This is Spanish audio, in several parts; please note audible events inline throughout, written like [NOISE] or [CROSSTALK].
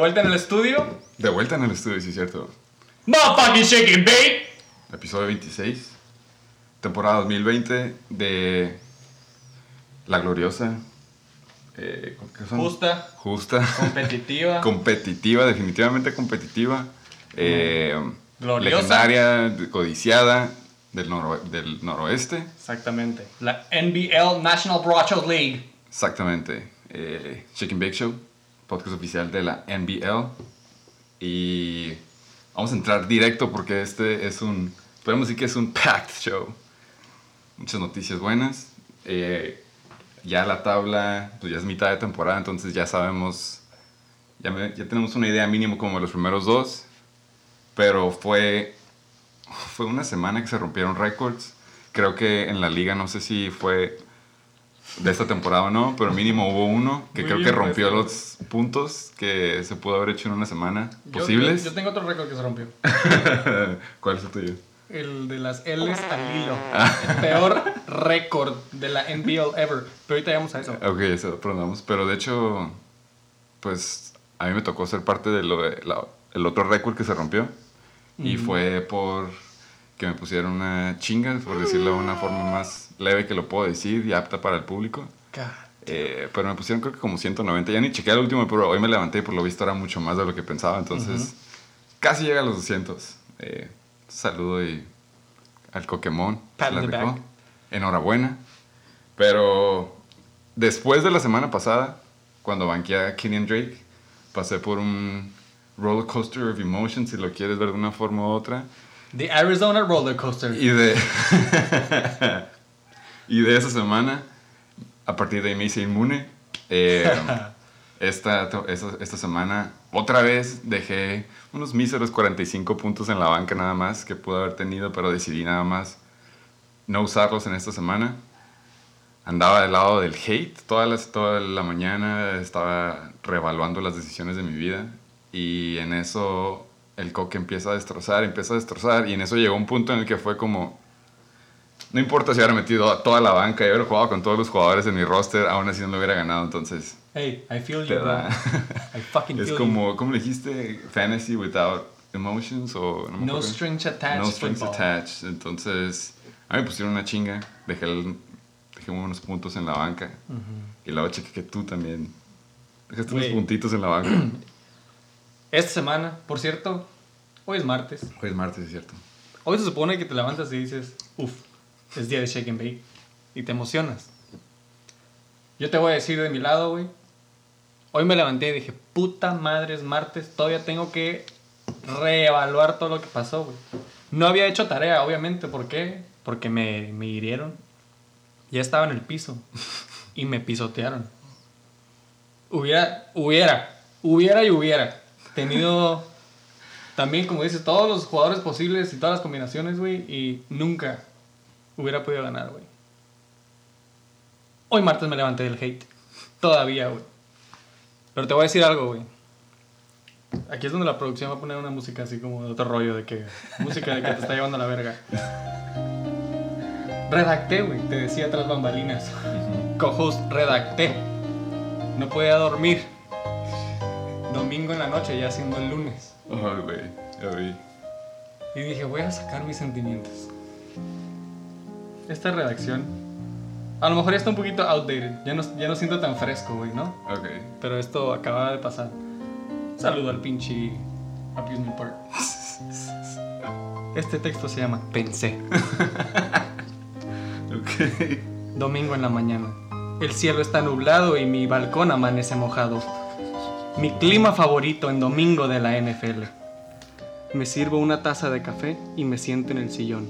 vuelta en el estudio. De vuelta en el estudio, sí cierto. Motherfucking shaking bait. Episodio 26. Temporada 2020 de La Gloriosa. Eh, ¿qué son? Justa, Justa. competitiva. [LAUGHS] competitiva, definitivamente competitiva. Eh, Gloriosa. Legendaria, codiciada del, noro- del noroeste. Exactamente. La NBL National Brochos League. Exactamente. Eh, and Bake Show, podcast oficial de la NBL. Y vamos a entrar directo porque este es un, podemos decir que es un packed show. Muchas noticias buenas. Eh, ya la tabla, pues ya es mitad de temporada, entonces ya sabemos, ya, me- ya tenemos una idea mínimo como de los primeros dos. Pero fue, fue una semana que se rompieron récords. Creo que en la liga, no sé si fue de esta temporada no, pero mínimo hubo uno que Muy creo que rompió los puntos que se pudo haber hecho en una semana Yo- posibles. Yo, yo tengo otro récord que se rompió. [LAUGHS] ¿Cuál es el tuyo? El de las L's al hilo. El peor récord de la NBL ever. Pero ahorita llegamos a eso. Ok, eso lo perdonamos. Pero de hecho, pues a mí me tocó ser parte del el otro récord que se rompió. Y fue por que me pusieron una chinga, por decirlo de una forma más leve que lo puedo decir y apta para el público. Eh, pero me pusieron creo que como 190. Ya ni chequeé el último, pero hoy me levanté y por lo visto era mucho más de lo que pensaba. Entonces, casi llega a los 200. Eh, saludo y al back. Enhorabuena. Pero después de la semana pasada, cuando banqué a Kenyon Drake, pasé por un roller coaster of emotions, si lo quieres ver de una forma u otra. The Arizona Roller Coaster. Y de, [LAUGHS] y de esa semana, a partir de ahí me hice inmune. Eh, [LAUGHS] esta, esta, esta semana, otra vez dejé unos míseros 45 puntos en la banca nada más que pude haber tenido, pero decidí nada más no usarlos en esta semana. Andaba del lado del hate toda la, toda la mañana, estaba reevaluando las decisiones de mi vida y en eso el coque empieza a destrozar, empieza a destrozar y en eso llegó un punto en el que fue como, no importa si hubiera metido a toda la banca y hubiera jugado con todos los jugadores en mi roster, aún así no lo hubiera ganado, entonces Hey, I feel you, bro. [LAUGHS] I fucking es feel como, ¿cómo le dijiste? Fantasy without emotions o you. no, No strings attached. No strings football. attached. Entonces, a mí me pusieron una chinga. Dejé, el- dejé unos puntos en la banca. Y luego chequé que tú también. Dejaste unos Güey. puntitos en la banca. [CLEARS THROAT] Esta semana, por cierto, hoy es martes. Hoy es martes, es cierto. Hoy se supone que te levantas y dices, uff, es día de shake and bake. Y te emocionas. Yo te voy a decir de mi lado, güey. Hoy me levanté y dije, puta madre, es martes. Todavía tengo que reevaluar todo lo que pasó, güey. No había hecho tarea, obviamente. ¿Por qué? Porque me, me hirieron. Ya estaba en el piso. Y me pisotearon. Hubiera, hubiera, hubiera y hubiera tenido también, como dices, todos los jugadores posibles y todas las combinaciones, güey, y nunca hubiera podido ganar, güey. Hoy martes me levanté del hate. Todavía, güey. Pero te voy a decir algo, güey. Aquí es donde la producción va a poner una música así como de otro rollo, de que. Música de que te está llevando a la verga. Redacté, güey, te decía tras bambalinas. Co-host, redacté. No podía dormir. Domingo en la noche, ya siendo el lunes. Ay, güey. Ya vi. Y dije, voy a sacar mis sentimientos. Esta redacción, a lo mejor ya está un poquito outdated. Ya no, ya no siento tan fresco, güey, ¿no? Ok. Pero esto acaba de pasar. Saludo al pinche Abusement Park. Este texto se llama Pensé. [LAUGHS] Ok. Domingo en la mañana. El cielo está nublado y mi balcón amanece mojado. Mi clima favorito en domingo de la NFL. Me sirvo una taza de café y me siento en el sillón.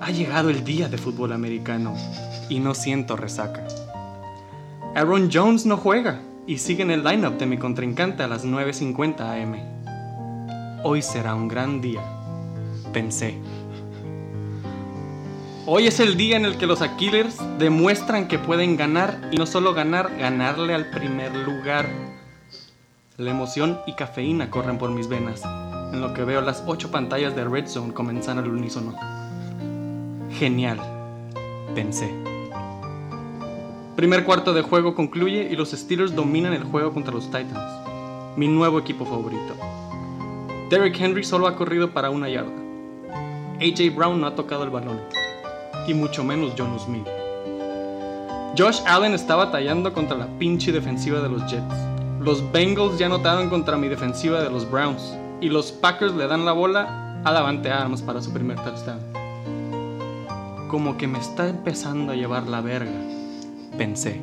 Ha llegado el día de fútbol americano y no siento resaca. Aaron Jones no juega y sigue en el lineup de mi contrincante a las 9.50 am. Hoy será un gran día, pensé. Hoy es el día en el que los Aquilers demuestran que pueden ganar y no solo ganar, ganarle al primer lugar. La emoción y cafeína corren por mis venas, en lo que veo las ocho pantallas de Red Zone comenzar al unísono. Genial, pensé. Primer cuarto de juego concluye y los Steelers dominan el juego contra los Titans. mi nuevo equipo favorito. Derrick Henry solo ha corrido para una yarda. AJ Brown no ha tocado el balón. Y mucho menos John Smith. Josh Allen está batallando contra la pinche defensiva de los Jets. Los Bengals ya notaron contra mi defensiva de los Browns. Y los Packers le dan la bola a Davante Adams para su primer touchdown. Como que me está empezando a llevar la verga, pensé.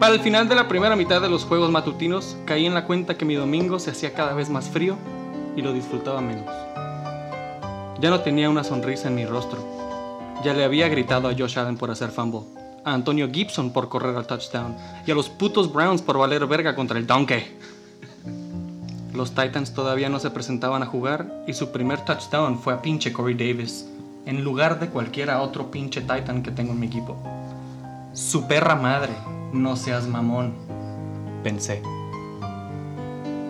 Para el final de la primera mitad de los juegos matutinos, caí en la cuenta que mi domingo se hacía cada vez más frío y lo disfrutaba menos. Ya no tenía una sonrisa en mi rostro. Ya le había gritado a Josh Allen por hacer fumble, a Antonio Gibson por correr al touchdown y a los putos Browns por valer verga contra el Donkey. Los Titans todavía no se presentaban a jugar y su primer touchdown fue a pinche Corey Davis, en lugar de cualquiera otro pinche Titan que tengo en mi equipo. Su perra madre, no seas mamón, pensé.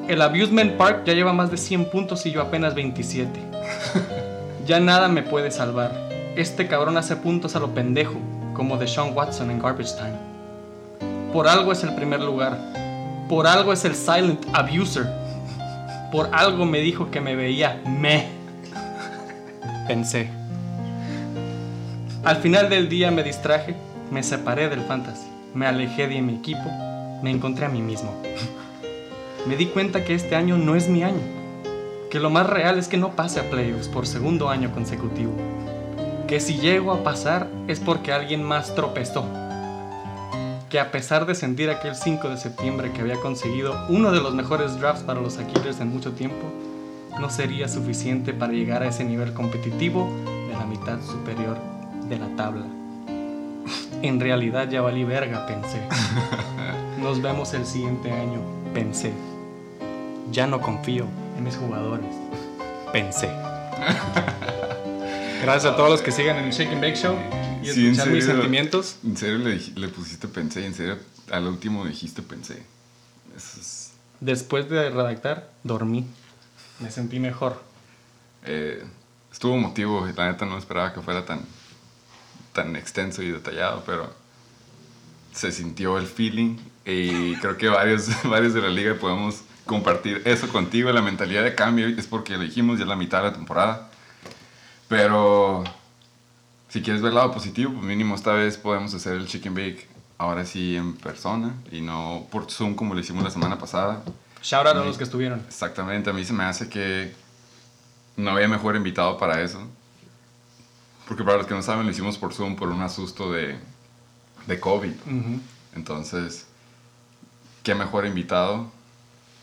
El Abusement Park ya lleva más de 100 puntos y yo apenas 27. [LAUGHS] Ya nada me puede salvar. Este cabrón hace puntos a lo pendejo, como de Sean Watson en Garbage Time. Por algo es el primer lugar. Por algo es el Silent Abuser. Por algo me dijo que me veía me. Pensé. Al final del día me distraje, me separé del fantasy, me alejé de mi equipo, me encontré a mí mismo. Me di cuenta que este año no es mi año, que lo más real es que no pase a playoffs por segundo año consecutivo, que si llego a pasar es porque alguien más tropezó, que a pesar de sentir aquel 5 de septiembre que había conseguido uno de los mejores drafts para los Aquiles en mucho tiempo, no sería suficiente para llegar a ese nivel competitivo de la mitad superior de la tabla. En realidad ya valí verga, pensé. [LAUGHS] Nos vemos el siguiente año, pensé. Ya no confío en mis jugadores, pensé. [LAUGHS] Gracias a todos los que sigan en el Shake and Bake Show y Sí, escuchar mis serio. sentimientos. En serio le, le pusiste pensé, en serio al último dijiste pensé. Eso es, Después de redactar, dormí. Me sentí mejor. eh, estuvo emotivo, la neta no esperaba que fuera tan, tan extenso y detallado, pero se sintió el feeling y creo que varios, [LAUGHS] varios de la liga podemos compartir eso contigo. La mentalidad de cambio es porque dijimos ya la mitad de la temporada, pero si quieres ver el lado positivo, pues mínimo esta vez podemos hacer el chicken bake ahora sí en persona y no por Zoom como lo hicimos la semana pasada. Shout out a los que estuvieron. Exactamente, a mí se me hace que no había mejor invitado para eso. Porque para los que no saben, lo hicimos por Zoom por un asusto de, de COVID. Ujú. Entonces, qué mejor invitado.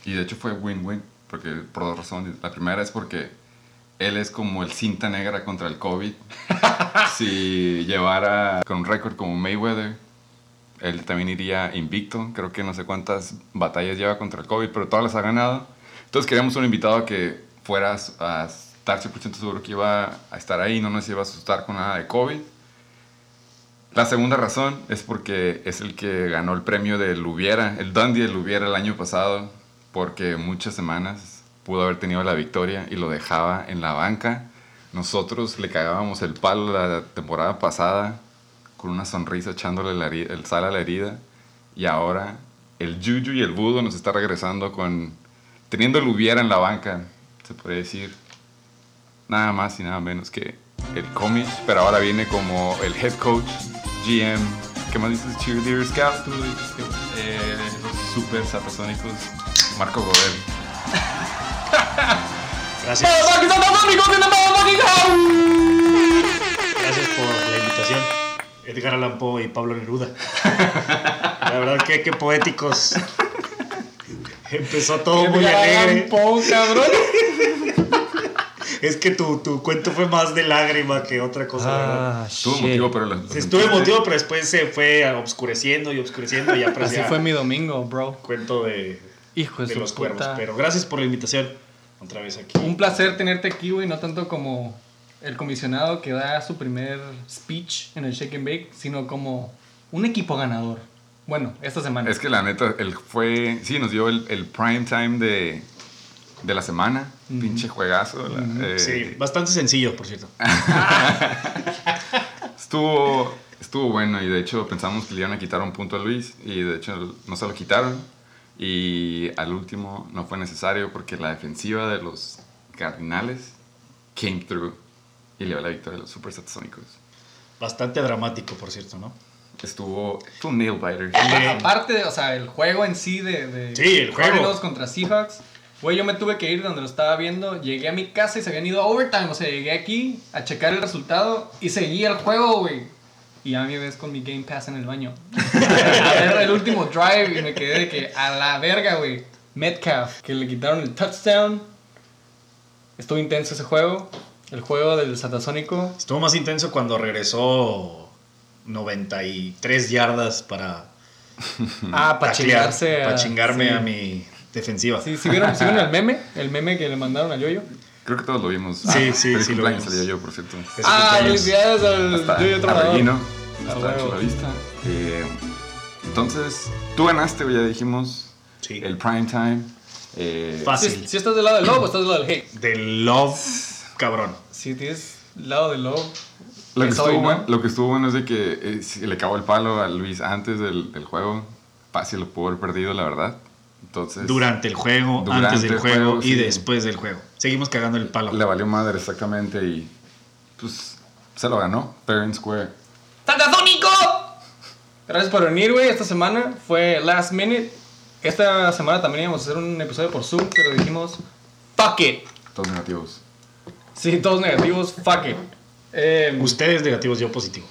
Y de hecho fue win-win, porque por dos razones. La primera es porque él es como el cinta negra contra el COVID. [LAUGHS] si llevara con un récord como Mayweather, él también iría invicto. Creo que no sé cuántas batallas lleva contra el COVID, pero todas las ha ganado. Entonces queríamos un invitado que fuera a estar 100% seguro que iba a estar ahí, no nos iba a asustar con nada de COVID. La segunda razón es porque es el que ganó el premio del Hubiera, el Dundee del Hubiera el año pasado, porque muchas semanas pudo haber tenido la victoria y lo dejaba en la banca. Nosotros le cagábamos el palo la temporada pasada con una sonrisa echándole la el sal a la herida y ahora el Juju y el Budo nos está regresando con teniendo el Hubiera en la banca, se puede decir nada más y nada menos que el Comish, pero ahora viene como el head coach, GM, ¿qué más dices? Cheerleader Scout, Tú eh, los super satasónicos, Marco Godel. Gracias. Gracias por la invitación. Edgar Allan Poe y Pablo Neruda. [LAUGHS] La verdad que qué poéticos. Empezó todo muy Edgar Allan alegre. Poe, cabrón. Es que tu, tu cuento fue más de lágrima que otra cosa, ¿verdad? Estuvo emotivo, pero lo, lo Sí, Estuve emotivo, pero después se fue obscureciendo y obscureciendo y ya Así fue mi domingo, bro. cuento de, Hijo de, de los puta. cuervos. Pero gracias por la invitación. Otra vez aquí. Un placer tenerte aquí, güey, no tanto como el comisionado que da su primer speech en el Shake and Bake, sino como un equipo ganador. Bueno, esta semana. Es que la neta, él fue, sí, nos dio el, el prime time de, de la semana, pinche juegazo. la- eh, Sí, bastante sencillo, por cierto. [LAUGHS] Estuvo, estuvo bueno y de hecho pensamos que le iban a quitar un punto a Luis y de hecho no se lo quitaron. Y al último no fue necesario porque la defensiva de los Cardinales came through y le dio la victoria a los Super Satasónicos. Bastante dramático, por cierto, ¿no? Estuvo, estuvo un nail biter. Aparte, de, o sea, el juego en sí de, de Sí, el juego. Contra Seahawks. Güey, yo me tuve que ir donde lo estaba viendo. Llegué a mi casa y se habían ido a overtime. O sea, llegué aquí a checar el resultado y seguí el juego, güey. Y ya me ves con mi Game Pass en el baño. [LAUGHS] a ver el último drive y me quedé de que a la verga, güey. Metcalf, que le quitaron el touchdown. Estuvo intenso ese juego. El juego del Satasónico. Estuvo más intenso cuando regresó 93 yardas para, [LAUGHS] Ah, para chingarse para chingarme sí. a mi defensiva. Sí, ¿sí vieron, sí vieron el [LAUGHS] meme? El meme que le mandaron a Yoyo. Creo que todos lo vimos. Sí, Ah, sí, feliz sí lo vimos. salió yo, por cierto. Ah, felicidades al Hasta a Tronador. Reguino, A hasta huevo. Chula Vista. Eh, entonces, tú ganaste, ya dijimos. Sí. El prime time. Eh, Fácil. Si, si estás del lado del love o estás del lado del hate. Del love, cabrón. Si tienes lado del love. Lo que, es estuvo hoy, ¿no? bueno, lo que estuvo bueno es de que eh, si le acabó el palo a Luis antes del, del juego. Fácil lo pudo haber perdido, la verdad. Entonces, Durante el juego, Durante antes del el juego, juego, y sí. después del juego. Seguimos cagando el palo. le valió madre exactamente y pues se lo ganó. Fair and square. ¡Satasónico! Gracias por venir, güey. Esta semana fue last minute. Esta semana también íbamos a hacer un episodio por Zoom, pero dijimos, fuck it. Todos negativos. Sí, todos negativos, fuck it. Eh, Ustedes negativos, yo positivo.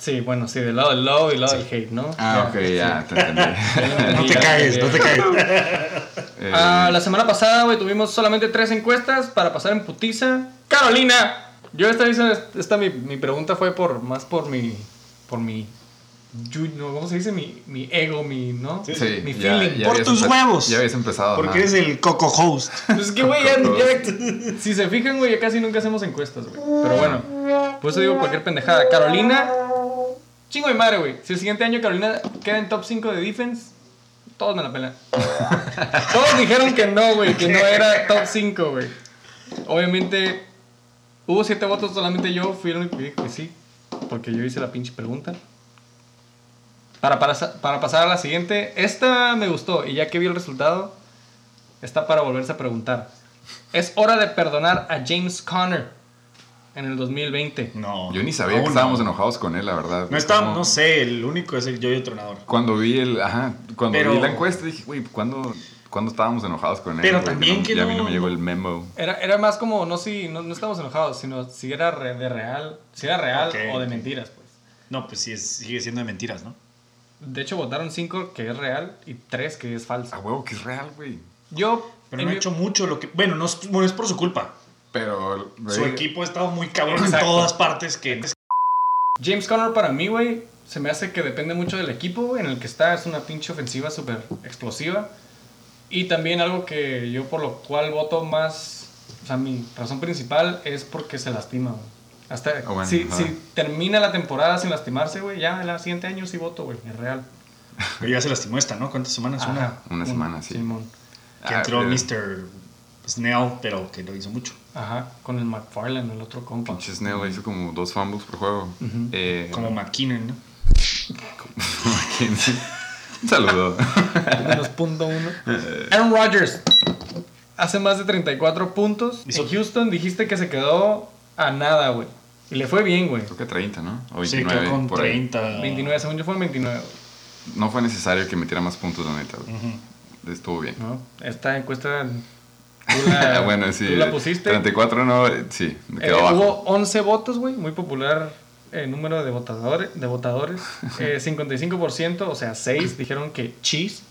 Sí, bueno, sí, del lado del love y del lado del hate, ¿no? Ah, ok, ya, te entendí. [LAUGHS] No te ya. no te caes. [LAUGHS] Eh, Ah, la semana pasada, güey, tuvimos solamente tres encuestas para pasar en putiza. Carolina, yo esta vez, esta mi, mi pregunta fue por más por mi, por mi, ¿cómo se dice? Mi, mi ego, mi, ¿no? Sí. sí, mi ya- feeling. ya Por tus huevos. Ya habías empezado. Porque ajá. eres el coco host. Pues [LAUGHS] es que, güey, ya, ya- si se fijan, güey, ya casi nunca hacemos encuestas, güey. Pero bueno, por eso digo cualquier pendejada. Carolina, chingo de madre, güey. Si el siguiente año Carolina queda en top 5 de defense, todos me la pelan. [LAUGHS] todos dijeron que no, güey, que no era top 5, güey. Obviamente, hubo 7 votos, solamente yo fui el único que dijo que sí, porque yo hice la pinche pregunta. Para, para, para pasar a la siguiente, esta me gustó y ya que vi el resultado, está para volverse a preguntar. Es hora de perdonar a James Conner en el 2020. No. Yo ni sabía que estábamos no. enojados con él, la verdad. No está, Como- no sé, el único es el yo-yo tronador. Cuando vi el, ajá, cuando Pero- vi la encuesta dije, güey, ¿cuándo, ¿cuándo estábamos enojados con él? Pero también no- que ya a mí no- no me llegó el memo. Era, era más como, no si no, no estamos enojados, sino si era re- de real, si era real o de mentiras, pues. No, pues sí, es- sigue siendo de mentiras, ¿no? De hecho, votaron 5 que es real y 3 que es falso. A huevo que es real, güey. Yo, Pero no hecho mucho lo que. Bueno, no es, bueno, es por su culpa. Pero, güey, Su equipo ha estado muy cabrón Exacto. en todas partes que. James Conner para mí, güey, se me hace que depende mucho del equipo güey, en el que está. Es una pinche ofensiva súper explosiva. Y también algo que yo por lo cual voto más, o sea, mi razón principal es porque se lastima, güey. Hasta Ah, bueno, si, termina la temporada sin lastimarse, güey, ya el siguiente año sí voto, güey, es real. Pero [LAUGHS] ya se lastimó esta, ¿no? ¿Cuántas semanas? Una. Ajá, Una semana, sí. Simón. Que Ah, entró pero- Mr. Snell, pero que no hizo mucho. Ajá, con el McFarlane, el otro compa. Pinche Snell hizo como dos fumbles por juego. Ujú. Eh, Como McKinnon, ¿no? [LAUGHS] Un saludo. Menos punto uno. Aaron Rodgers hace más de 34 puntos. Hizo- En Houston dijiste que se quedó a nada, güey. Y le fue bien, güey. Creo que 30, ¿no? O Sí, 29. quedó con por ahí. 30. 29, según yo fue 29, güey. No fue necesario que metiera más puntos, la neta. güey. Ujú. Estuvo bien. ¿no? Esta encuesta tú la, [LAUGHS] bueno, sí. tú la pusiste. 34 no, eh, sí, me Eh, quedó abajo. hubo 11 votos, güey. Muy popular eh, número de votadores. De votadores. [LAUGHS] Eh, 55%, o sea, 6 dijeron que cheese.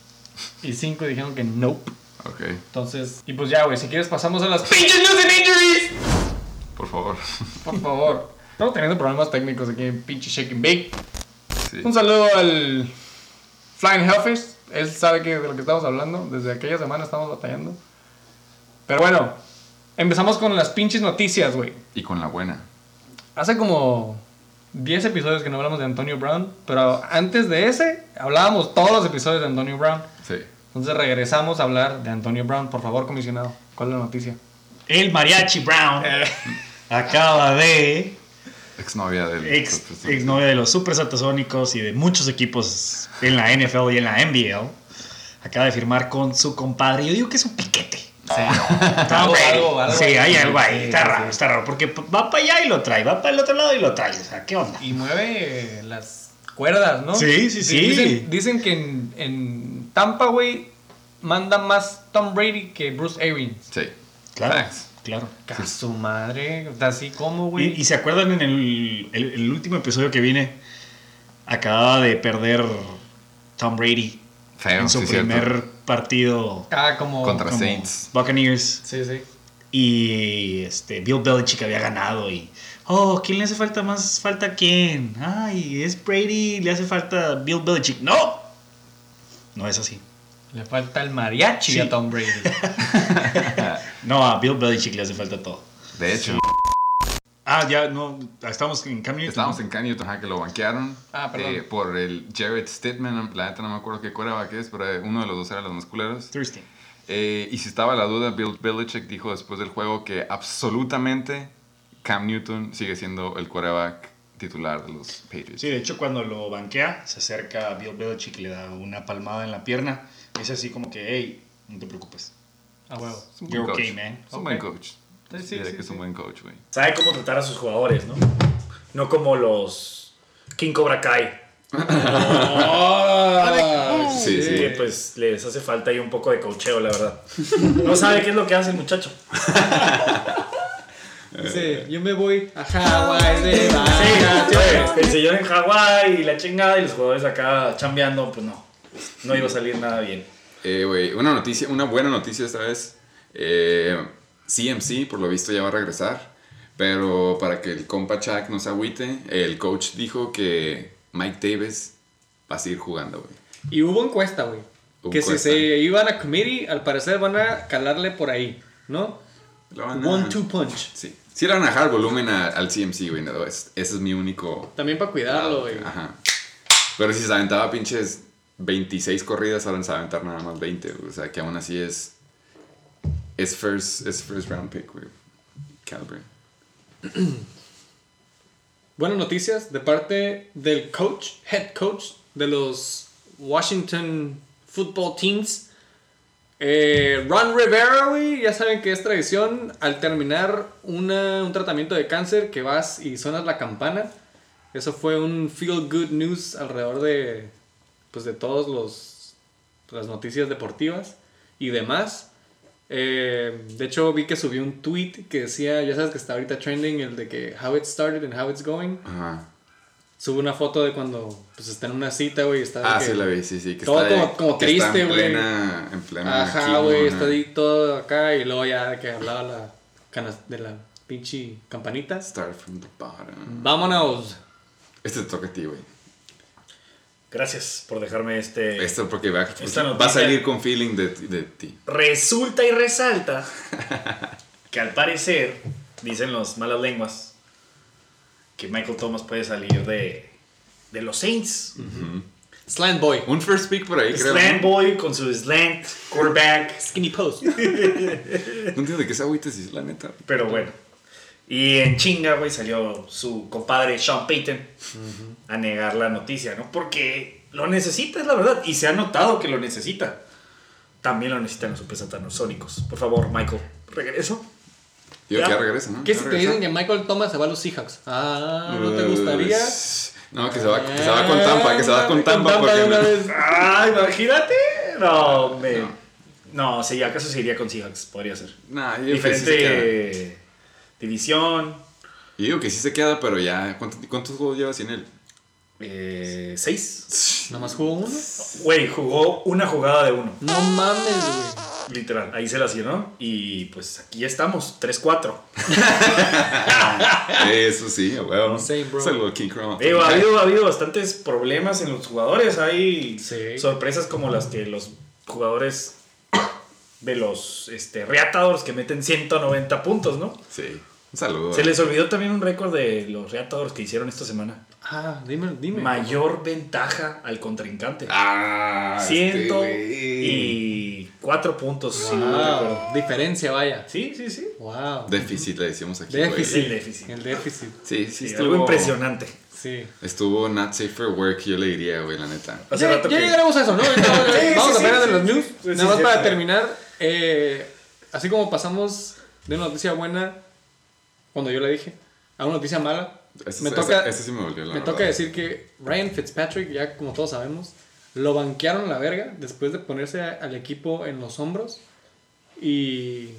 Y 5 dijeron que nope. Ok, Entonces, y pues ya, güey, si quieres pasamos a las pinches news and injuries. por favor. Por favor. Estamos teniendo problemas técnicos aquí en pinche Shake and Bake. Sí. Un saludo al Flying Hellfish. Él sabe que de lo que estamos hablando. Desde aquella semana estamos batallando. Pero bueno, empezamos con las pinches noticias, güey. Y con la buena. Hace como 10 episodios que no hablamos de Antonio Brown. Pero antes de ese, hablábamos todos los episodios de Antonio Brown. Sí. Entonces regresamos a hablar de Antonio Brown. Por favor, comisionado, ¿cuál es la noticia? El Mariachi Brown [LAUGHS] acaba de. Exnovia del. Ex, exnovia de los Super Satasónicos y de muchos equipos en la NFL y en la NBL. acaba de firmar con su compadre. Yo digo que es un piquete. Sí. Tom [LAUGHS] Algo- Brady. algo- algo sí, ahí. hay algo ahí. Sí, está raro, sí. está raro. Porque va para allá y lo trae, va para el otro lado y lo trae. O sea, ¿qué onda? Y mueve las cuerdas, ¿no? Sí, sí, sí. Dicen, dicen que en, en Tampa, güey, manda más Tom Brady que Bruce Arians. Sí. Claro, Facts. claro. A su madre, así como, Y, güey. y se acuerdan en el, el- el último episodio que vine, acababa de perder Tom Brady Feo, en su sí, cierto. Partido Ah, como. Contra como Saints. Buccaneers. Sí, sí. Y este, Bill Belichick había ganado y... Oh, ¿quién le hace falta más? ¿Falta a quién? Ay, es Brady, le hace falta Bill Belichick. ¡No! No es así. Le falta el mariachi Sí. a Tom Brady. [LAUGHS] [LAUGHS] No, a Bill Belichick le hace falta todo. De hecho, Ah, ya, no, estamos en cambio. estábamos en Cam Newton, ajá, que lo banquearon. Ah, perdón. eh, por el Jared Stidman, la neta no me acuerdo qué quarterback es, pero eh, uno de los dos era los más culeros. Thursday. Eh, y si estaba la duda, Bill Belichick dijo después del juego que absolutamente Cam Newton sigue siendo el quarterback titular de los Patriots. Sí, de hecho, cuando lo banquea, se acerca a Bill Belichick y le da una palmada en la pierna. Es así como que, hey, no te preocupes. A huevo. You're coach. okay, man. Es un buen coach. Sí, sí, sí, que es un sí. buen coach, güey. Sabe cómo tratar a sus jugadores, ¿no? No como los King Cobra Kai. Sí, sí. Que pues les hace falta ahí un poco de cocheo, la verdad. No sabe qué es lo que hace el muchacho. [LAUGHS] Sí, yo me voy a Hawái de Sí, el señor en Hawái y la chingada y los jugadores acá chambeando, pues no. No iba a salir nada bien. Eh, güey, una noticia, una buena noticia esta vez. Eh, CMC, por lo visto, ya va a regresar. Pero para que el compa Chuck no se agüite, el coach dijo que Mike Davis va a seguir jugando, güey. Y hubo encuesta, güey. Que si se iban a committee, al parecer van a calarle por ahí, ¿no? A- One-two punch. Sí. Sí le van a dejar volumen a- al CMC, güey. no, es- ese es mi único... También para cuidarlo, güey. Ajá. Pero si se aventaba pinches 26 corridas, ahora se va a aventar nada más 20. güey. O sea, que aún así es... Es first, es first round pick, güey. Calibre. [CLEARS THROAT] Buenas noticias de parte del coach, head coach de los Washington Football Teams. Eh, Ron Rivera, güey, ya saben que es tradición al terminar una- un tratamiento de cáncer que vas y suenas la campana. Eso fue un feel good news alrededor de, pues, de todos las noticias deportivas y demás. Eh, de hecho, vi que subió un tweet que decía, ya sabes que está ahorita trending el de que how it started and how it's going. Ajá. Sube una foto de cuando pues está en una cita, güey, está de Ah, que- sí, la vi, sí, sí. Que todo está, como- como que triste, está en güey. plena, en plena Ajá, güey, está ahí todo acá y luego ya de que hablaba la de la pinche campanita. Start from the bottom. Vámonos. Este te toca a ti, güey. Gracias por dejarme este. Esto porque va, Esta va a salir con feeling de, de ti. Resulta y resalta [LAUGHS] que al parecer, dicen los malas lenguas, que Michael Thomas puede salir de, de los Saints. Slant Boy. Un first pick por ahí, creo. Slant boy con su slant quarterback. Skinny Post. No entiendo de qué se agüita si es la neta. Pero bueno. Y en chinga, güey, salió su compadre Sean Payton a negar la noticia, ¿no? Porque lo necesita, es la verdad. Y se ha notado que lo necesita. También lo necesitan los supersatanasónicos. Por favor, Michael, regreso. Digo Ya. que ya regresa, ¿no? ¿Qué si te dicen que Michael Thomas se va a los Seahawks? Ah, ¿no te gustaría? No, que se va, que se va con Tampa, que se va con Ah, Tampa. porque una no- vez. ¡Ah, imagínate! No, me... No, sí, acaso se iría con Seahawks, podría ser. Nah, yo. Diferente división. Yo digo que sí se queda, pero ya. ¿Cuántos, cuántos juegos lleva sin él? Eh, ¿Seis? ¿Nada más jugó uno? Güey, jugó una jugada de uno. No mames, güey. Literal, ahí se la llenó. Y pues aquí estamos, 3-4. [LAUGHS] Eso sí, huevo. Same, bro. A King. Digo, ha habido, ha habido bastantes problemas en los jugadores. Hay Sí. sorpresas como las que los jugadores de los este, Reatadores que meten 190 puntos, ¿no? Sí. Un saludo. Se les olvidó también un récord de los Reatadores que hicieron esta semana. Ah, dime, dime. Mayor ventaja al contrincante. Ah, este Ciento y Cuatro puntos. si no me recuerdo. Wow. Diferencia, vaya. Sí, sí, sí. Wow. Déficit le decimos aquí. Déficit. El déficit. El déficit. Sí, sí, Sí, estuvo algo impresionante. Sí. Estuvo not safe for work, yo le diría, güey, la neta. Ya, rato ya llegaremos a eso, ¿no? [LAUGHS] Vamos, Sí, apenas sí, de los news. Nada más para terminar, eh, así como pasamos de una noticia buena cuando yo le dije a una noticia mala, Ese, me toca, ese sí me volvió la me toca decir que Ryan Fitzpatrick, ya como todos sabemos, lo banquearon la verga después de ponerse a- al equipo en los hombros y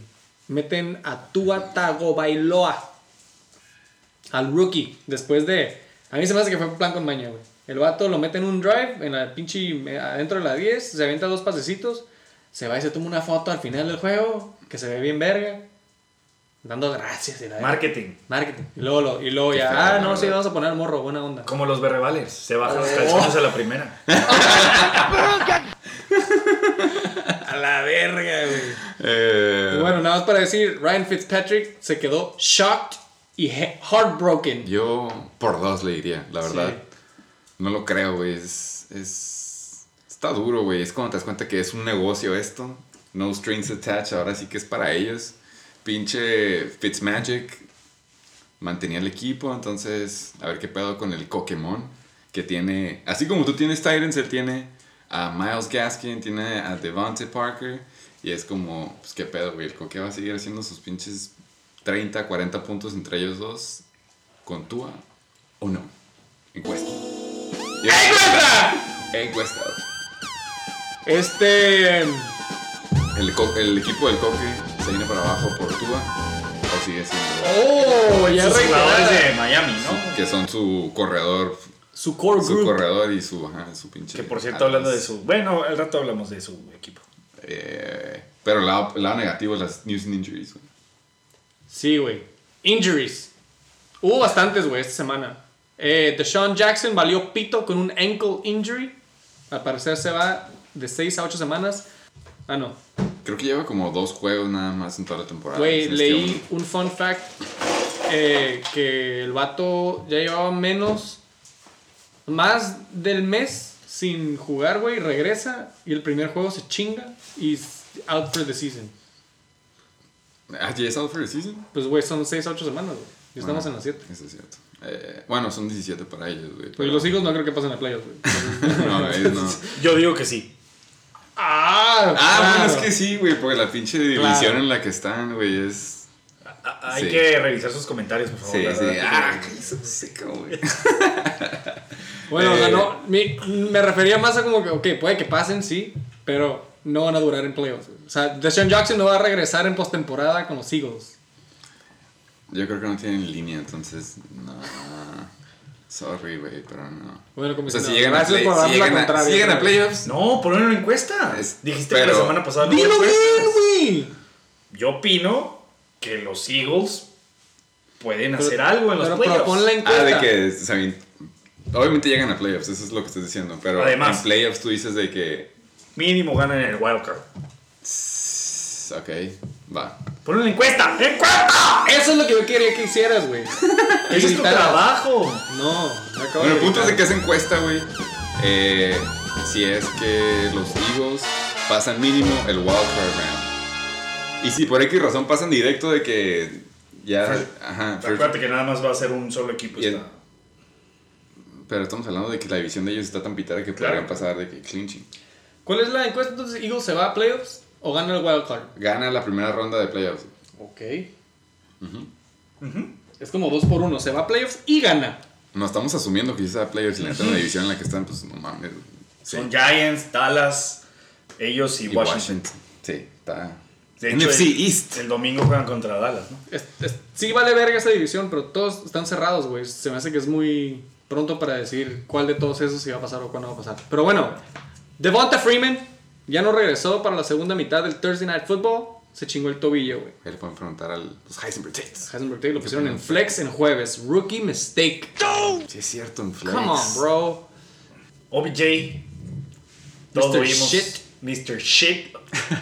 meten a Tua Tagovailoa al rookie después de a mí se me hace que fue plan con maña, güey. El vato lo mete en un drive en la pinche eh, adentro de la 10, se avienta dos pasecitos, se va y se toma una foto al final del juego que se ve bien verga. Dando gracias y la. Marketing. Marketing. Y luego, lo- y luego ya, ah, no, sí, vamos a poner morro, buena onda. Como los berrevalers. Se bajan los Oh. calzones a la primera. [LAUGHS] A la verga, güey. Eh, bueno, nada más para decir, Ryan Fitzpatrick se quedó shocked y he- heartbroken. Yo por dos le diría, la verdad. Sí. No lo creo, güey. Es, es. Está duro, güey. Es cuando te das cuenta que es un negocio esto. No strings attached. Ahora sí que es para ellos. Pinche Fitzmagic mantenía el equipo. Entonces, a ver qué pedo con el Pokémon. Que tiene. Así como tú tienes Titans, él tiene a Miles Gaskin, tiene a Devontae Parker. Y es como, pues qué pedo, güey. El Coque va a seguir haciendo sus pinches 30, 40 puntos entre ellos dos. ¿Con Tua o no? Encuesta. ¡Encuesta! Encuesta. Este. El, co- el equipo del Coque se viene para abajo por Tua o sigue siendo Oh, ya Sus jugadores de Miami, ¿no? que son su corredor, Su core su group. corredor y su, ajá, su pinche. Que por cierto, hablando de su. Bueno, al rato hablamos de su equipo. Eh, pero el lado, lado negativo es las news and injuries. güey. Sí, güey. Injuries. Hubo bastantes, güey, esta semana. Eh, Deshaun Jackson valió pito con un ankle injury. Al parecer se va de 6 a 8 semanas. Ah, no. Creo que lleva como dos juegos nada más en toda la temporada. Güey, leí un fun fact eh, que el vato ya llevaba menos, más del mes sin jugar, güey, regresa y el primer juego se chinga y es out for the season. Ah, ¿ya es out for the season? Pues, güey, son 6 a 8 semanas, güey. Ya estamos Bueno, en las 7. Eso es cierto. Eh, bueno, son 17 para ellos, güey. Pues pero- los hijos no creo que pasen a playoffs, güey. [LAUGHS] No, ellos no. Yo digo que sí. Ah, Ah, bueno, es que sí, güey, porque la pinche división Claro. en la que están, güey, es. A- Hay Sí. que revisar sus comentarios, por favor. Sí, sí. Ah, seco, güey. [LAUGHS] Bueno, o sea, Eh, no, mi- me refería más a como que, ok, puede que pasen, sí, pero no van a durar en playoffs. O sea, Deshaun Jackson no va a regresar en postemporada con los Eagles. Yo creo que no tienen línea, entonces. No. Sorry, güey, pero no. Bueno, como O sea, si llegan, a, gracias play- por si darme la llegan, a, contraria, si llegan a güey. playoffs, No, poner una encuesta. Es- Dijiste que la semana pasada ¡Dilo bien, güey! Yo opino que los Eagles pueden Pero- hacer algo en los pero playoffs. propon la encuesta. Ah, de que, o sea, obviamente llegan a playoffs, eso es lo que estás diciendo, pero Además. en playoffs tú dices de que, Mínimo ganan el wildcard. Ok, va. Pon una encuesta. ¡Encuesta! Eso es lo que yo quería que hicieras, güey. [LAUGHS] Ese es tu trabajo. No, me acabo Bueno, el punto es de que esa encuesta, güey, eh, si es que los Eagles pasan mínimo el wild card round. Y si por X razón pasan directo de que ya, First- ajá, first- Acuérdate que nada más va a ser un solo equipo. Y el- esta- pero estamos hablando de que la división de ellos está tan pitada que Claro. podrían pasar de que clinching. ¿Cuál es la encuesta entonces? ¿Eagles se va a playoffs o gana el wild card? Gana la primera ronda de playoffs. Ok. Es como dos por uno. Se va a playoffs y gana. No estamos asumiendo que si sea playoffs y la la división en la que están, pues no mames. Sí. Son Giants, Dallas, ellos y, Y Washington. Washington. Sí, está. De hecho, NFC el- East. El domingo juegan contra Dallas, ¿no? Es- es- sí vale verga esa división, pero todos están cerrados, güey. Se me hace que es muy pronto para decir cuál de todos esos iba a pasar o cuándo va a pasar. Pero bueno, Devonta Freeman ya no regresó para la segunda mitad del Thursday Night Football. Se chingó el tobillo, güey. Ahí le pueden preguntar a los Heisenberg Tates. Heisenberg Tate lo pusieron en flex en jueves. Rookie mistake. Sí, es cierto, en flex. Come on, bro. OBJ. Todos Mr. vimos. Shit. Mr. Shit.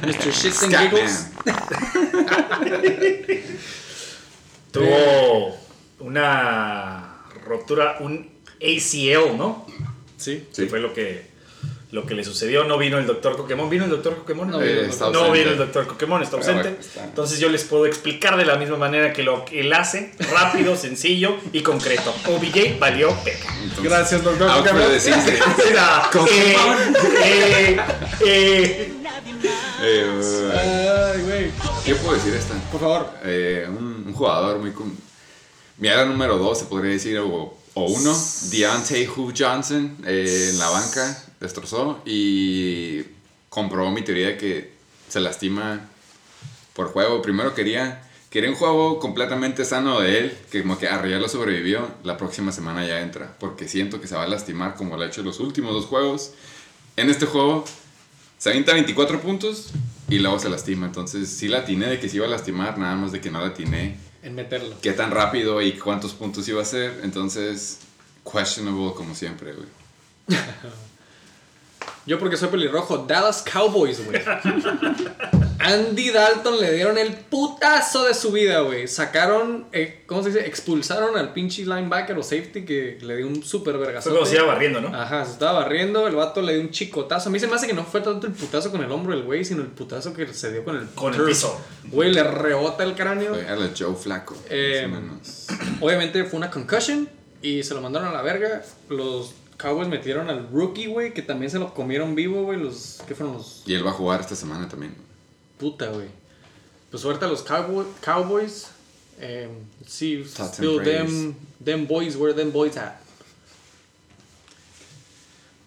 Mr. Shits and. Giggles. [LAUGHS] Tuvo una rotura, un ACL, ¿no? Sí. Que fue lo que, lo que le sucedió. No vino el doctor Pokémon. ¿Vino el doctor Pokémon? No Eh, vino No vino el doctor Pokémon, está Pero ausente. está. Entonces yo les puedo explicar de la misma manera que lo que él hace, rápido, [LAUGHS] sencillo y concreto. OBJ valió peca. Entonces, Gracias, doctor Pokémon. [LAUGHS] [LAUGHS] eh, eh, eh, Eh, Ay, güey. ¿Qué puedo decir esta? Por favor. Eh, un, un jugador muy... com- Mi ala número 2, se podría decir, o, o uno, Deontay Hugh Johnson, eh, en la banca, destrozó y comprobó mi teoría de que se lastima por juego. Primero quería, quería un juego completamente sano de él, que como que arriba lo sobrevivió, la próxima semana ya entra, porque siento que se va a lastimar como lo ha hecho en los últimos dos juegos. En este juego se avienta 24 puntos y luego se lastima. Entonces sí la atiné de que se iba a lastimar, nada más de que no la atiné. En meterlo. Qué tan rápido y cuántos puntos iba a hacer. Entonces, questionable como siempre, güey. [LAUGHS] Yo porque soy pelirrojo, Dallas Cowboys, güey. Andy Dalton le dieron el putazo de su vida, güey. Sacaron, eh, ¿cómo se dice? Expulsaron al pinche linebacker o safety que le dio un super fue vergazote. como se iba barriendo, ¿no? Ajá, se estaba barriendo, el vato le dio un chicotazo. A mí se me hace que no fue tanto el putazo con el hombro del güey, sino el putazo que se dio con el Con el piso. Güey, le rebota el cráneo. Fue a Joe Flaco. Eh. Obviamente fue una concussion y se lo mandaron a la verga. Los Cowboys metieron al rookie, güey, que también se lo comieron vivo, güey. Los, ¿qué fueron los? Y él va a jugar esta semana también. Puta, güey. Pues suerte a los Cowboy- Cowboys. See, Thoughts still them, them boys, where them boys at?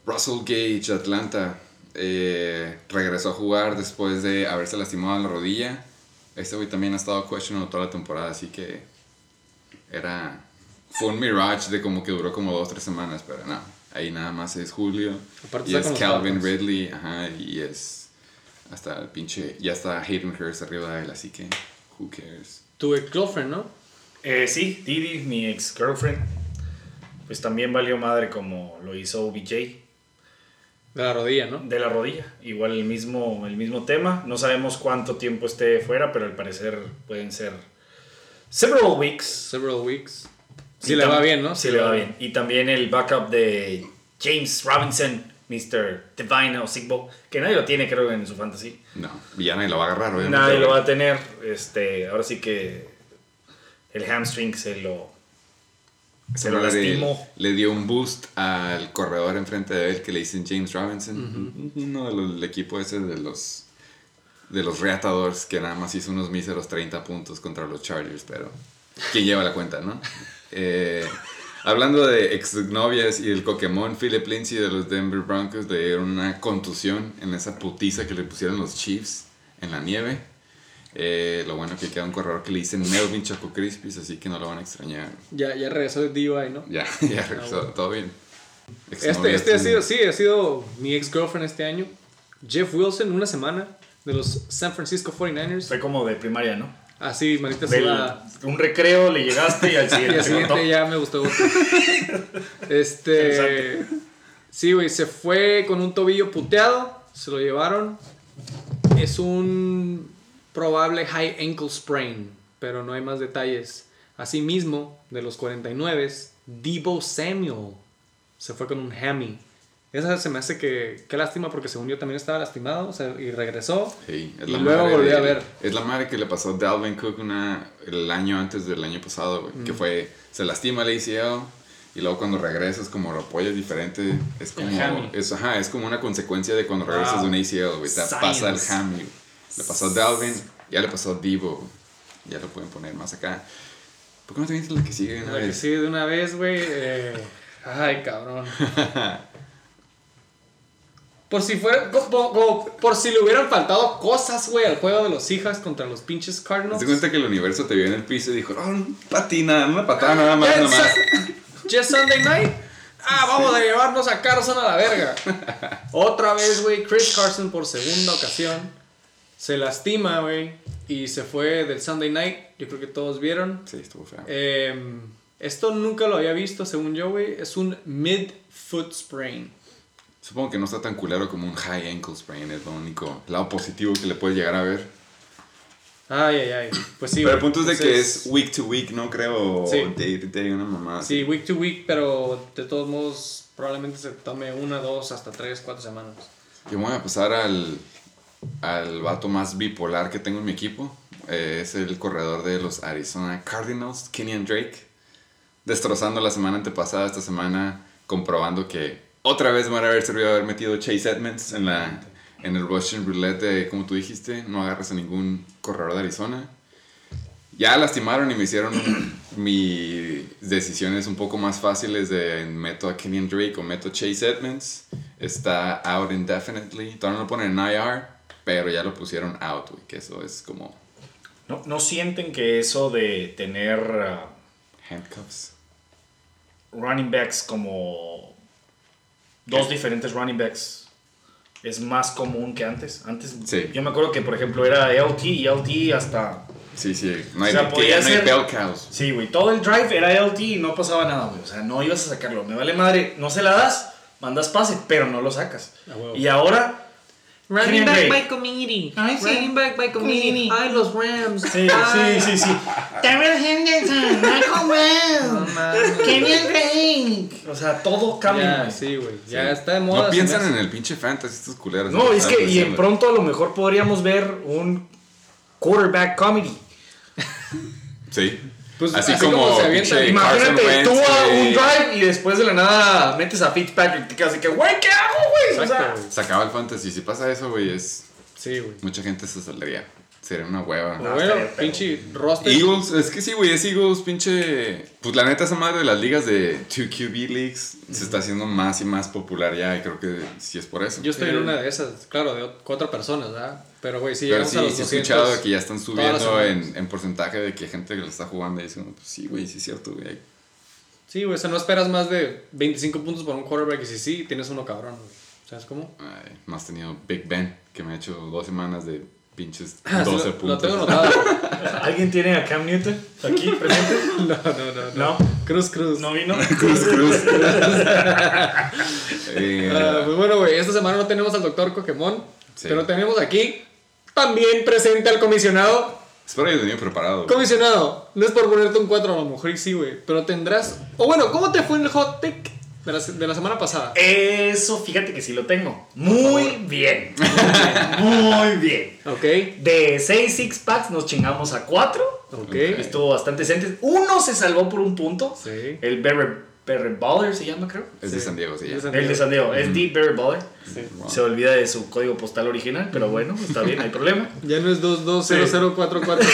Russell Gage, Atlanta, eh, regresó a jugar después de haberse lastimado la rodilla. Este güey también ha estado questionable toda la temporada, así que era... Fue un mirage de como que duró como dos o tres semanas, pero no. Ahí nada más es Julio. Aparte y es Calvin Falcons. Ridley, ajá, y es... Hasta el pinche... Ya está Hayden Hurst arriba de él, así que... Who cares? Tu ex girlfriend, ¿no? Eh, sí, Didi, mi ex girlfriend, pues también valió madre como lo hizo OBJ De la rodilla, ¿no? de la rodilla. Igual el mismo, el mismo tema. No sabemos cuánto tiempo esté fuera, pero al parecer pueden ser several weeks. Several weeks. Si le va bien, ¿no? Sí, le va bien. Y también el backup de James Robinson, Mr. Divine o Sigbo, que nadie lo tiene, creo, en su fantasy. No, y ya nadie lo va a agarrar, obviamente. Nadie lo va a tener. Este, ahora sí que el hamstring se lo, se lo lastimó. Le dio un boost al corredor enfrente de él que le dicen James Robinson. Uno de los, del equipo ese de los de los Reatadores que nada más hizo unos míseros 30 puntos contra los Chargers, pero ¿quién lleva la cuenta, no? Eh, hablando de exnovias y el Pokémon, Philip Lindsay de los Denver Broncos le dieron una contusión en esa putiza que le pusieron los Chiefs en la nieve. Eh, lo bueno que queda un corredor que le dicen Melvin Choco Crispis, así que no lo van a extrañar. Ya, ya regresó de DUI, ¿no? Ya, [LAUGHS] ya regresó, bueno. todo bien. Este, este ha sido, sí, ha sido mi ex girlfriend este año. Jeff Wilson, una semana de los San Francisco 49ers. Fue como de primaria, ¿no? Así, manita Del- sudada. un recreo le llegaste y al [LAUGHS] Y siguiente, al te contó. siguiente ya me gustó. [LAUGHS] Este. Sí, güey, se fue con un tobillo puteado. Se lo llevaron. Es un probable high ankle sprain, pero no hay más detalles. Asimismo, de los 49, Debo Samuel se fue con un hammy. Esa se me hace que. Qué lástima porque según yo también estaba lastimado o sea, y regresó. Sí, es Y la luego madre volví de- a ver. Es la madre que le pasó a Dalvin Cook una, el año antes del año pasado, güey. Mm. Que fue, se lastima el ACL y luego cuando regresas como lo apoyas diferente. Es como, es, ajá, es como una consecuencia de cuando regresas Wow. de un ACL, güey. Te pasa el hammy. Le pasó a Dalvin, ya le pasó a Debo. Ya lo pueden poner más acá. ¿Por qué no te dices la que sigue de una La que vez? sí, de una vez, güey. eh, ay, cabrón. [LAUGHS] Por si fuera. Como, como- por si le hubieran faltado cosas, güey, al juego de los Seahawks contra los pinches Cardinals. ¿Te cuenta que el universo te vio en el piso y dijo, oh, patina, una patada nada más, nada más? es Sunday night. Ah, vamos a llevarnos a Carson a la verga. [LAUGHS] Otra vez, güey, Chris Carson por segunda ocasión se lastima, güey, y se fue del Sunday night. Yo creo que todos vieron. Sí, estuvo feo. Eh, esto nunca lo había visto, según yo, güey. Es un mid-foot sprain. Supongo que no está tan culero como un high ankle sprain, es lo único lado positivo que le puedes llegar a ver. Ay, ay, ay. Pues sí. Pero el punto es de que es week to week, no creo Sí. to day, una mamá. Sí, week to week, pero de todos modos probablemente se tome una, dos, hasta tres, cuatro semanas. Yo voy a pasar al, al vato más bipolar que tengo en mi equipo. Eh, es el corredor de los Arizona Cardinals, Kenyan Drake. Destrozando la semana antepasada, esta semana comprobando que otra vez me van a haber servido haber metido Chase Edmonds en, la, en el Russian Roulette de, como tú dijiste, no agarras a ningún corredor de Arizona. Ya lastimaron y me hicieron [CLEARS THROAT] mis decisiones un poco más fáciles de meto a Kenyan Drake o meto Chase Edmonds. Está out indefinitely. Todavía no lo ponen en IR, pero ya lo pusieron out, güey, que eso es como ¿No, ¿No sienten que eso de tener ah, handcuffs. running backs como dos diferentes running backs es más común que antes? Antes Sí. yo me acuerdo que por ejemplo era LT y LT hasta... Sí, sí, no hay, O sea, que podía ya no hay bell cows. Sí, güey, todo el drive era LT y no pasaba nada, güey. O sea, no ibas a sacarlo. Me vale madre, no se la das, mandas pase, pero no lo sacas. A huevo. Y ahora... Running back by committee. Ay, sí. Running back by committee. Ay, los Rams. Sí, Ay. sí, sí, sí. Darrell Henderson, Michael [LAUGHS] Wells, Kenyan Drake. O sea, todo cambia. Ya, sí, güey. Ya está de moda. No piensan en el pinche fantasy estos culeros. No, es que y en pronto a lo mejor podríamos ver un quarterback comedy. Sí. Pues, así, así como, como se avienta- Imagínate, tú a un drive y después de la nada metes a Fitzpatrick y te quedas así que, güey, ¿qué hago, güey? O Exacto, sea. Se acaba el fantasy. Si pasa eso, güey, es. Sí, güey. Mucha gente se saldría. Sería una hueva. No, Bueno, pinche roster. Eagles, es que sí, güey, es Eagles, pinche. Pues la neta, esa madre de las ligas de 2QB Leagues se está haciendo más y más popular ya, y creo que sí es por eso. Yo estoy Eh. en una de esas, claro, de cuatro personas, ¿verdad? Pero, güey, sí, Pero llegamos sí, a los sí he 200 escuchado que ya están subiendo en, en porcentaje de que gente que lo está jugando y dicen, pues sí, güey, sí es cierto, güey. Sí, güey, o sea, no esperas más de 25 puntos por un quarterback y si sí, tienes uno cabrón, güey. ¿Sabes cómo? Ay, más tenido Big Ben, que me ha hecho dos semanas de pinches Ah, sí, 12 lo- Lo puntos. tengo notado. [LAUGHS] ¿alguien tiene a Cam Newton aquí presente? [LAUGHS] no, no, no, No, Cruz, cruz. no vino. [LAUGHS] Cruz, cruz. Eh, Ah, pues bueno, güey, esta semana no tenemos al doctor Pokémon, Sí. pero tenemos aquí también presente al comisionado. espero hayas venido preparado. Comisionado, no es por ponerte un 4, a lo mejor y sí, güey, pero tendrás... O bueno, ¿cómo te fue en el hot take de la, de la semana pasada? Eso, fíjate que sí lo tengo. [LAUGHS] Muy bien. Muy bien. Ok, De 6 six packs nos chingamos a 4. ok. Estuvo bastante decente. Uno se salvó por un punto. Sí. El Berry, Berry Baller se llama, creo. Es de. San Diego, sí. ya. Es de El de San Diego. Es Deep Berry Baller. Sí. Wow. Se olvida de su código postal original, pero bueno, está bien, no hay problema. [LAUGHS] Ya no es 220044.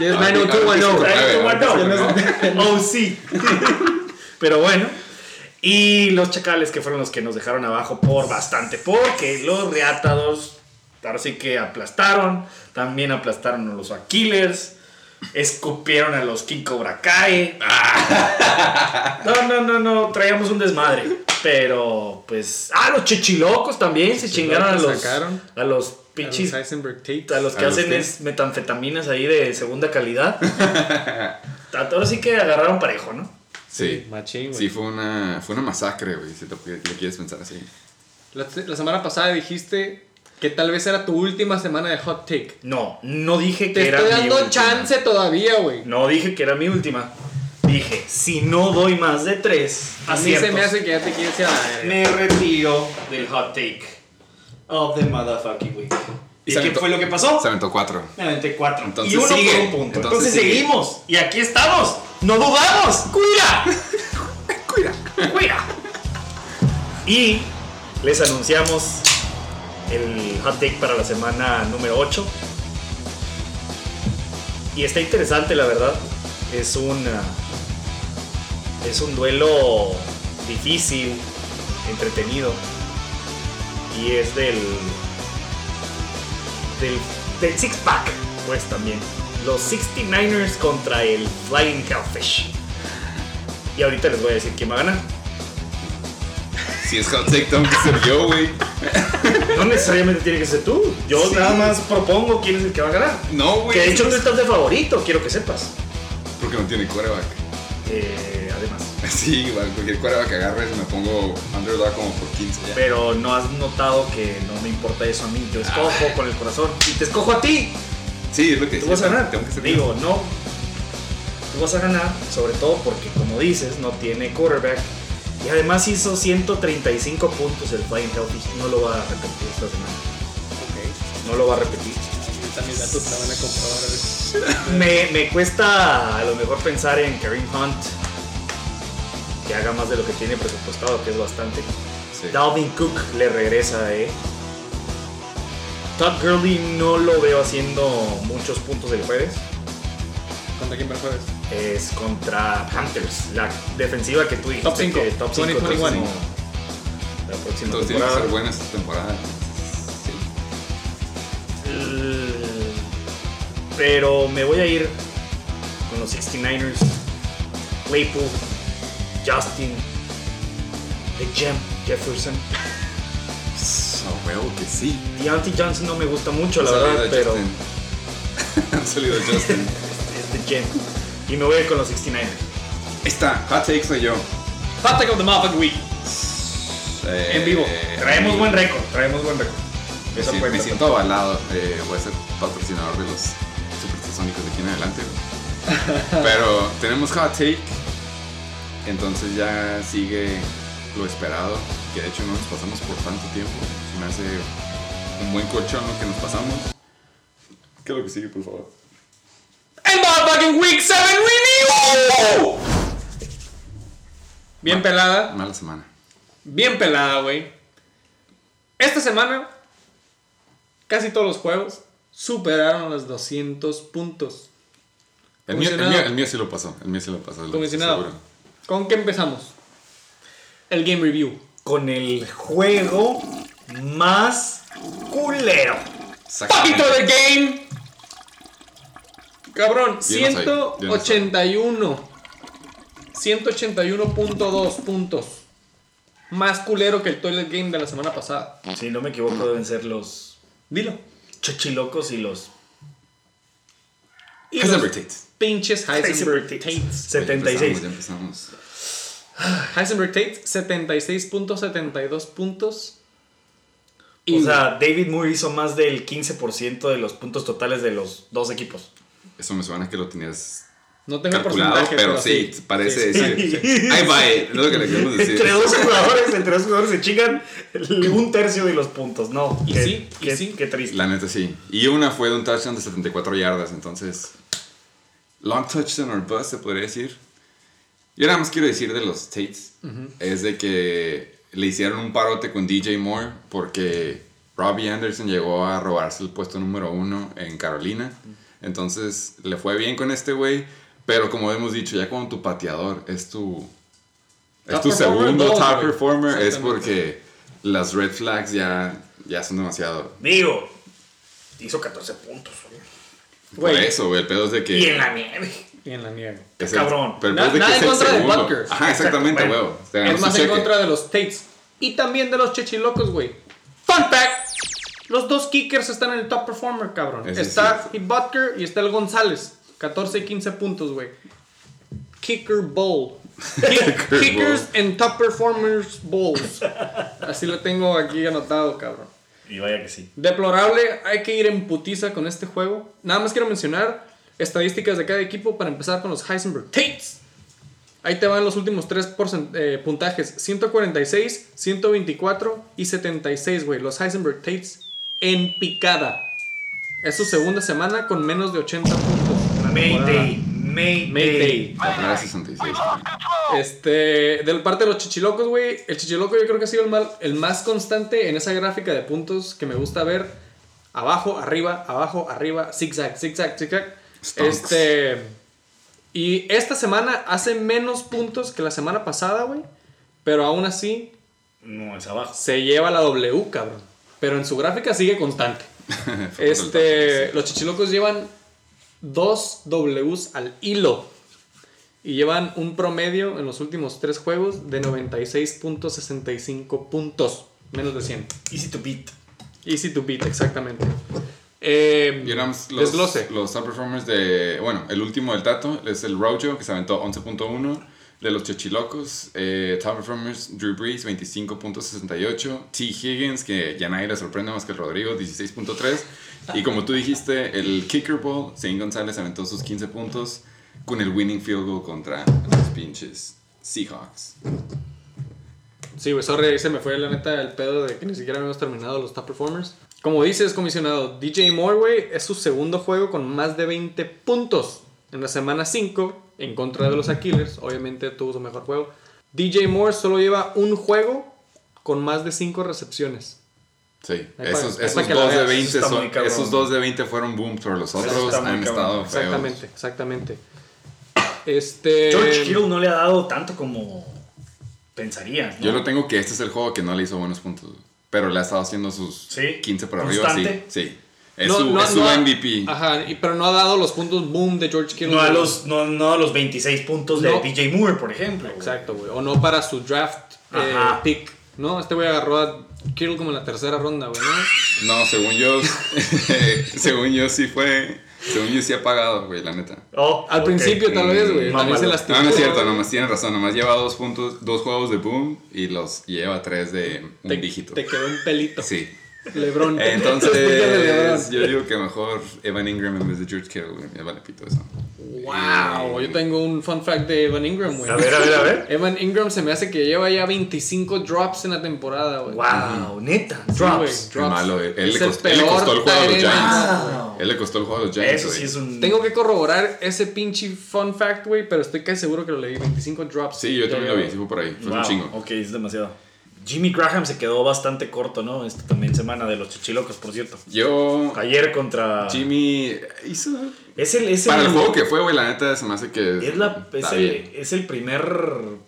Ya es Ah, 90210. ah, Ahí, bueno, ¿cómo bueno, no? Oh, sí. [LAUGHS] Pero bueno. Y los chacales que fueron los que nos dejaron abajo por bastante. Porque los reatados, ahora sí que aplastaron. También aplastaron a los Aquilers. Escupieron a los King Cobra Kai. No, no, no, no. Traíamos un desmadre. Pero, pues. Ah, los chichilocos también. Se chingaron a los. sacaron. A los pinches a los que A hacen es metanfetaminas ahí de segunda calidad. [LAUGHS] Ahora sí que agarraron parejo, ¿no? Sí. Machín, güey. Sí, fue una, fue una masacre, güey, si lo, le quieres pensar así. La, la semana pasada dijiste que tal vez era tu última semana de hot take. No, no dije que Te era estoy mi dando última. chance todavía, güey. No dije que era mi última. Dije, si no doy más de tres A mí se me hace que ya te quieres ir a la verga. me retiro del hot take of the motherfucking week. ¿Y, qué fue lo que pasó? Se aventó cuatro. Me aventé cuatro. Entonces y uno sigue. por un punto. Entonces seguimos. Y aquí estamos. ¡No dudamos! ¡Cuida! ¡Cuida! ¡Cuida! Y les anunciamos el hot take para la semana número 8. Y está interesante, la verdad. Es un. ah, Es un duelo difícil, entretenido. Y es del. Del, del six pack, pues también. Los 69ers contra el Flying Hellfish. Y ahorita les voy a decir quién va a ganar. Si es hot take, tengo que ser yo, güey. No necesariamente tiene que ser tú. Yo Sí. nada más propongo quién es el que va a ganar. No, güey. Que de hecho tú es- estás de favorito, quiero que sepas. Porque no tiene quarterback. Eh. [LAUGHS] Sí, igual, cualquier quarterback que agarres me pongo underdog como por 15 ya. Pero no has notado que no me importa eso a mí. Yo escojo Ah. con el corazón. Y te escojo a ti. Sí, es lo que Tú vas a ganar. Tengo que ser Digo, no. Tú vas a ganar, sobre todo porque, como dices, no tiene quarterback. Y además hizo 135 puntos el Flying Healthy. No lo va a repetir esta semana. Ok. No lo va a repetir. Mis datos te van a comprobar. a [LAUGHS] ver. Me, me cuesta a lo mejor pensar en Kareem Hunt. Que haga más de lo que tiene presupuestado, que es bastante. Sí. Dalvin Cook le regresa, eh. Todd Gurley no lo veo haciendo muchos puntos el jueves. ¿Contra quién va el jueves? es contra Panthers, la defensiva que tú dijiste Top cinco, que top 5 2021. la próxima Entonces tiene que ser buena esta temporada. Sí. Pero me voy a ir con los 69ers, Claypool, Justin, The Gem, Jefferson. A huevo que sí. Deontay Johnson no me gusta mucho, la verdad, pero. Han [LAUGHS] salido [LAUGHS] Justin. es The Gem. Y me voy a ir con los 69ers. Ahí está, hot take soy yo. Hot take of the motherfucking week. Eh, En vivo. Traemos buen récord, traemos buen récord. Me, si- me siento avalado. eh, voy a ser patrocinador de los supersónicos de aquí en adelante. [LAUGHS] Pero tenemos hot take. Entonces ya sigue lo esperado. Que de hecho no nos pasamos por tanto tiempo. Se me hace un buen colchón lo que nos pasamos. ¿Qué es lo que sigue, por favor? El motherfucking week 7 review. Bien pelada. Mala semana. Bien pelada, güey. Esta semana, casi todos los juegos superaron los 200 puntos. El mío, el, mío, el mío sí lo pasó. El mío sí lo pasó. Comisionado, seguro. ¿Con qué empezamos? El game review. Con el juego más culero. ¡Poquito de game! Cabrón, Yo no soy, yo no soy. 181. 181.2 puntos. Más culero que el toilet game de la semana pasada. Si no me equivoco, deben ser los Dilo. chachilocos y los Y los. Pinches Heisenberg Heisenberg Tates. 76. Ya empezamos. [SIGHS] Heisenberg Tate, 76.72 puntos. Y O sea, David Moore hizo más del 15% de los puntos totales de los dos equipos. Eso me suena que lo tenías no tengo calculado, porcentaje, pero sí, parece sí, decir. sí, sí. Ahí va, eh, es lo que le queremos decir. Entre dos jugadores, entre dos jugadores se chingan un tercio de los puntos. No, Y qué, sí, y qué- sí. qué triste. La neta sí. Y una fue de un touchdown de 74 yardas, entonces. Long touchdown or bust, se podría decir. Yo nada más quiero decir de los Tates. Es de que le hicieron un parote con DJ Moore porque Robbie Anderson llegó a robarse el puesto número uno en Carolina. Entonces le fue bien con este güey. Pero como hemos dicho, ya cuando tu pateador es tu. Es Top tu performer, segundo top güey. performer, es porque las red flags ya, ya son demasiado. Digo, hizo 14 puntos. Güey. Por Güey. eso, güey. El pedo es de que. Y en la nieve. Y en la nieve. es el- cabrón. Pero el Na- pedo es de nada que en contra de. Butker. Ajá, exactamente. Te ganó Es más en cheque. contra de los Tates. Y también de los chechilocos, güey. Fun fact. Los dos kickers están en el top performer, cabrón. Es está el Butker y está el González. 14 y 15 puntos, güey. Kicker Bowl. [LAUGHS] Kick- Kicker Kickers and Top Performers Bowls. Así lo tengo aquí anotado, cabrón. Y vaya que sí. Deplorable, hay que ir en putiza con este juego. Nada más quiero mencionar estadísticas de cada equipo para empezar con los Heisenberg Tates. Ahí te van los últimos tres porcent- eh, puntajes: 146, 124 y 76, güey. Los Heisenberg Tates en picada. Es su segunda semana con menos de 80 puntos. Mayday. Mayday. Mayday. La primera 66. güey. Este, del parte de los chichilocos, güey. El chichiloco yo creo que ha sido el, mal- el más constante en esa gráfica de puntos que me gusta ver. Abajo, arriba, abajo, arriba, zigzag, zigzag, zigzag. Stonks. Este. Y esta semana hace menos puntos que la semana pasada, güey. Pero aún así No, es abajo. se lleva la W, cabrón. Pero en su gráfica sigue constante. [LAUGHS] Este, los chichilocos llevan dos Ws al hilo. Y llevan un promedio en los últimos tres juegos de 96.65 puntos. Menos de 100. Easy to beat. Easy to beat, exactamente. Eh, Y los, desglose. los top performers de. Bueno, el último del Tato es el Rojo, que se aventó 11.1. De los Chechilocos, eh, top performers, Drew Brees, 25.68. T. Higgins, que ya nadie le sorprende más que el Rodrigo, 16.3. Y como tú dijiste, el kicker ball, Zane González aventó sus 15 puntos con el winning field goal contra los pinches Seahawks. Sí, güey, sorry, se me fue la neta el pedo de que ni siquiera habíamos terminado los top performers. Como dices, comisionado, DJ Moore, güey, es su segundo juego con más de 20 puntos. En la semana 5, en contra de los Aquilers, obviamente tuvo su mejor juego. DJ Moore solo lleva un juego con más de 5 recepciones. Sí, para- esos, esos, para dos de veas. 20 Eso está son- cabrón. esos dos de 20 fueron boom, pero los otros han cabrón. estado feos. Exactamente, exactamente. Este. George Kittle no le ha dado tanto como pensaría. ¿no? Yo lo tengo que este es el juego que no le hizo buenos puntos, pero le ha estado haciendo sus Sí. 15 por arriba. Sí. Es no- su, no- es su no MVP. Ajá, y- pero no ha dado los puntos boom de George Kittle. No a, los, no, no a los 26 puntos de No. DJ Moore, por ejemplo. Exacto, güey. O no para su draft eh, pick. No, este güey agarró a Kittle como en la tercera ronda, güey, ¿no? No, según yo, [LAUGHS] según yo sí fue, según yo sí ha pagado, güey, la neta. Oh, Al principio tal vez, güey. Mm, También se mámalo. lastimó. No, no es cierto, nomás tiene razón, nomás lleva dos puntos, dos juegos de boom y los lleva tres de un Te, dígito. te quedó un pelito. Sí. Lebron. [LAUGHS] Entonces, yo digo que mejor Evan Ingram en vez de George Kittle, güey. Me vale pito eso. Wow, yo tengo un fun fact de Evan Ingram, güey. A ver, a ver, a ver. [LAUGHS] Evan Ingram se me hace que lleva ya 25 drops en la temporada, güey. Wow, neta. Sí, Drops. güey, Qué drops. malo, él, le costó, él le costó el juego a los. Giants. Wow. Él le costó el juego a los Giants. Eso sí es un. Tengo que corroborar ese pinche fun fact, güey, pero estoy casi seguro que lo leí. 25 drops. Sí, yo también lo vi, sí fue por ahí. Fue Wow, un chingo. Ok, es demasiado. Jimmy Graham se quedó bastante corto, ¿no? Esta también semana de los chichilocos, por cierto. Yo, Ayer contra. Jimmy hizo. Es el. Es Para el juego que fue, güey, la neta se me hace que. Es, la, es, el, es el primer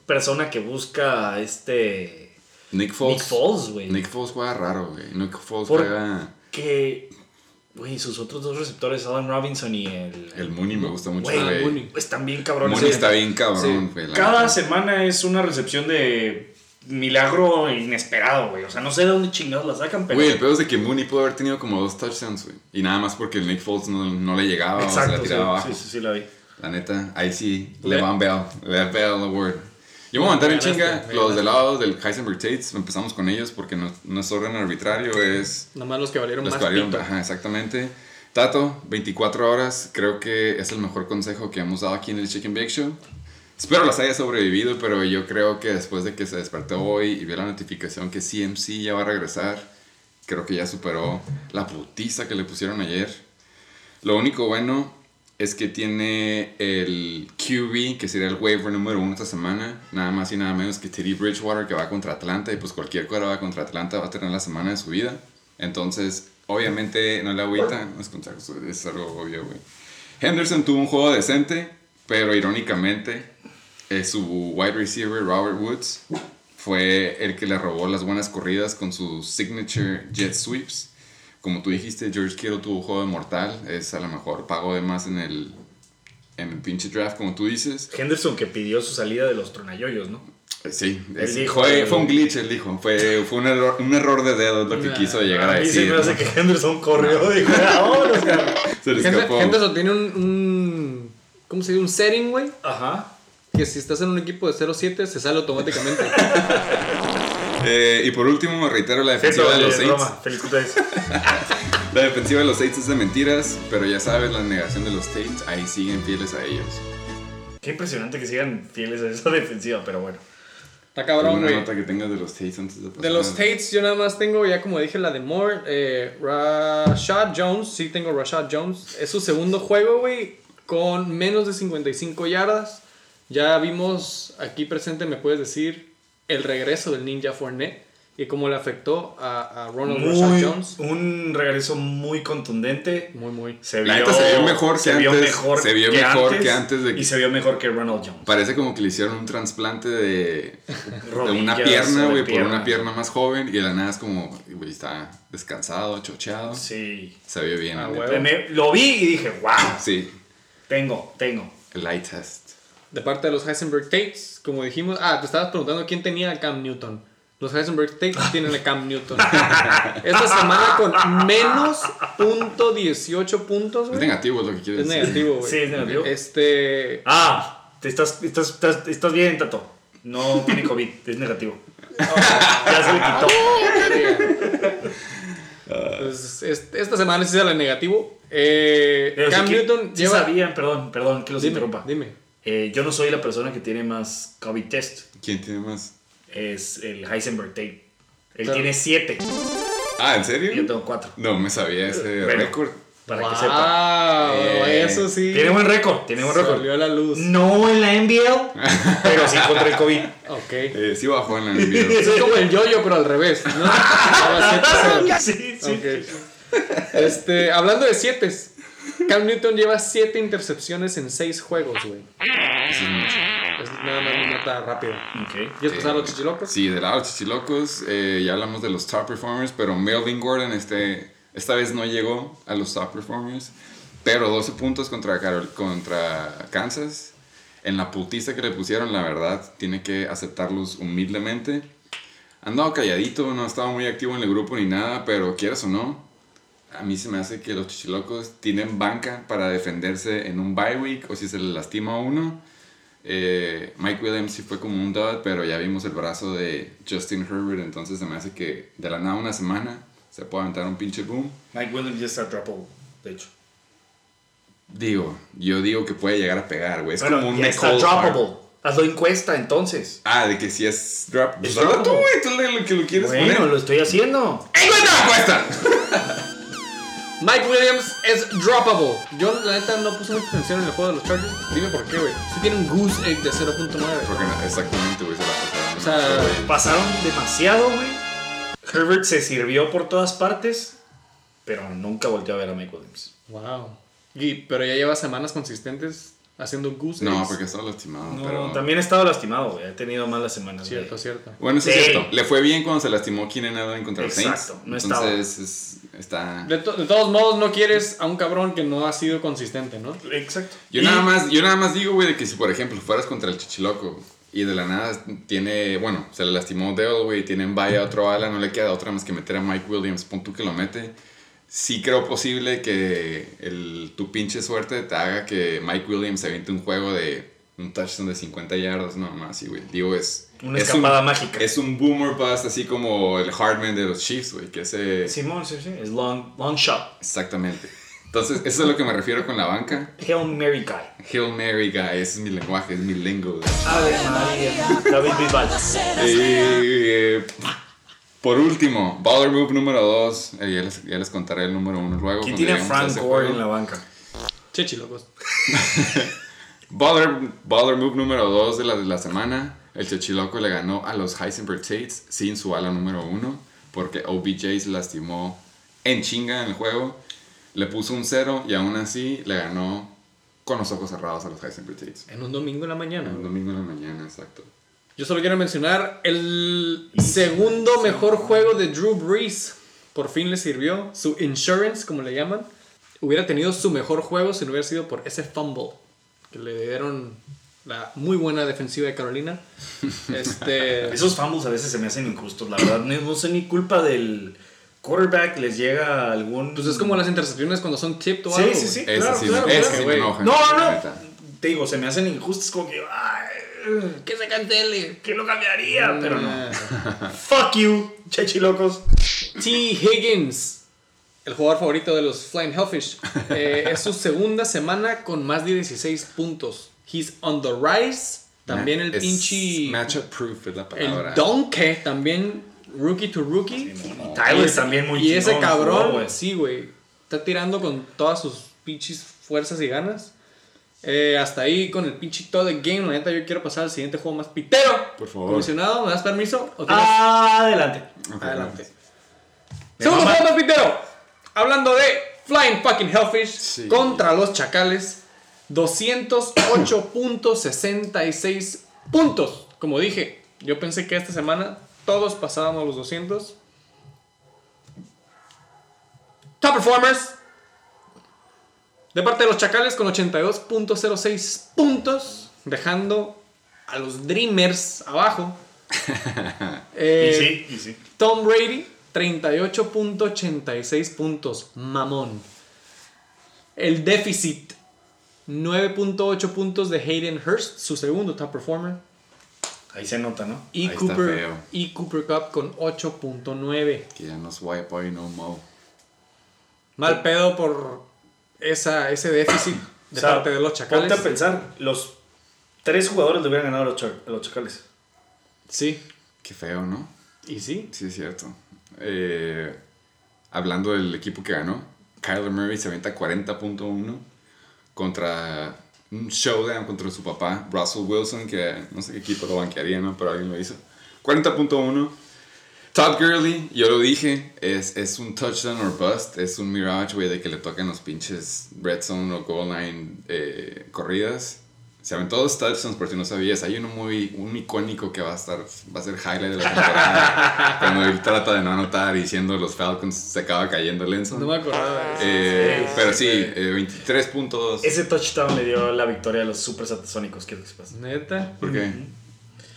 persona que busca este. Nick Foles. Nick Foles, güey. Nick Foles juega raro, güey. Nick Foles Por- juega. Que. Güey, sus otros dos receptores, Alan Robinson y el. El Mooney me gusta mucho, Güey. Mooney. Están bien cabrones. Mooney está bien cabrón, güey. Cada semana es una recepción de milagro inesperado, güey. O sea, no sé de dónde chingados la sacan, pero. Güey, el pedo es de que Mooney pudo haber tenido como dos touchdowns, güey. Y nada más porque el Nick Foles no, no le llegaba o se Exacto, la tiraba sí, abajo. sí, sí, sí, la vi. La neta, ahí sí, Le- Levan Bell, Levan Bell Award. Yo me voy a mandar en chinga me los ganaste. del lado del Heisenberg Tates. Empezamos con ellos porque no, no es orden arbitrario, es Nomás los que valieron los más que valieron- pito. Ajá, exactamente. Tato, 24 horas, creo que es el mejor consejo que hemos dado aquí en el Chicken Bake Show. Espero las haya sobrevivido, pero yo creo que después de que se despertó hoy y vio la notificación que CMC ya va a regresar, creo que ya superó la putiza que le pusieron ayer. Lo único bueno es que tiene el QB, que sería el waiver número uno esta semana, nada más y nada menos que Teddy Bridgewater, que va contra Atlanta, y pues cualquier cosa va contra Atlanta va a tener la semana de su vida. Entonces, obviamente no le agüita, es algo obvio, güey. Henderson tuvo un juego decente, pero irónicamente, eh, su wide receiver, Robert Woods, fue el que le robó las buenas corridas con sus signature jet sweeps. Como tú dijiste, George Kittle tuvo un juego de mortal. Es a lo mejor pago de más en el, en el pinche draft, como tú dices. Henderson que pidió su salida de los tronayoyos, ¿no? Eh, Sí, es- dijo- fue, fue un glitch, él dijo. Fue, fue un, error, un error de dedo lo que Nah, quiso llegar a A mí se decir. me hace ¿no? que Henderson corrió y dijo, vámonos, cabrón". [LAUGHS] Se le escapó. Henderson tiene un, un. ¿Cómo se dice? Un setting, güey. Ajá. Que si estás en un equipo de 0-7 se sale automáticamente. [LAUGHS] Eh, y por último, reitero la defensiva de los es Saints. [LAUGHS] La defensiva de los Saints es de mentiras, pero ya sabes, la negación de los Saints, ahí siguen fieles a ellos. Qué impresionante que sigan fieles a esa defensiva, pero bueno. Está cabrón, ¿Alguna güey. nota que tengas de los Saints antes de pasar? De los Tates, yo nada más tengo, ya como dije, la de Moore. Eh, Rashad Jones, sí tengo Rashad Jones. Es su segundo juego, güey, con menos de 55 yardas. Ya vimos aquí presente, me puedes decir, el regreso del Ninja Fournette y cómo le afectó a, a Ronald Muy, Jones. un regreso muy contundente. Muy, muy. Se La vio, se vio mejor que se vio antes, mejor se vio que mejor antes, que antes de que- Y se vio mejor que Ronald Jones. Parece como que le hicieron un trasplante de, de una pierna, güey, por una pierna más joven. Y de la nada es como, güey, está descansado, chocheado. Sí. Se vio bien, Ah, lo vi y dije, wow, Sí, tengo, tengo. el eye test. De parte de los Heisenberg Tates, como dijimos. Ah, te estabas preguntando quién tenía a Cam Newton. Los Heisenberg Tates tienen a Cam Newton. [LAUGHS] Esta semana con menos punto 18 puntos, Es negativo es lo que quieres Es decir. negativo, güey. Sí, es negativo. Este. Ah, te estás, estás, estás, estás bien, Tato. No tiene COVID, es negativo. [LAUGHS] ya se le quitó. Pues, es- esta semana sí sale negativo. Eh, Cam sí que- Newton sí lleva. sabían, perdón, perdón que los dime, interrumpa. dime. Eh, yo no soy la persona que tiene más COVID test. ¿Quién tiene más? Es el Heisenberg Tape. Él Claro. tiene siete. Ah, ¿en serio? y Yo tengo cuatro. No me sabía ese Bueno. récord. Para wow, que sepa. Eh, eso sí. Tiene buen récord, tiene buen récord. Salió a la luz. No en la NBL, pero sí contra el COVID. [LAUGHS] Ok. Eh, sí bajó en la NBA. [LAUGHS] Es como el yo-yo, pero al revés, ¿no? [LAUGHS] Ahora 7-0. Sí, sí. Ok. Este, hablando de siete, Cam Newton lleva siete intercepciones en seis juegos, güey. Sí, es mucho. Es nada más una nota rápida. Ok. ¿Quieres pasar a los chichilocos? Sí, de lado chichilocos, eh, ya hablamos de los top performers, pero Melvin Gordon este, esta vez no llegó a los top performers, pero 12 puntos contra, Carol, contra Kansas. En la putiza que le pusieron, la verdad, tiene que aceptarlos humildemente. Andado calladito, no estaba muy activo en el grupo ni nada, pero quieras o no, a mí se me hace que los chichilocos tienen banca para defenderse en un bye week o si se le lastima a uno. Eh, Mike Williams sí fue como un dud, pero ya vimos el brazo de Justin Herbert, entonces se me hace que de la nada una semana se puede aventar un pinche boom. Mike Williams ya está droppable, de hecho. Digo, yo digo que puede llegar a pegar, güey. Es Bueno, como un ya está droppable. Hazlo encuesta entonces. Ah, de que si es drop. Es Pues hazlo tú, droppable. güey, tú lo que lo quieres Bueno, poner. lo estoy haciendo. ¡Encuentra la apuesta! [LAUGHS] Mike Williams es droppable. Yo, la neta, no puse mucha atención en el juego de los Chargers. Dime por qué, güey. Sí tiene un goose egg de 0.9. Porque no, exactamente, güey, se la pasaron. O sea. Pasaron demasiado, güey. Herbert se sirvió por todas partes, pero nunca volteó a ver a Mike Williams. Wow. Y, pero ya lleva semanas consistentes haciendo goose No, porque estaba lastimado, No, pero... también ha estado lastimado, güey. Ha tenido malas semanas. güey. Cierto, cierto. Bueno, eso Sí. es cierto. Le fue bien cuando se lastimó Keenan Allen contra los Saints. Exacto, no estaba. Entonces, es- está... De, to- de todos modos, no quieres a un cabrón que no ha sido consistente, ¿no? Exacto. Yo Y- nada más, yo nada más digo, güey, de que si por ejemplo fueras contra el Chichiloco y de la nada tiene, bueno, se le lastimó Dale, güey, tienen vaya otro ala, no le queda otra más que meter a Mike Williams, pon tú que lo mete. Sí creo posible que el, tu pinche suerte te haga que Mike Williams se aviente un juego de un touchdown de 50 yardas, no más, sí, güey. Digo, es... Una es escapada un, mágica. Es un boomer bust así como el Hardman de los Chiefs, güey, que ese... Simón, sí, sí. Es long, long shot. Exactamente. Entonces, eso es a lo que me refiero con la banca. Hail Mary guy. Hail Mary, guy, ese es mi lenguaje, es mi lingo. Ave María. David Bisbal. Eh, por último, Baller Move número 2. ya, les, ya les contaré el número 1 luego. ¿Quién tiene a Frank Gore en la banca? Chechilocos. [LAUGHS] Baller, Baller Move número 2 de la, de la semana. El Chechiloco le ganó a los Heisenberg Tates sin su ala número 1. Porque OBJ se lastimó en chinga en el juego. Le puso un 0 y aún así le ganó con los ojos cerrados a los Heisenberg Tates. En un domingo en la mañana. El domingo en la mañana, exacto. Yo solo quiero mencionar el segundo mejor juego de Drew Brees. Por fin le sirvió. Su insurance, como le llaman. Hubiera tenido su mejor juego si no hubiera sido por ese fumble que le dieron la muy buena defensiva de Carolina. [LAUGHS] Este, Esos fumbles a veces se me hacen injustos, la verdad. No, no sé ni culpa del quarterback. Les llega algún. pues es como las intercepciones cuando son tipped o Sí, algo. sí, sí. Claro, sí, claro, ese claro, sí me güey. enoja. No, no, no. Te digo, se me hacen injustos como que. Ay, [CLEARS THROAT] Que se cancele. que lo cambiaría, pero no. Ah. [LAUGHS] Fuck you, chechilocos. T. Higgins, el jugador favorito de los Flying Hellfish, [LAUGHS] eh, es su segunda semana con más de 16 puntos. He's on the rise. También el Es pinche. Matchup proof es la palabra. El donkey también. Rookie to rookie. Tyler Y- es también muy Y ese cabrón, güey. sí, güey. Está tirando con todas sus pinches fuerzas y ganas. Eh, hasta ahí con el pinche todo de game. La neta, yo quiero pasar al siguiente juego más pitero. Por favor. Comisionado, ¿me das permiso? ¿O tienes- Adelante. Ok, Adelante. Segundo juego más pitero. Hablando de Flying fucking Hellfish Sí. contra los Chacales. 208.66 puntos. Como dije, yo pensé que esta semana todos pasábamos los 200. Top performers. De parte de los Chacales con 82.06 puntos. Dejando a los Dreamers abajo. [LAUGHS] Eh, y sí, y sí. Tom Brady, 38.86 puntos. Mamón. El déficit 9.8 puntos de Hayden Hurst, su segundo top performer. Ahí se nota, ¿no? Y Ahí está Cooper, feo. y Cooper Cup con 8.9. Que ya no es white boy no. Mal pedo por esa, ese déficit de O sea, parte de los chacales. Ponte a pensar, los tres jugadores le hubieran ganado a los, a los chacales. Sí, Qué feo, ¿no? y sí. Sí, es cierto. Eh, hablando del equipo que ganó, Kyler Murray se avienta 40.1 contra un showdown contra su papá, Russell Wilson, que no sé qué equipo lo banquearía, ¿no? Pero alguien lo hizo. 40.1. Todd Gurley, yo lo dije, es, es un touchdown or bust, es un mirage, güey, de que le toquen los pinches red zone o goal line eh, corridas. Se aventó dos touchdowns, por si no sabías. Hay uno muy un icónico que va a estar, va a ser highlight de la temporada. [LAUGHS] cuando él trata de no anotar y siendo los Falcons se acaba cayendo el Enzo. No me acordaba de eso. Eh, Sí, pero sí, eh, 23 puntos. Ese touchdown le dio la victoria a los super satasónicos, quiero que sepas. Neta. ¿Por qué?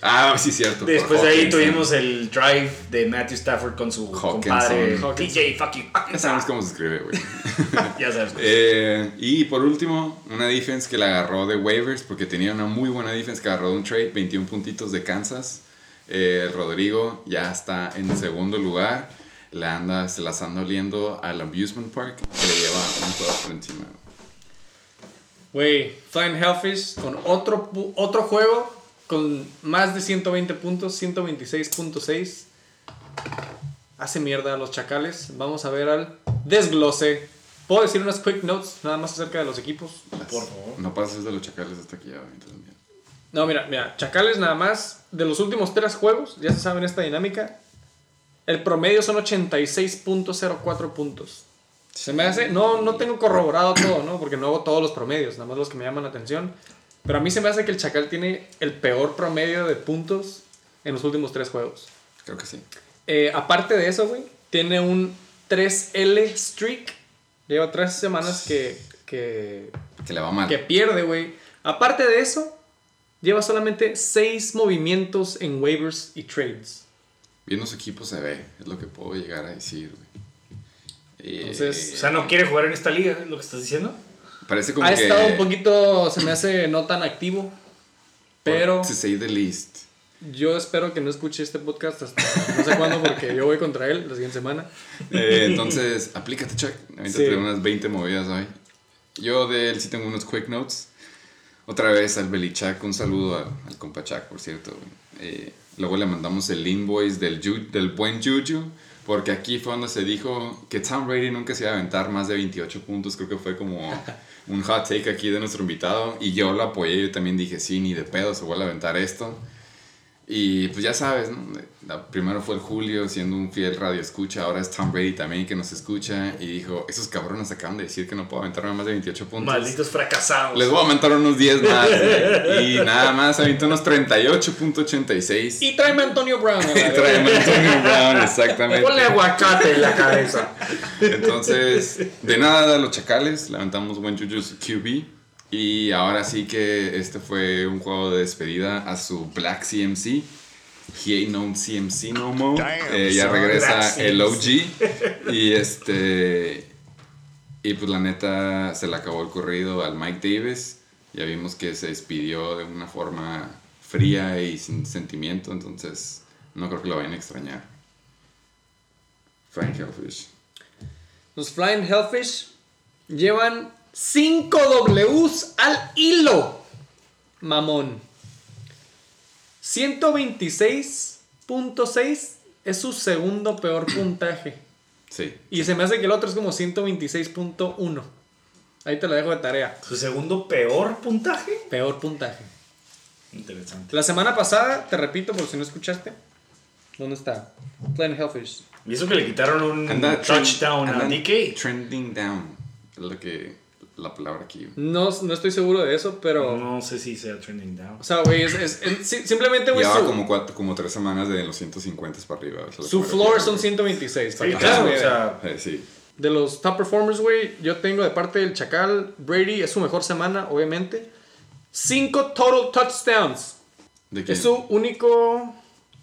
Ah, sí, cierto. Después de ahí tuvimos el drive de Matthew Stafford con su Hawkinson. compadre. TJ fucking Ya sabemos Hawkinson. cómo se escribe, güey. [LAUGHS] Ya sabes. Eh, y por último, una defense que la agarró de waivers porque tenía una muy buena defense que agarró de un trade, 21 puntitos de Kansas. Eh, Rodrigo ya está en segundo lugar. Le anda, se las anda oliendo al Amusement Park que le lleva un juego por encima. Güey, Flying Hellfish con otro, otro juego con más de 120 puntos, 126.6. Hace mierda a los chacales. Vamos a ver al desglose. ¿Puedo decir unas quick notes nada más acerca de los equipos? Por favor. No pases de los chacales hasta aquí ya, güey, entonces, mira. No, mira, mira, Chacales nada más, de los últimos tres juegos, ya se saben esta dinámica, el promedio son 86.04 puntos. Se me hace, no, no tengo corroborado todo, ¿no? Porque no hago todos los promedios, nada más los que me llaman la atención. Pero a mí se me hace que el Chacal tiene el peor promedio de puntos en los últimos tres juegos. Creo que sí. Eh, aparte de eso, güey, tiene un 3L streak. Lleva tres semanas que, que Que le va mal. que pierde, güey. Aparte de eso, lleva solamente 6 movimientos en waivers y trades. Viendo su equipo se ve, es lo que puedo llegar a decir, güey. Eh, Entonces, O sea, no quiere jugar en esta liga, es lo que estás diciendo. Parece como Ha que... estado un poquito, se me hace no tan activo. Pero To say the least. yo espero que no escuche este podcast hasta no sé cuándo, porque yo voy contra él la siguiente semana. Eh, entonces, aplícate, Chuck. Ahorita Sí. tengo unas 20 movidas hoy. Yo de él sí tengo unos quick notes. Otra vez al Belichak, un saludo al, al compa Chuck, por cierto. Eh, luego le mandamos el invoice del, Ju- del buen Juju, porque aquí fue donde se dijo que Tom Brady nunca se iba a aventar más de 28 puntos. Creo que fue como un hot take aquí de nuestro invitado. Y yo lo apoyé, yo también dije, sí, ni de pedo se vuelve a aventar esto. Y pues ya sabes, ¿no? Primero fue el Julio siendo un fiel radio escucha, ahora es Tom Brady también que nos escucha y dijo, esos cabrones acaban de decir que no puedo aventarme más de 28 puntos. Malditos fracasados. Les voy a aumentar unos 10 más. y nada más, aventó unos 38.86. Y tráeme a Antonio Brown. [LAUGHS] Y trae a Antonio Brown, exactamente. Ponle aguacate en la cabeza. Entonces, de nada, los chacales, levantamos buen Juju's QB. Y ahora sí que este fue un juego de despedida a su Black CMC. He ain't known CMC no more. Eh, ya regresa el OG. Y este. Y pues la neta se le acabó el corrido al Mike Davis. Ya vimos que se despidió de una forma fría y sin sentimiento. Entonces, no creo que lo vayan a extrañar. Frank Hellfish. Los Flying Hellfish llevan 5 Ws al hilo. Mamón. 126.6 es su segundo peor [CLEARS THROAT] puntaje. Sí. Y se me hace que el otro es como 126.1. Ahí te la dejo de tarea. Su segundo peor puntaje. Peor puntaje. Interesante. La semana pasada, te repito por si no escuchaste. ¿Dónde está? Flying Hellfish. Y eso que le quitaron un Anda touchdown a DK. Trending down. Es lo que. La palabra aquí. No, no estoy seguro de eso, pero. No sé si sea trending down. O sea, güey, es, es- es- si- simplemente, güey, Llevaba su, como, cuatro, como tres semanas de los 150 para arriba. es su floor son 126. para Sí, claro, o sea, Eh, sí. De los top performers, güey, yo tengo de parte del Chacal, Brady es su mejor semana, obviamente. Cinco total touchdowns. ¿De quién? Es su único.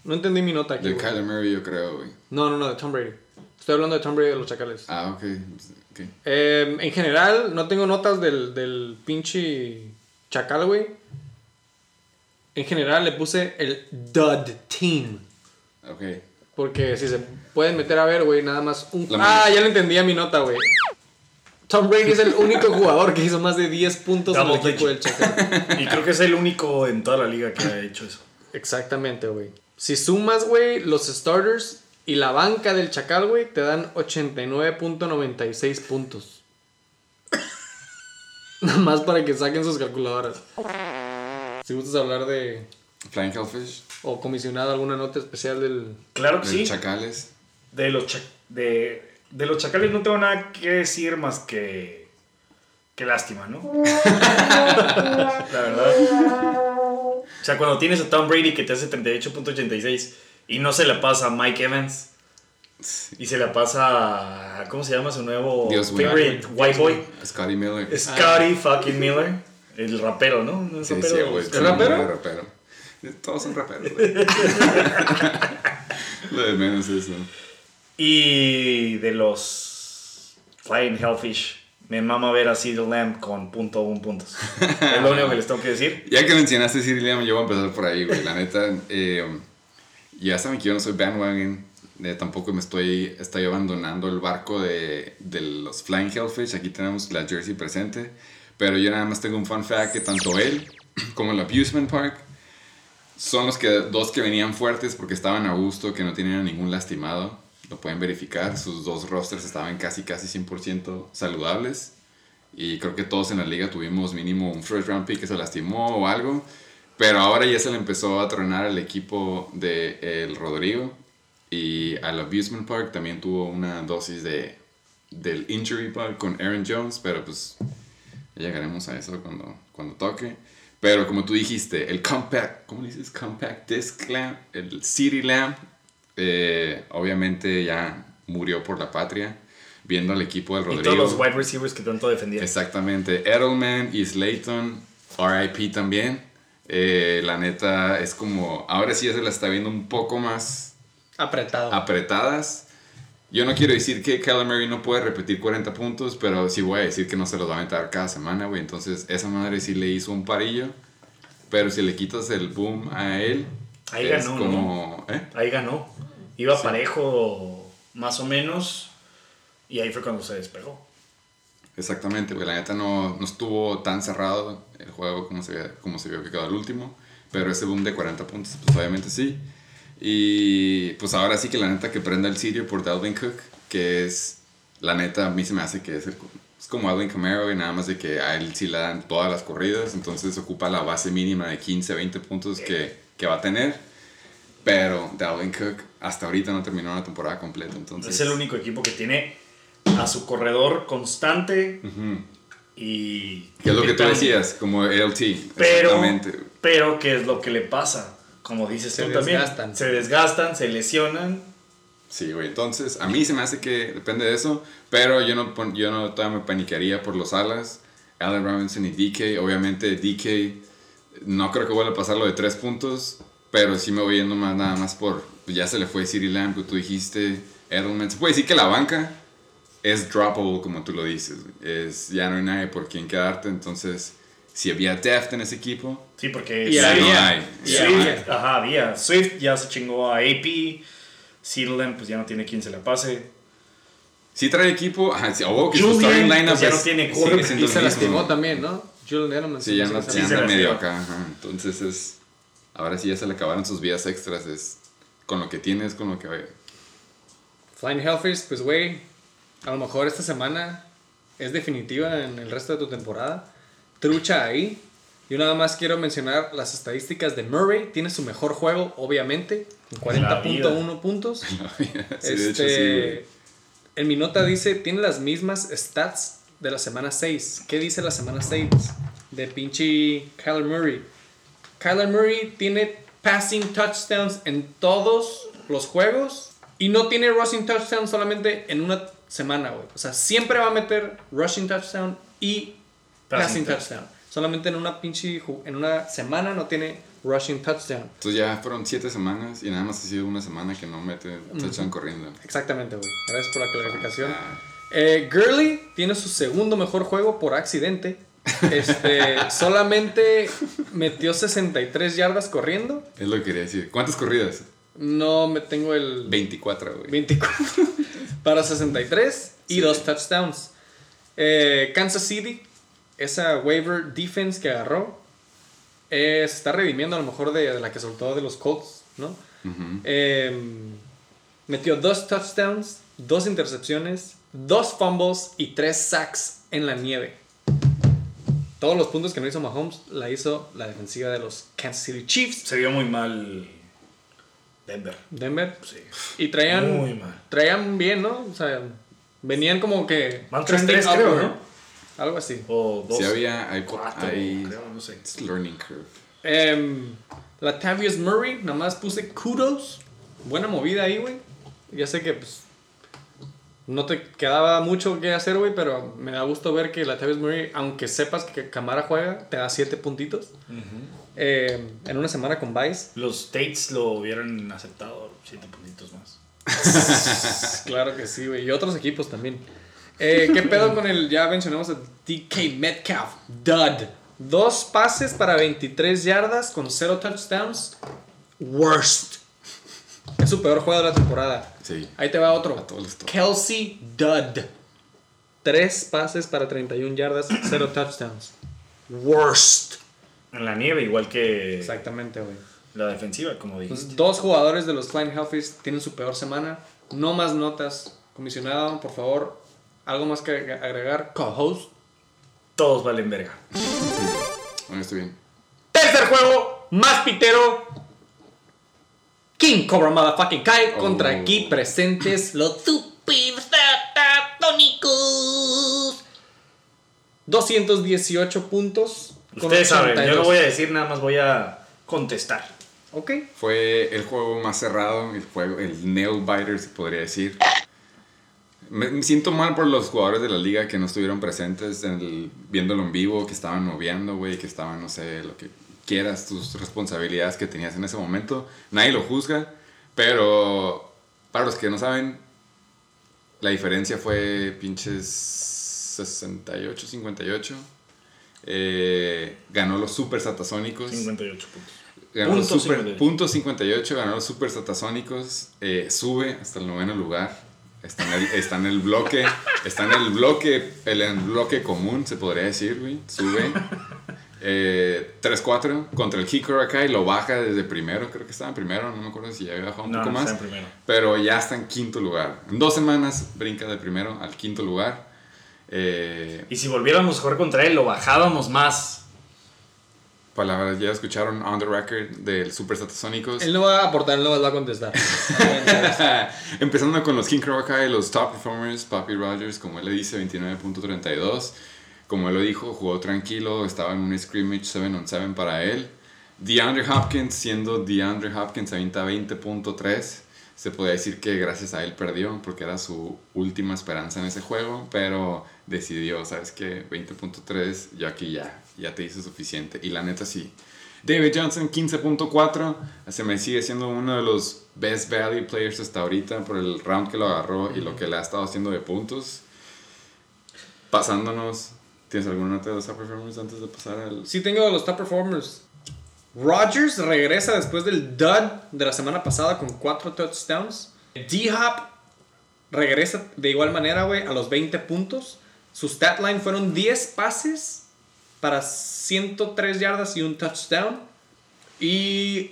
No entendí mi nota aquí. De. Kyler Murray, yo creo, güey. No, no, no, de Tom Brady. Estoy hablando de Tom Brady de los Chacales. Ah, ok. Eh, en general, no tengo notas del, del pinche Chacal, güey. En general le puse el Dud Team. Ok. Porque si se pueden meter a ver, güey, nada más un... La ah, ya le entendía mi nota, güey. Tom Brady es el único jugador que hizo más de 10 puntos en el equipo del Chacal. Y creo que es el único en toda la liga que ha hecho eso. Exactamente, güey. Si sumas, güey, los starters y la banca del Chacal, güey, te dan 89.96 puntos. [LAUGHS] Nada más para que saquen sus calculadoras. Si gustas hablar de... Flying Hellfish. o comisionado alguna nota especial del... Claro que de sí. Chacales. De los, cha- de, de los chacales no tengo nada que decir más que. Qué lástima, ¿no? [LAUGHS] La verdad. O sea, cuando tienes a Tom Brady que te hace 38.86 y no se la pasa a Mike Evans y se la pasa a. ¿Cómo se llama su nuevo Dios favorite white boy? Scotty Miller. Scotty fucking Miller. El rapero, ¿no? ¿No es Sí, rapero? sí, güey. ¿Es rapero? Todos son raperos, güey. [LAUGHS] Lo de menos es eso. Y de los Flying Hellfish, me mama ver a CeeDee Lamb con punto un puntos. Es lo único que les tengo que decir. [LAUGHS] Ya que mencionaste Siri Lamb, yo voy a empezar por ahí, güey. La neta, eh, ya saben que yo no soy bandwagon. eh, tampoco me estoy, estoy abandonando el barco de, de los Flying Hellfish. Aquí tenemos la jersey presente. Pero yo nada más tengo un fun fact que tanto él [CLEARS THROAT] como el Abusement Park son los que, dos que venían fuertes porque estaban a gusto, que no tenían ningún lastimado. Lo pueden verificar. Sus dos rosters estaban casi, casi 100% saludables. Y creo que todos en la liga tuvimos mínimo un first round pick que se lastimó o algo. Pero ahora ya se le empezó a tronar al equipo de el Rodrigo. Y al Abusement Park también tuvo una dosis de, del Injury Bug con Aaron Jones. Pero pues llegaremos a eso cuando, cuando toque. Pero como tú dijiste, el Compact, ¿cómo le dices? Compact Disc Lamp, el City Lamp, eh, obviamente ya murió por la patria. Viendo al equipo del Y Rodrigo. todos los wide receivers que tanto defendían. Exactamente. Edelman y Slayton, RIP también. Eh, la neta es como, ahora sí ya se la está viendo un poco más Apretado. apretadas. Yo no quiero decir que Murray no puede repetir 40 puntos, pero sí voy a decir que no se los va a aventar cada semana, güey. Entonces, esa madre sí le hizo un parillo. Pero si le quitas el boom a él, Ahí es ganó, como... ¿eh? Ahí ganó. Iba parejo más o menos. Y ahí fue cuando se despegó. Exactamente, güey. La neta no, no estuvo tan cerrado el juego como se, como se vio que quedó el último. Pero ese boom de 40 puntos, pues obviamente sí. Y pues ahora sí que la neta que prenda el sitio por Dalvin Cook, que es, la neta, a mí se me hace que es, el- es como Alvin Camaro y nada más de que a él sí le dan todas las corridas. Entonces ocupa la base mínima de 15, 20 puntos que, que va a tener. Pero Dalvin Cook hasta ahorita no terminó la temporada completa. Entonces, Es el único equipo que tiene a su corredor constante Ujú. y... Que es lo que tú decías, como LT. Pero, Exactamente. pero ¿qué es lo que le pasa? Como dices Se tú también. desgastan. Se desgastan, se lesionan. Sí, güey. Entonces, a mí se me hace que depende de eso. Pero yo no, yo no todavía me paniquearía por los alas. Allen Robinson y DK. Obviamente, DK no creo que vuelva a pasar lo de tres puntos. Pero sí me voy yendo más nada más por. Ya se le fue City Lamb, que tú dijiste. Edelman. Se puede decir que la banca es droppable, como tú lo dices. Es, ya no hay nadie por quien quedarte. Entonces, si había depth en ese equipo, Sí, porque Y ya había- no hay. no. Ajá, había. Swift ya se chingó a AP. Seedland pues ya no tiene quien se la pase. Si trae equipo, ajá, sí, oh, que su Julian, starting lineup pues ya no tiene curva. siendo y se lastimó también, ¿no? Julian Edelman. Sí, ya ya se anda medio acá. ajá. Entonces es. Ahora sí ya se le acabaron sus vías extras. Es con lo que tienes, con lo que. Flying Hellfish, pues güey, a lo mejor esta semana es definitiva en el resto de tu temporada. Trucha ahí. Yo nada más quiero mencionar las estadísticas de Murray. Tiene su mejor juego, obviamente, con La vida. 40.1 puntos. [LAUGHS] sí, de hecho, sí, este, güey. en mi nota dice, tiene las mismas stats de la semana 6. ¿Qué dice la semana 6? De pinche Kyler Murray. Kyler Murray tiene passing touchdowns en todos los juegos y no tiene rushing touchdown solamente en una semana, güey. O sea, siempre va a meter rushing touchdown y passing, Passing touchdown. Solamente en una pinche, en una semana no tiene rushing touchdown. Entonces ya fueron siete semanas y nada más ha sido una semana que no mete touchdown corriendo. Exactamente, güey. Gracias por la clarificación. Ah, Eh, Gurley tiene su segundo mejor juego por accidente. Este, [LAUGHS] solamente metió 63 yardas corriendo. es lo que quería decir. ¿Cuántas corridas? No me tengo el 24, güey. 24 para 63 y Sí. dos touchdowns. Eh, Kansas City, esa waiver defense que agarró, eh, se está redimiendo a lo mejor de, de la que soltó de los Colts, ¿no? Eh, metió dos touchdowns, dos intercepciones, dos fumbles y tres sacks en la nieve. Todos los puntos que no hizo Mahomes la hizo la defensiva de los Kansas City Chiefs. Se vio muy mal Denver. Denver. Sí. Y traían, Muy mal. traían bien, ¿no? O sea, venían como que... Van trending 3-3 creo, upward, ¿no? Algo así. O dos. Sí había, hay, cuatro, hay creo, no sé. it's learning curve. Em, Latavius Murray, nada más puse kudos. Buena movida ahí, güey. Ya sé que, pues, no te quedaba mucho que hacer, güey, pero me da gusto ver que Latavius Murray, aunque sepas que Camara juega, te da 7 puntitos. Em, en una semana con Vice. Los States lo hubieran aceptado siete puntitos más. [LAUGHS] Claro que sí, güey. Y otros equipos también. Eh, ¿Qué pedo con el, ya mencionamos, el DK Metcalf? Dud. Dos pases para 23 yardas con 0 touchdowns. Worst. Es su peor juego de la temporada. Sí. Ahí te va otro. A. Kelsey Dud. Tres pases para 31 yardas, 0 touchdowns. Worst. En la nieve, igual que Exactamente, güey. la defensiva, como dijiste. Entonces, dos jugadores de los Flying Hellfish tienen su peor semana. No más notas. Comisionado, por favor, algo más que agregar. Co-host. Todos valen verga. Bueno, estoy bien. Tercer juego, más pitero. King Cobra Motherfucking Kai Oh. contra aquí presentes los Super Satánicos. 218 puntos. Ustedes saben, yo 82. no voy a decir nada más, voy a contestar. Ok. Fue el juego más cerrado, el juego, el nail biter se podría decir. Me me siento mal por los jugadores de la liga que no estuvieron presentes en el- viéndolo en vivo, que estaban moviendo, güey, que estaban, no sé, lo que quieras, tus responsabilidades que tenías en ese momento. Nadie lo juzga, pero para los que no saben, la diferencia fue pinches 68, 58. Eh, ganó los Super Satasónicos. 58 puntos. Ganó los Punto super, 58. punto 58, ganó los Super Satasónicos, eh, sube hasta el noveno lugar, está en el, está en el bloque, está en el bloque, el, bloque común, se podría decir, güey, sube. Eh, 3-4 contra el y lo baja desde primero, creo que estaba en primero, no me acuerdo si ya había bajado un No, poco más, pero ya está en quinto lugar. En dos semanas brinca de primero al quinto lugar. Eh, Y si volviéramos a jugar contra él, lo bajábamos más. palabras, ya escucharon on the record del Super Satasónicos. Él no va a aportar, él no va a contestar. [LAUGHS] Empezando con los King Crokai, los top performers, Papi Rogers, como él le dice, 29.32. Como él lo dijo, jugó tranquilo, estaba en un scrimmage 7 on 7 para él. DeAndre Hopkins, siendo DeAndre Hopkins, avienta 20.3. Se podría decir que gracias a él perdió, porque era su última esperanza en ese juego, pero decidió, ¿sabes qué? 20.3, yo aquí ya, ya te hice suficiente. Y la neta sí. David Johnson, 15.4. Se me sigue siendo uno de los best value players hasta ahorita por el round que lo agarró y lo que le ha estado haciendo de puntos. Pasándonos. ¿Tienes alguna nota de los top performers antes de pasar al.? Sí tengo los top performers. Rodgers regresa después del dud de la semana pasada con 4 touchdowns. D-Hop regresa de igual manera, güey, a los 20 puntos. Su stat line fueron 10 pases para 103 yardas y un touchdown. Y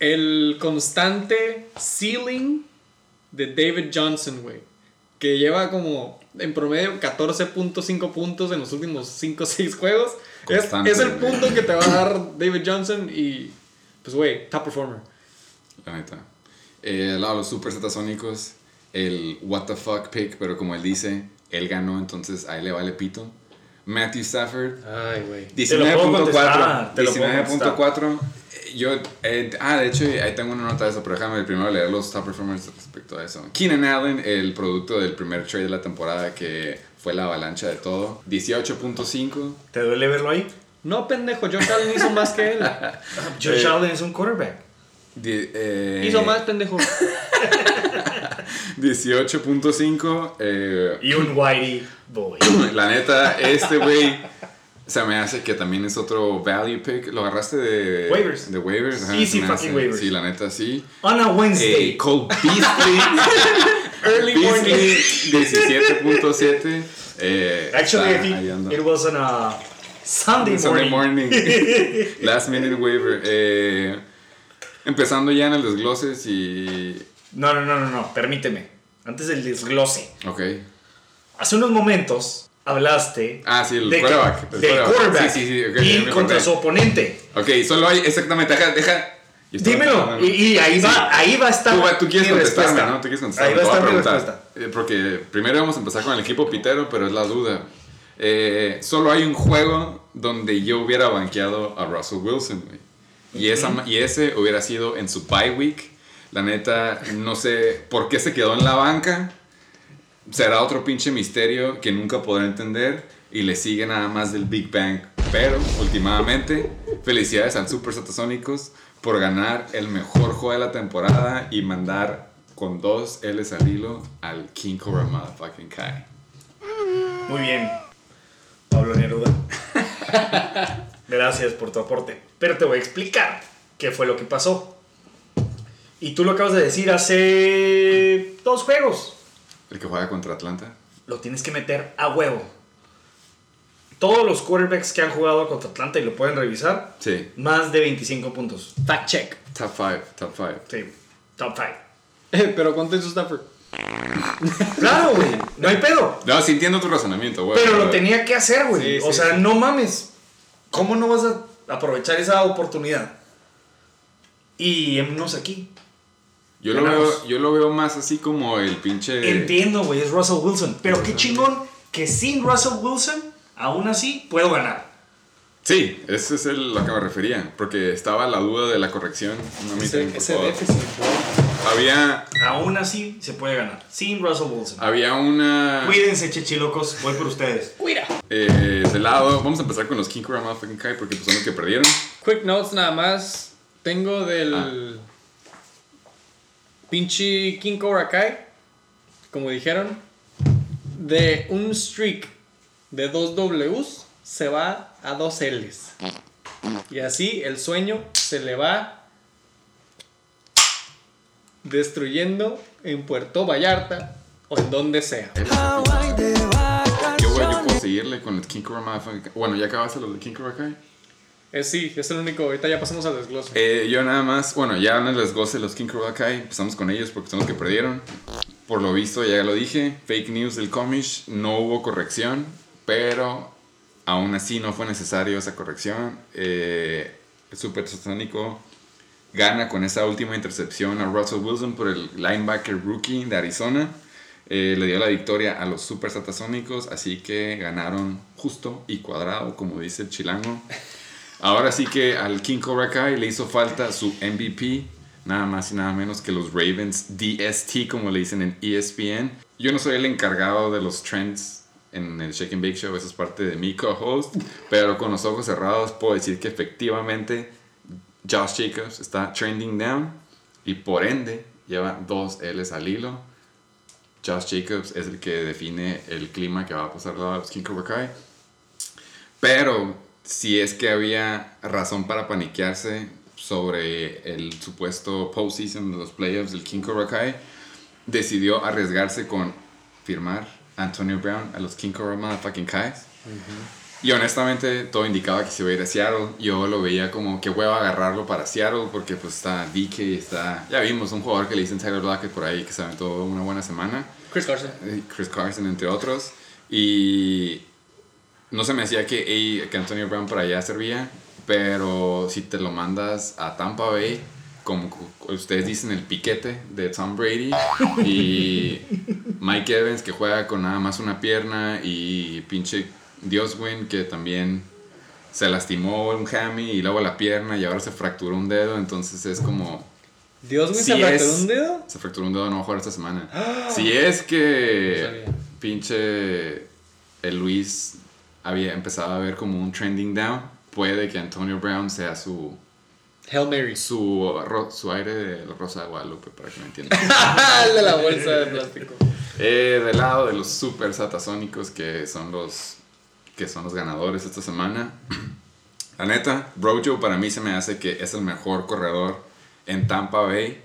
el constante ceiling de David Johnson, güey. Que lleva como en promedio 14.5 puntos en los últimos 5 o 6 juegos. Es, el punto que te va a dar David Johnson y, pues, güey, top performer. La neta. Eh, lado de los Super el what the fuck pick, pero como él dice, él ganó, entonces a él le vale pito. Matthew Stafford, Ay, güey. Te lo puedo 19.4. contestar, te lo puedo 19.4. Eh, Yo, eh, ah, de hecho, ahí tengo una nota de eso, pero déjame primero leer los top performers respecto a eso. Keenan Allen, el producto del primer trade de la temporada que fue la avalancha de todo. 18.5. ¿Te duele verlo ahí? No, pendejo, Josh Allen hizo más que él. [LAUGHS] Josh Eh, Allen es un quarterback. eh, Hizo más, pendejo. [LAUGHS] 18.5. eh, Y un Whitey boy. [CLEARS THROAT] la neta, este güey se me hace que también es otro value pick. ¿Lo agarraste de Waivers. De waivers. ajá, Easy fucking waivers. Sí, la neta, sí. On a Wednesday. Eh, Cole Beasley. [LAUGHS] Early morning. Beasley, 17.7. Eh, Actually, está I think it was on a Sunday, Sunday morning. morning. [LAUGHS] Last minute waiver. Eh, empezando ya en el desglose y. No, no, no, no, no, permíteme. Antes del desglose. Ok. Hace unos momentos hablaste Ah, sí, el de que- quarterback. el del quarterback Sí, sí, sí. ok, ya y contra su oponente. Ok, solo hay. Exactamente. Deja. deja Dímelo. Y, y ahí, va, ahí va a estar Tú, tú quieres mi contestarme, respuesta. ¿no? Tú quieres contestarme. Ahí va a estar mi respuesta. Eh, Porque primero vamos a empezar con el equipo pitero, pero es la duda. Eh, solo hay un juego donde yo hubiera banqueado a Russell Wilson, güey. Y, esa, y ese hubiera sido en su bye week. La neta, no sé por qué se quedó en la banca. Será otro pinche misterio que nunca podré entender. Y le sigue nada más del Big Bang. Pero, últimamente, felicidades al Super Satasónicos por ganar el mejor juego de la temporada y mandar con dos L's al hilo al King Cobra Motherfucking Kai. Muy bien, Pablo Neruda. [LAUGHS] Gracias por tu aporte. Pero te voy a explicar qué fue lo que pasó. Y tú lo acabas de decir hace dos juegos. El que juega contra Atlanta. Lo tienes que meter a huevo. Todos los quarterbacks que han jugado contra Atlanta y lo pueden revisar, Sí. más de 25 puntos. Fact check. Top 5, top 5. Sí, top 5. Eh, [LAUGHS] Pero ¿cuánto hizo Stafford? [LAUGHS] Claro, güey, no hay pedo. No, sí entiendo tu razonamiento, güey. Pero lo tenía que hacer, güey. Sí, o sí, sea, sí. no mames. ¿Cómo no vas a aprovechar esa oportunidad? Y hemos aquí. Yo lo, veo, yo lo veo más así como el pinche... Entiendo, güey, es Russell Wilson. Pero qué chingón que sin Russell Wilson, aún así, puedo ganar. Sí, eso es el- lo que me refería, porque estaba la duda de la corrección. No me Ese, ese déficit. Había, Aún así, se puede ganar. Sin Russell Wilson. había una... Cuídense, chechilocos. Voy por ustedes. Cuida. Eh, de lado, vamos a empezar con los King Motherfucking Kai porque pues, son los que perdieron. Quick notes nada más. Tengo del pinche King Cobra Kai, como dijeron, de un streak de dos Ws se va a dos Ls. Y así el sueño se le va destruyendo en Puerto Vallarta o en donde sea. Yo, güey, yo puedo seguirle con el King Cobra. Bueno, ¿ya acabaste los de King Cobra Kai? Eh, sí, es el único. Ahorita ya pasamos al desglose. Eh, yo nada más, bueno, ya no les goce los King Kai, empezamos con ellos porque son los que perdieron. Por lo visto, ya lo dije, fake news del Comish, no hubo corrección, pero aún así no fue necesario esa corrección. Eh, el Super Satánico gana con esa última intercepción a Russell Wilson por el linebacker rookie de Arizona. Eh, le dio la victoria a los Super Satasónicos, así que ganaron justo y cuadrado, como dice el chilango. Ahora sí que al King Cobra Kai le hizo falta su MVP, nada más y nada menos que los Ravens DST, como le dicen en ESPN. Yo no soy el encargado de los trends en el Shake and Bake Show, eso es parte de mi co-host, pero con los ojos cerrados puedo decir que efectivamente Josh Jacobs está trending down y por ende lleva dos L's al hilo. Josh Jacobs es el que define el clima que va a pasar a los King Cobra Kai. Pero si es que había razón para paniquearse sobre el supuesto postseason de los playoffs del King Cobra Kai, decidió arriesgarse con firmar Antonio Brown a los King Cobra Motherfucking Kais. Y honestamente todo indicaba que se iba a ir a Seattle. Yo lo veía como que hueva agarrarlo para Seattle porque pues está DK, está... Ya vimos un jugador que le dicen Tyler Lockett por ahí que se aventó una buena semana. Chris Carson. Eh, Chris Carson, entre otros. Y no se me hacía que, ey, que Antonio Brown para allá servía, pero si te lo mandas a Tampa Bay, como ustedes dicen, el piquete de Tom Brady y [LAUGHS] Mike Evans que juega con nada más una pierna y pinche Dioswin que también se lastimó un hammy y luego la pierna y ahora se fracturó un dedo, entonces es como... Dios me Si se fracturó un dedo. Se fracturó un dedo, no va a jugar esta semana. [GASPS] Si es que No pinche el Luis había empezado a ver como un trending down, puede que Antonio Brown sea su Hail Mary. su, su aire de Rosa de Guadalupe, para que me entiendan. [LAUGHS] De la bolsa de plástico. Eh, del lado de los super satasónicos que son los que son los ganadores esta semana. [CLEARS THROAT] La neta, Brojo para mí se me hace que es el mejor corredor en Tampa Bay,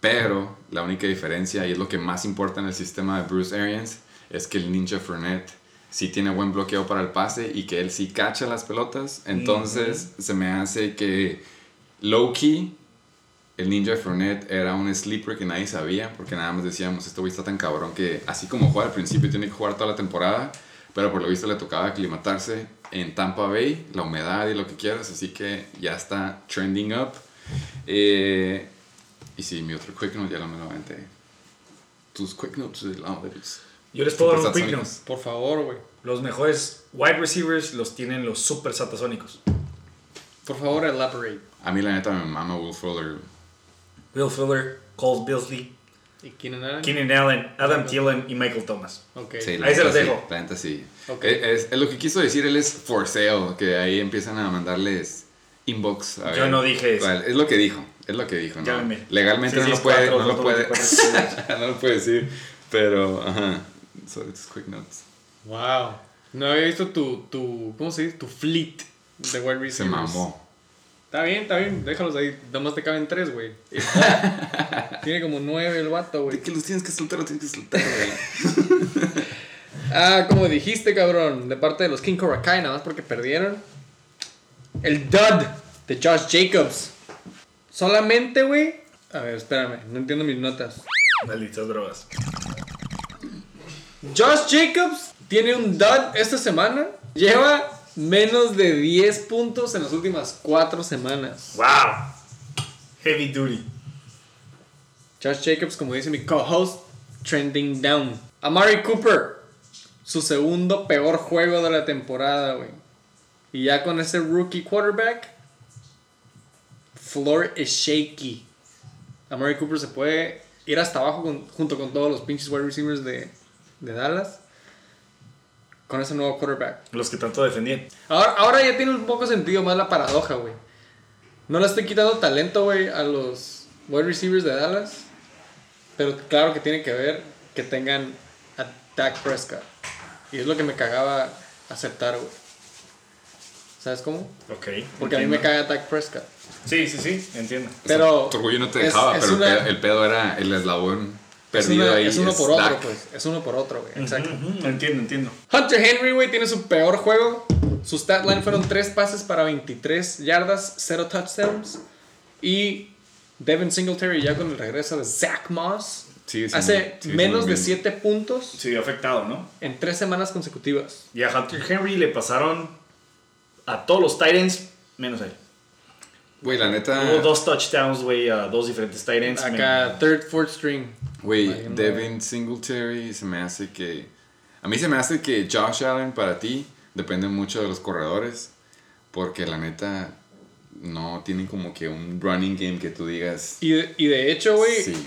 pero la única diferencia y es lo que más importa en el sistema de Bruce Arians es que el Ninja Fournette sí tiene buen bloqueo para el pase y que él sí cacha las pelotas, entonces se me hace que low key el Ninja Fournette era un sleeper que nadie sabía, porque nada más decíamos, este güey está tan cabrón que así como juega al principio tiene que jugar toda la temporada, pero por lo visto le tocaba aclimatarse en Tampa Bay, la humedad y lo que quieras, así que ya está trending up. Eh, y sí, mi otro quick note ya lo me lo aventé. Tus quick notes de los Yo les puedo dar un quick note. Por favor, güey. Los mejores wide receivers los tienen los super satasónicos. Por favor, elaborate. A mí la neta me mama Will Fuller. Will Fuller, Cole Beasley, ¿Y quién era? Keenan Allen, Adam Thielen y Michael Thomas. Ok. Sí, Ahí se los sí, dejo. La neta sí. Ok. Eh, Es, es lo que quiso decir él es for sale, que ahí empiezan a mandarles inbox. a Yo ver. no dije eso. Vale, Es lo que dijo, es lo que dijo. ¿no? Llámeme. Legalmente no lo puede, 664, no lo puede, 224. no lo puede decir, pero, ajá. So it's quick notes. Wow. No había visto tu, tu, ¿cómo se dice? Tu fleet de wide receivers. Se mamó. Está bien, está bien. Déjalos ahí. Nada más te caben tres, güey. [LAUGHS] Tiene como nueve el vato, güey. Que los tienes que soltar, los tienes que soltar, güey. [LAUGHS] Ah, como dijiste, cabrón. De parte de los King Korakai, nada más porque perdieron. El dud de Josh Jacobs. Solamente, güey. A ver, espérame. No entiendo mis notas. Malditas drogas. Josh Jacobs tiene un dud esta semana. Lleva menos de 10 puntos en las últimas 4 semanas. ¡Wow! Heavy duty. Josh Jacobs, como dice mi co-host, trending down. Amari Cooper, su segundo peor juego de la temporada, güey. Y ya con ese rookie quarterback, floor is shaky. Amari Cooper se puede ir hasta abajo con- junto con todos los pinches wide receivers de, de Dallas. Con ese nuevo quarterback. Los que tanto defendían. Ahora, ahora ya tiene un poco sentido más la paradoja, güey. No le estoy quitando talento, güey, a los wide receivers de Dallas. Pero claro que tiene que ver que tengan a Dak Prescott. Y es lo que me cagaba aceptar, güey. ¿Sabes cómo? Ok. Porque a mí me caga Dak Prescott. Sí, sí, sí, entiendo. Pero. Tu orgullo no te dejaba, es pero el una- pedo- el pedo era el eslabón es, perdido una- ahí. es uno por otro, pues. Es uno por otro, güey. Exacto. Entiendo, entiendo. Hunter Henry, güey, tiene su peor juego. Su stat line fueron 3 pases para 23 yardas, 0 touchdowns. Y Devin Singletary ya con el regreso de Zach Moss. Sigue siendo- hace sigue menos de bien. 7 puntos vio afectado, ¿no? en 3 semanas consecutivas. Y a Hunter Henry le pasaron a todos los Titans menos a él. Güey, la neta. Hubo dos touchdowns, güey, a dos diferentes Titans. Acá, third, fourth string. Güey, Devin Singletary se me hace que. A mí se me hace que Josh Allen para ti depende mucho de los corredores. Porque la neta no tienen como que un running game que tú digas. Y de, y de hecho, güey, Sí,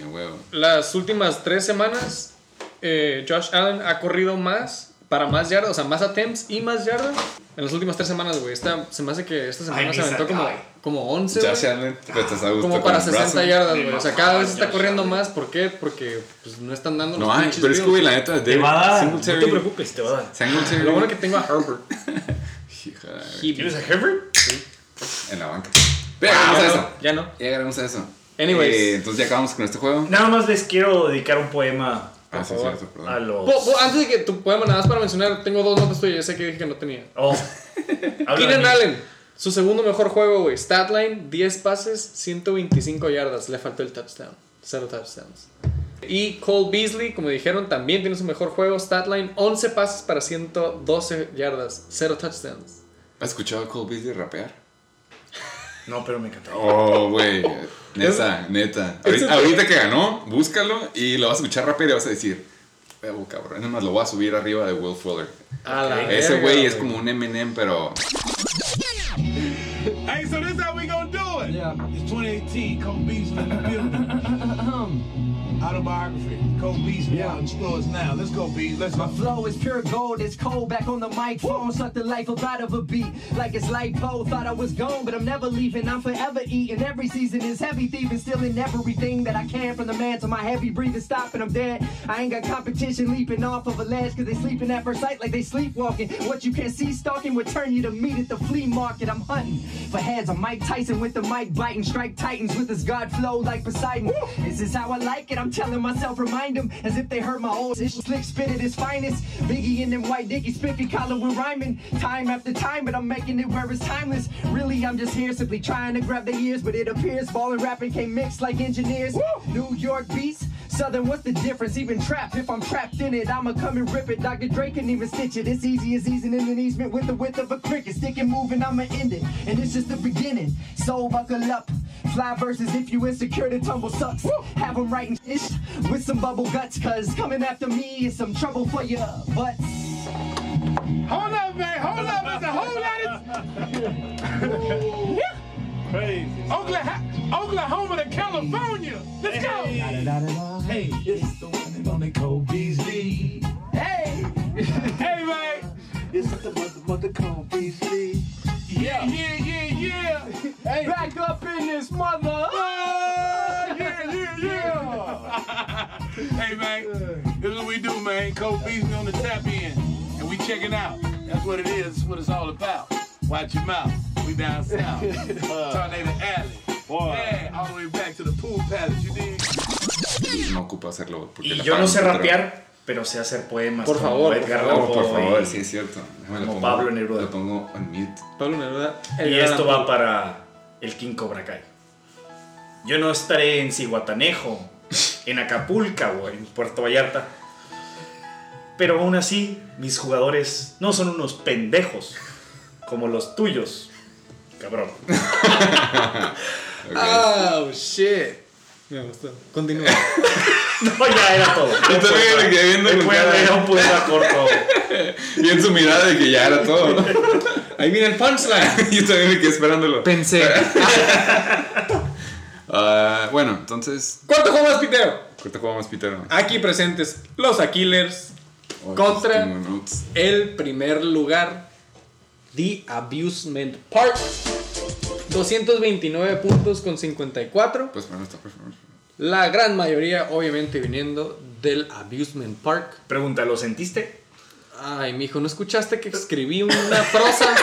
las últimas 3 semanas, eh, Josh Allen ha corrido más, para más yardas, o sea, más attempts y más yardas. En las últimas 3 semanas, güey. Esta- Se me hace que esta semana Ay, se aventó como, Guy. Como 11, Josh güey. Allen, pues te está gustando Como para con 60 Russell. yardas, güey. O sea, cada vez está Josh corriendo más. ¿Por qué? Porque pues, no están dando No los hay, pero es que, la neta, Te Devin va a dar. No te preocupes, te va a dar. Singletary. Lo bueno que tengo a Herbert. [LAUGHS] Hija, ¿Tienes a Herbert? en la banca. Pero llegaremos a ya, eso. no, ya no. Llegaremos a eso. Anyways. Eh, entonces ya acabamos con este juego. Nada más les quiero dedicar un poema Ah, sí, favor. cierto, perdón. a los. Antes de que tu poema, nada más para mencionar, tengo dos notas tuyas. Ya sé que dije que no tenía. Oh. De [LAUGHS] Keenan. Allen, su segundo mejor juego, güey. Statline, 10 pases, 125 yardas. Le faltó el touchdown. Cero touchdowns. Y Cole Beasley, como dijeron, también tiene su mejor juego. Statline, 11 pases para 112 yardas. Cero touchdowns. ¿Has escuchado a Cole Beasley rapear? [LAUGHS] No, pero me encantó. Oh, güey. Neta, neta. Ahorita, ahorita que ganó, búscalo y lo vas a escuchar rápido y vas a decir, "Huevo, cabrón. Es más, lo voy a subir arriba de Will Fuller. A la Ese güey es como un Eminem, pero It's 2018. Cole Beasley in the building. Autobiography. Cole Beasley out in stores now. Let's go, Beasley. Let's My flow is pure gold, it's cold back on the microphone. Suck the life up out of a beat. Like it's lipo. Thought I was gone, but I'm never leaving. I'm forever eating. Every season is heavy thieving, stealing everything that I can from the man to my heavy breathing. Stopping, I'm dead. I ain't got competition leaping off of a ledge, cause they sleeping at first sight like they sleepwalking. What you can't see stalking would turn you to meat at the flea market. I'm hunting for heads. I'm Mike Tyson with the mic biting. Strike Titans with his God flow like Poseidon. This is how I like it. I'm telling myself, remind them as if they heard my old ish slick spit at his finest. Biggie and them white dicky spiffy collar with rhyming time after time, but I'm making it where it's timeless. Really, I'm just here simply trying to grab the ears, but it appears ball and rapping can't mix like engineers. New York beats. Southern, what's the difference? Even trap, if I'm trapped in it, I'ma come and rip it. Dr. Dre couldn't even stitch it. It's easy as easing in an easement with the width of a cricket. Stick and moving, I'ma end it. And it's just the beginning. So buckle up. Fly versus if you insecure, the tumble sucks. Have them writing ish with some bubble guts, cause coming after me is some trouble for your butts. Hold up, man. Hold up. It's a whole lot of. [LAUGHS] [LAUGHS] Crazy. Oklahoma, Oklahoma to California. Let's go. Hey, it's the one and only Cole Beasley. Hey! [LAUGHS] Hey, man. It's the mother, mother Cole Beasley. Yeah, yeah, yeah, yeah. Hey. Back up in this mother! Oh, yeah, yeah, yeah. hey, man, this is what we do, man. Cole Beasley on the tap in, and we checking out. That's what it is. That's what it's all about. Watch your mouth. We down south. [LAUGHS] Tornado Alley. Boy. Yeah, all the way back to the pool palace. You dig? No ocupo hacerlo. Porque Y yo no sé rapear, pero sé hacer poemas. Por favor, por Edgar favor, por favor, y- sí es cierto. Déjame Como lo pongo, Pablo Neruda. Lo pongo en mute. Pablo Neruda. el Y esto va para el King Cobra Kai. Yo no estaré en Cihuatanejo, [LAUGHS] en Acapulco o en Puerto Vallarta. Pero aún así, mis jugadores no son unos pendejos como los tuyos. Cabrón. [LAUGHS] Oh, shit. Me gustó. Continúa. [LAUGHS] No, ya era todo. Yo también me quedé viendo con cara. era un corto. [LAUGHS] Y en su mirada de que ya era todo. Ahí viene el punchline. Yo también me quedé esperándolo. Pensé. Ah, bueno, entonces. ¿Cuánto juego más, Pitero? ¿Cuánto juego más, Pitero? Aquí presentes los Aquilers. Oh, Contra. El primer lugar. The Abusement Park. 229 puntos con 54. Pues bueno, está perfecto. La gran mayoría, obviamente, viniendo del Abusement Park. Pregunta, ¿lo sentiste? Ay, mijo, ¿no escuchaste que escribí una prosa?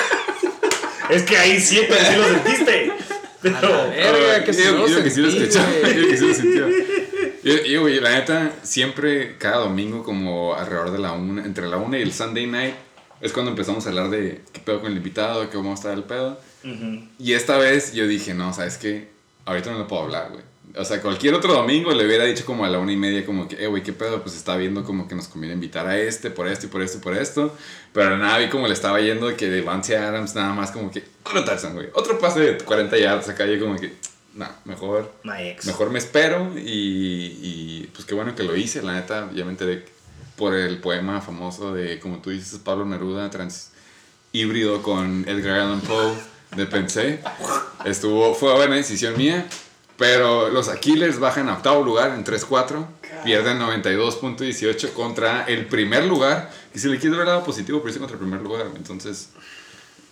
Es que ahí siempre sí lo sentiste. A la Pero. verga, que yo, lo yo que sí lo sentí, escuché. Yo que sí lo sintió. Yo, yo, güey, la neta, siempre, cada domingo, como alrededor de la una, entre la una y el Sunday night, es cuando empezamos a hablar de qué pedo con el invitado, a estar el pedo. Ujú. Y esta vez yo dije, no, ¿sabes qué? Ahorita no le puedo hablar, güey. O sea, cualquier otro domingo le hubiera dicho como a la una y media, como que, eh, güey, ¿qué pedo? Pues está viendo como que nos conviene invitar a este, por esto y por esto y por esto. Pero nada, vi como le estaba yendo de que de Vance Adams, nada más como que, otro touchdown, güey. Otro pase de 40 yardas acá, yo como que, no, mejor, My ex. mejor me espero. Y, y, pues qué bueno que lo hice, la neta, ya me enteré por el poema famoso de, como tú dices, Pablo Neruda, trans híbrido con Edgar Allan Poe de Pensé. Estuvo, fue buena decisión mía. Pero los Aquiles bajan a octavo lugar en 3-4. Pierden 92.18 contra el primer lugar. Y si le quieres ver el lado positivo, pero contra el primer lugar. Entonces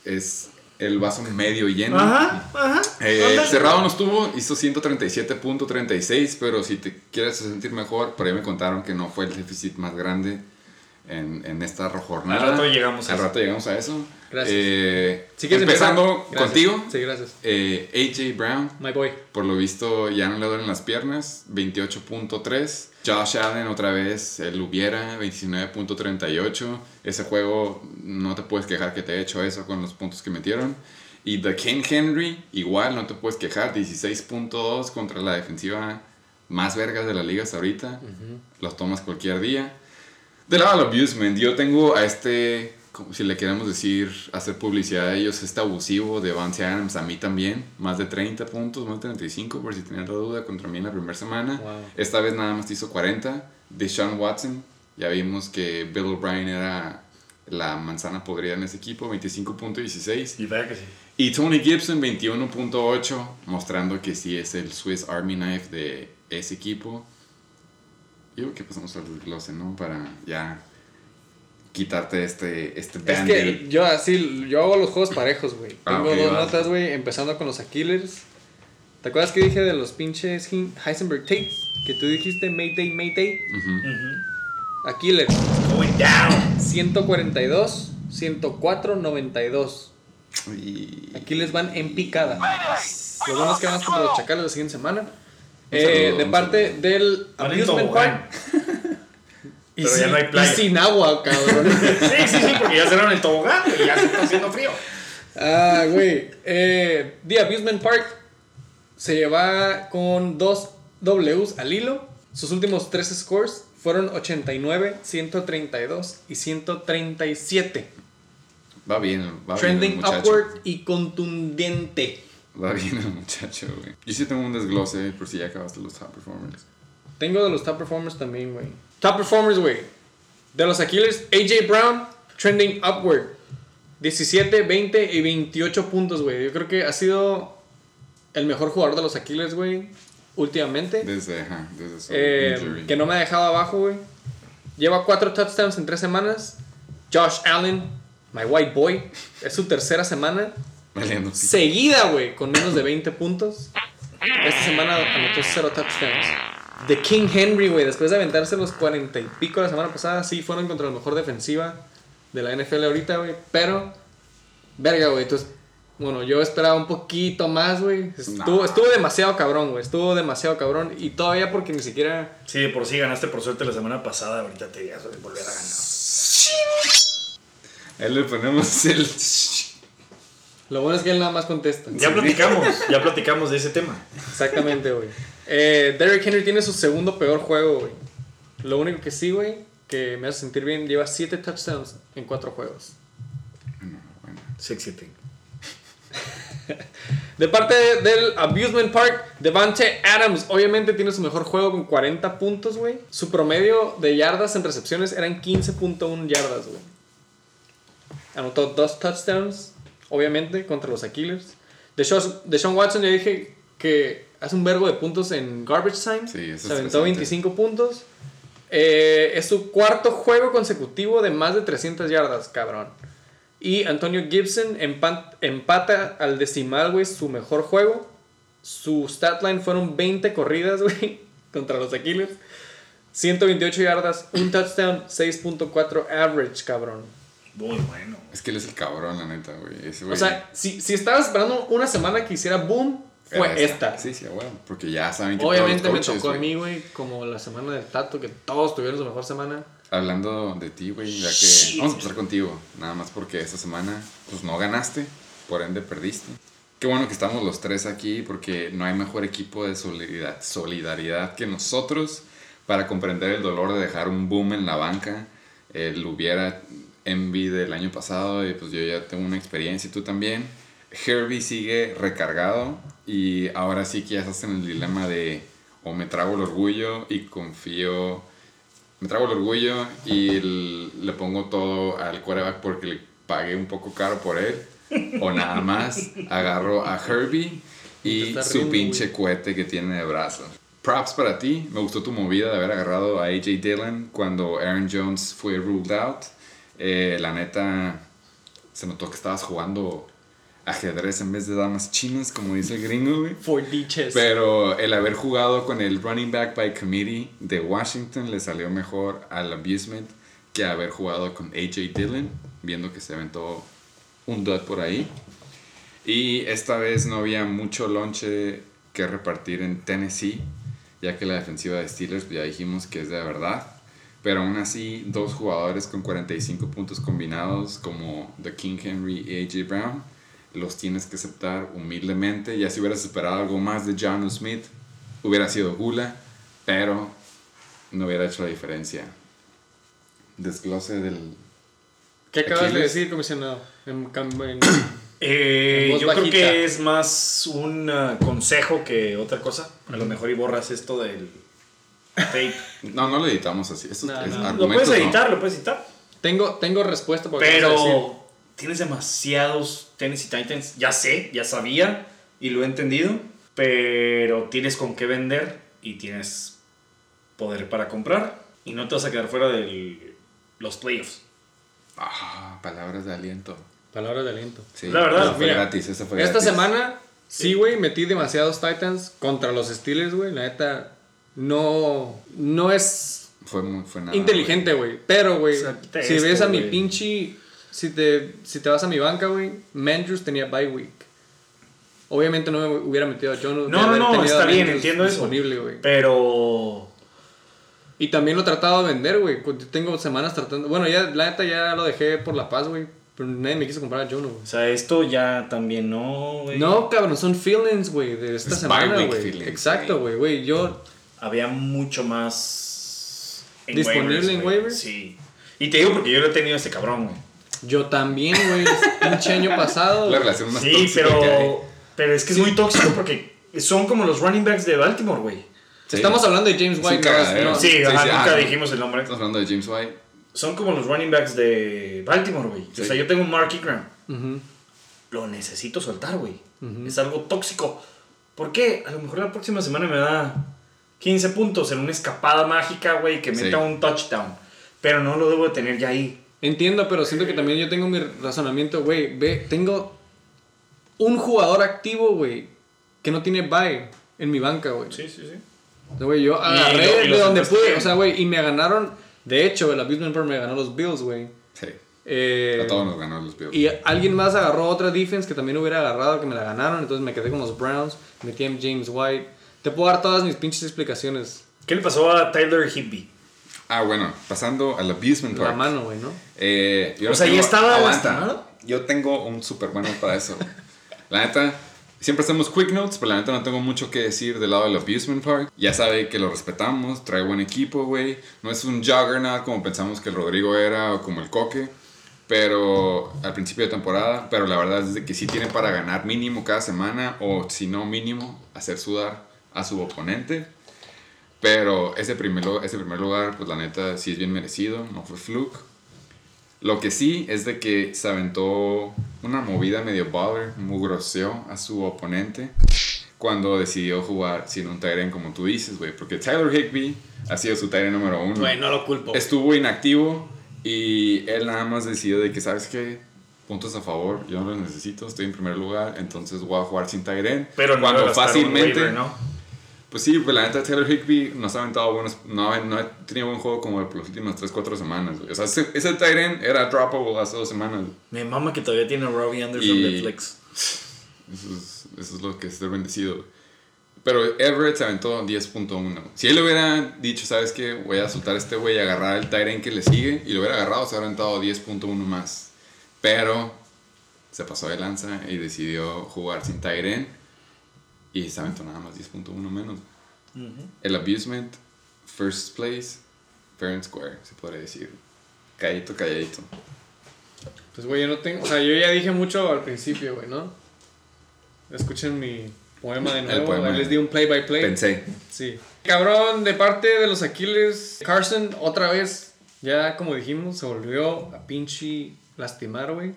es el vaso medio lleno. Ajá, ajá. Eh, cerrado no estuvo, hizo 137.36, pero si te quieres sentir mejor, por ahí me contaron que no fue el déficit más grande en, en esta jornada. Al rato llegamos a Al eso. rato llegamos a eso. Gracias. Eh, empezando gracias. contigo, Sí, gracias. eh, AJ Brown, My boy. por lo visto ya no le duelen las piernas, 28.3. Josh Allen otra vez, él hubiera, 29.38. Ese juego no te puedes quejar que te he hecho eso con los puntos que metieron. Y The King Henry, igual no te puedes quejar, 16.2 contra la defensiva más vergas de la liga hasta ahorita. Los tomas cualquier día. De lado del abusement, yo tengo a este, como si le queremos decir, hacer publicidad a ellos, este abusivo de Vance Adams, a mí también, más de 30 puntos, más de 35, por si tenían la duda, contra mí en la primera semana. Wow. Esta vez nada más te hizo 40. De Sean Watson, ya vimos que Bill O'Brien era la manzana podrida en ese equipo, 25.16. Y vaya que sí. Y Tony Gibson, 21.8, mostrando que sí es el Swiss Army Knife de ese equipo. Yo que pasamos al desglose, ¿no? Para ya quitarte este, este Es que yo así, yo hago los juegos parejos, güey. Ah, Tengo dos notas, güey, empezando con los Aquilers. ¿Te acuerdas que dije de los pinches Heisenberg Tate? Que tú dijiste Mayday, Mayday. Ujú. Aquilers, Going down. 142, 104, 92. Y... Aquí les van en picada. Lo bueno es que van contra los chacales la siguiente semana. Eh, saludo, de parte saludo. del Amusement. Park. [LAUGHS] Y, Pero ya sin, no hay playa. y sin agua, cabrón. [LAUGHS] Sí, sí, sí, porque ya cerraron el tobogán y ya se está haciendo frío. ah, güey. Eh, The Amusement Park se lleva con dos Ws al hilo. Sus últimos tres scores fueron 89, 132 y 137. Va bien, va bien el Trending upward y contundente. Va bien el muchacho, güey. Yo sí tengo un desglose por si ya acabaste los top performers. Tengo de los top performers también, güey. Top performers, güey. De los Aquilers, AJ Brown, trending upward. 17, 20 y 28 puntos, güey. Yo creo que ha sido el mejor jugador de los Aquilers, güey, últimamente. Desde, ajá, desde su Eh, que no me ha dejado abajo, güey. Lleva 4 touchdowns en 3 semanas. Josh Allen, my white boy, es su tercera semana. Valiendo, sí. Seguida, güey, con menos de 20 puntos. Esta semana anotó 0 touchdowns. The King Henry, güey, después de aventarse los 40 y pico la semana pasada, sí fueron contra la mejor defensiva de la NFL ahorita, güey. Pero, verga, güey, entonces, bueno, yo esperaba un poquito más, güey. Estuvo, No. estuvo demasiado cabrón, güey. Estuvo demasiado cabrón. Y todavía porque ni siquiera. Sí, de por sí ganaste por suerte la semana pasada. Ahorita te de volver a ganar. Ahí le ponemos el... Lo bueno es que él nada más contesta. Ya platicamos, ya [LAUGHS] platicamos de ese tema. Exactamente, güey. Eh, Derrick Henry tiene su segundo peor juego, güey. Lo único que sí, güey, que me hace sentir bien, lleva 7 touchdowns en 4 juegos. Bueno, Sexy thing. [LAUGHS] De parte del Abusement Park, Devante Adams obviamente tiene su mejor juego con 40 puntos, güey. Su promedio de yardas en recepciones eran 15.1 yardas, güey. Anotó dos touchdowns, obviamente, contra los Aquilers. De Deshaun Watson ya dije que hace un vergo de puntos en garbage time. Sí, eso Se aventó interesante. 25 puntos. Eh, es su cuarto juego consecutivo de más de 300 yardas, cabrón. Y Antonio Gibson empa- empata al decimal, güey, su mejor juego. Su stat line fueron 20 corridas, [LAUGHS] güey, contra los Aquiles. 128 yardas, un touchdown, 6.4 average, cabrón. Muy bueno. es que él es el cabrón, la neta, güey. Ese güey O sea, si, si estabas esperando una semana que hiciera boom, fue esta. Sí, sí, bueno, porque ya saben que Obviamente todos me los coaches, tocó a mí, güey, como la semana del Tato, que todos tuvieron su mejor semana. Hablando de ti, güey, ya que vamos a empezar contigo, nada más porque esta semana pues no ganaste, por ende perdiste. Qué bueno que estamos los tres aquí porque no hay mejor equipo de solidaridad, solidaridad que nosotros para comprender el dolor de dejar un boom en la banca. El hubiera Envy del año pasado y pues yo ya tengo una experiencia y tú también. Herbie sigue recargado y ahora sí que ya estás en el dilema de o me trago el orgullo y confío me trago el orgullo y le pongo todo al quarterback porque le pagué un poco caro por él. O nada más agarro a Herbie y su pinche cohete que tiene de brazo. Props para ti. Me gustó tu movida de haber agarrado a AJ Dillon cuando Aaron Jones fue ruled out. Eh, la neta, se notó que estabas jugando ajedrez en vez de damas chinas, como dice el gringo, güey. 4D chess. Pero el haber jugado con el running back by committee de Washington le salió mejor al abusement que haber jugado con AJ Dillon, viendo que se aventó un dot por ahí. Y esta vez no había mucho lonche que repartir en Tennessee, ya que la defensiva de Steelers pues, ya dijimos que es de verdad. Pero aún así, dos jugadores con 45 puntos combinados como The King Henry y AJ Brown, los tienes que aceptar humildemente. Ya si hubieras esperado algo más de John Smith, hubiera sido Gula, pero no hubiera hecho la diferencia. Desglose del... ¿Qué acabas de decir, comisionado? En, en- [COUGHS] Eh, yo creo que es más un ah, consejo que otra cosa. A lo mejor y borras esto del tape. No, no lo editamos así. Esto No, es no. Lo puedes no. editar, lo puedes editar. Tengo, tengo respuesta para. Pero tienes demasiados Tennessee Titans. Ya sé, ya sabía y lo he entendido. Pero tienes con qué vender y tienes poder para comprar. Y no te vas a quedar fuera de los playoffs. Ah, palabras de aliento. Palabras de aliento. Sí, La verdad, eso fue mira, gratis, eso fue Esta gratis. semana, sí, güey, metí demasiados Titans contra los Steelers, güey. La neta, no, no es Fue, muy- fue nada. inteligente, güey. Pero, güey, O sea, quita si ves a mi güey. pinche. Si te, si te vas a mi banca, güey, Mandrews tenía bye week. Obviamente no me hubiera metido a John. No, no, no, está bien, entiendo eso. Pero Y también lo he tratado de vender, güey. Tengo semanas tratando. Bueno, ya, la neta, ya lo dejé por la paz, güey. Pero nadie me quiso comprar a Jono, güey. O sea, esto ya también no, güey. No, cabrón, son feelings, güey, de esta Es semana, güey. Exacto, güey, güey. Yo, Había mucho más. en ¿Disponible waivers, en waivers? Sí. Y te digo porque yo lo he tenido este cabrón, güey. yo también, güey, el pinche año pasado. La relación más Sí, tóxica que hay. pero. Pero es que es muy tóxico porque son como los running backs de Baltimore, güey. Sí. Estamos hablando de James Sí, White, cagadero. no, Sí, Sí, ajá, sí, nunca ah, dijimos el nombre. Estamos hablando de James White. Son como los running backs de Baltimore, güey. Sí. O sea, yo tengo un Mark Ingram. Lo necesito soltar, güey. Es algo tóxico. ¿Por qué? A lo mejor la próxima semana me da 15 puntos en una escapada mágica, güey, que Sí. meta un touchdown. Pero no lo debo de tener ya ahí. Entiendo, pero siento que también yo tengo mi razonamiento, güey. Ve, tengo un jugador activo, güey, que no tiene bye en mi banca, güey. Sí, sí, sí. O sea, güey, yo agarré y lo de donde pude. bien. O sea, güey, y me ganaron. De hecho, el Abusement me ganó los Bills, güey. Sí. Eh, A todos nos ganó los Bills. y alguien más agarró otra defense que también hubiera agarrado, que me la ganaron. Entonces me quedé con los Browns. Metí a James White. Te puedo dar todas mis pinches explicaciones. ¿Qué le pasó a Tyler Higby? Ah, bueno, pasando al Abusement Park. La mano, güey, ¿no? Eh, yo O sea, tengo- ¿ya estaba aguanta. Yo tengo un súper bueno para eso. la neta, siempre hacemos quick notes, pero la neta no tengo mucho que decir del lado del Abusement Park. Ya sabe que lo respetamos, trae buen equipo, güey. No es un juggernaut como pensamos que el Rodrigo era o como el Coque. Pero al principio de temporada, pero la verdad es que sí tiene para ganar mínimo cada semana o si no mínimo hacer sudar a su oponente. Pero ese primer, ese primer lugar, pues la neta sí es bien merecido, no fue fluke. Lo que sí es de que se aventó una movida medio baller, mugroseó a su oponente cuando decidió jugar sin un Tyrant como tú dices, güey. Porque Tyler Higby ha sido su Tyrant número uno. Güey, no lo culpo. Estuvo inactivo y él nada más decidió de que, ¿sabes qué? Puntos a favor, yo no los necesito, estoy en primer lugar, entonces voy a jugar sin Tyrant. Pero no cuando fácilmente... waiver, ¿no? Pues sí, pues la neta Taylor Higby nos ha aventado buenos. No, ha- no ha tenido buen juego como por las últimas 3-4 semanas, güey. O sea, ese, ese Tyrant era droppable hace dos semanas. Me mama que todavía tiene a Robbie Anderson Y- de Flex. Eso es, eso es lo que es ser bendecido. güey. Pero Everett se aventó 10.1. güey. Si él hubiera dicho, ¿sabes qué? Voy a soltar a este güey y agarrar el Tyrant que le sigue, y lo hubiera agarrado, se hubiera aventado 10.1 más. Pero se pasó de lanza y decidió jugar sin Tyrant y se aventó nada más 10.1 menos. El abusement, first place, fair and square, se podría decir. Calladito, calladito. Pues, güey, yo no tengo. O sea, yo ya dije mucho al principio, güey, ¿no? Escuchen mi poema de nuevo. poema. les di un play by play. Pensé. Sí. Cabrón, de parte de los Aquiles, Carson, otra vez, ya como dijimos, se volvió a pinche lastimar, güey.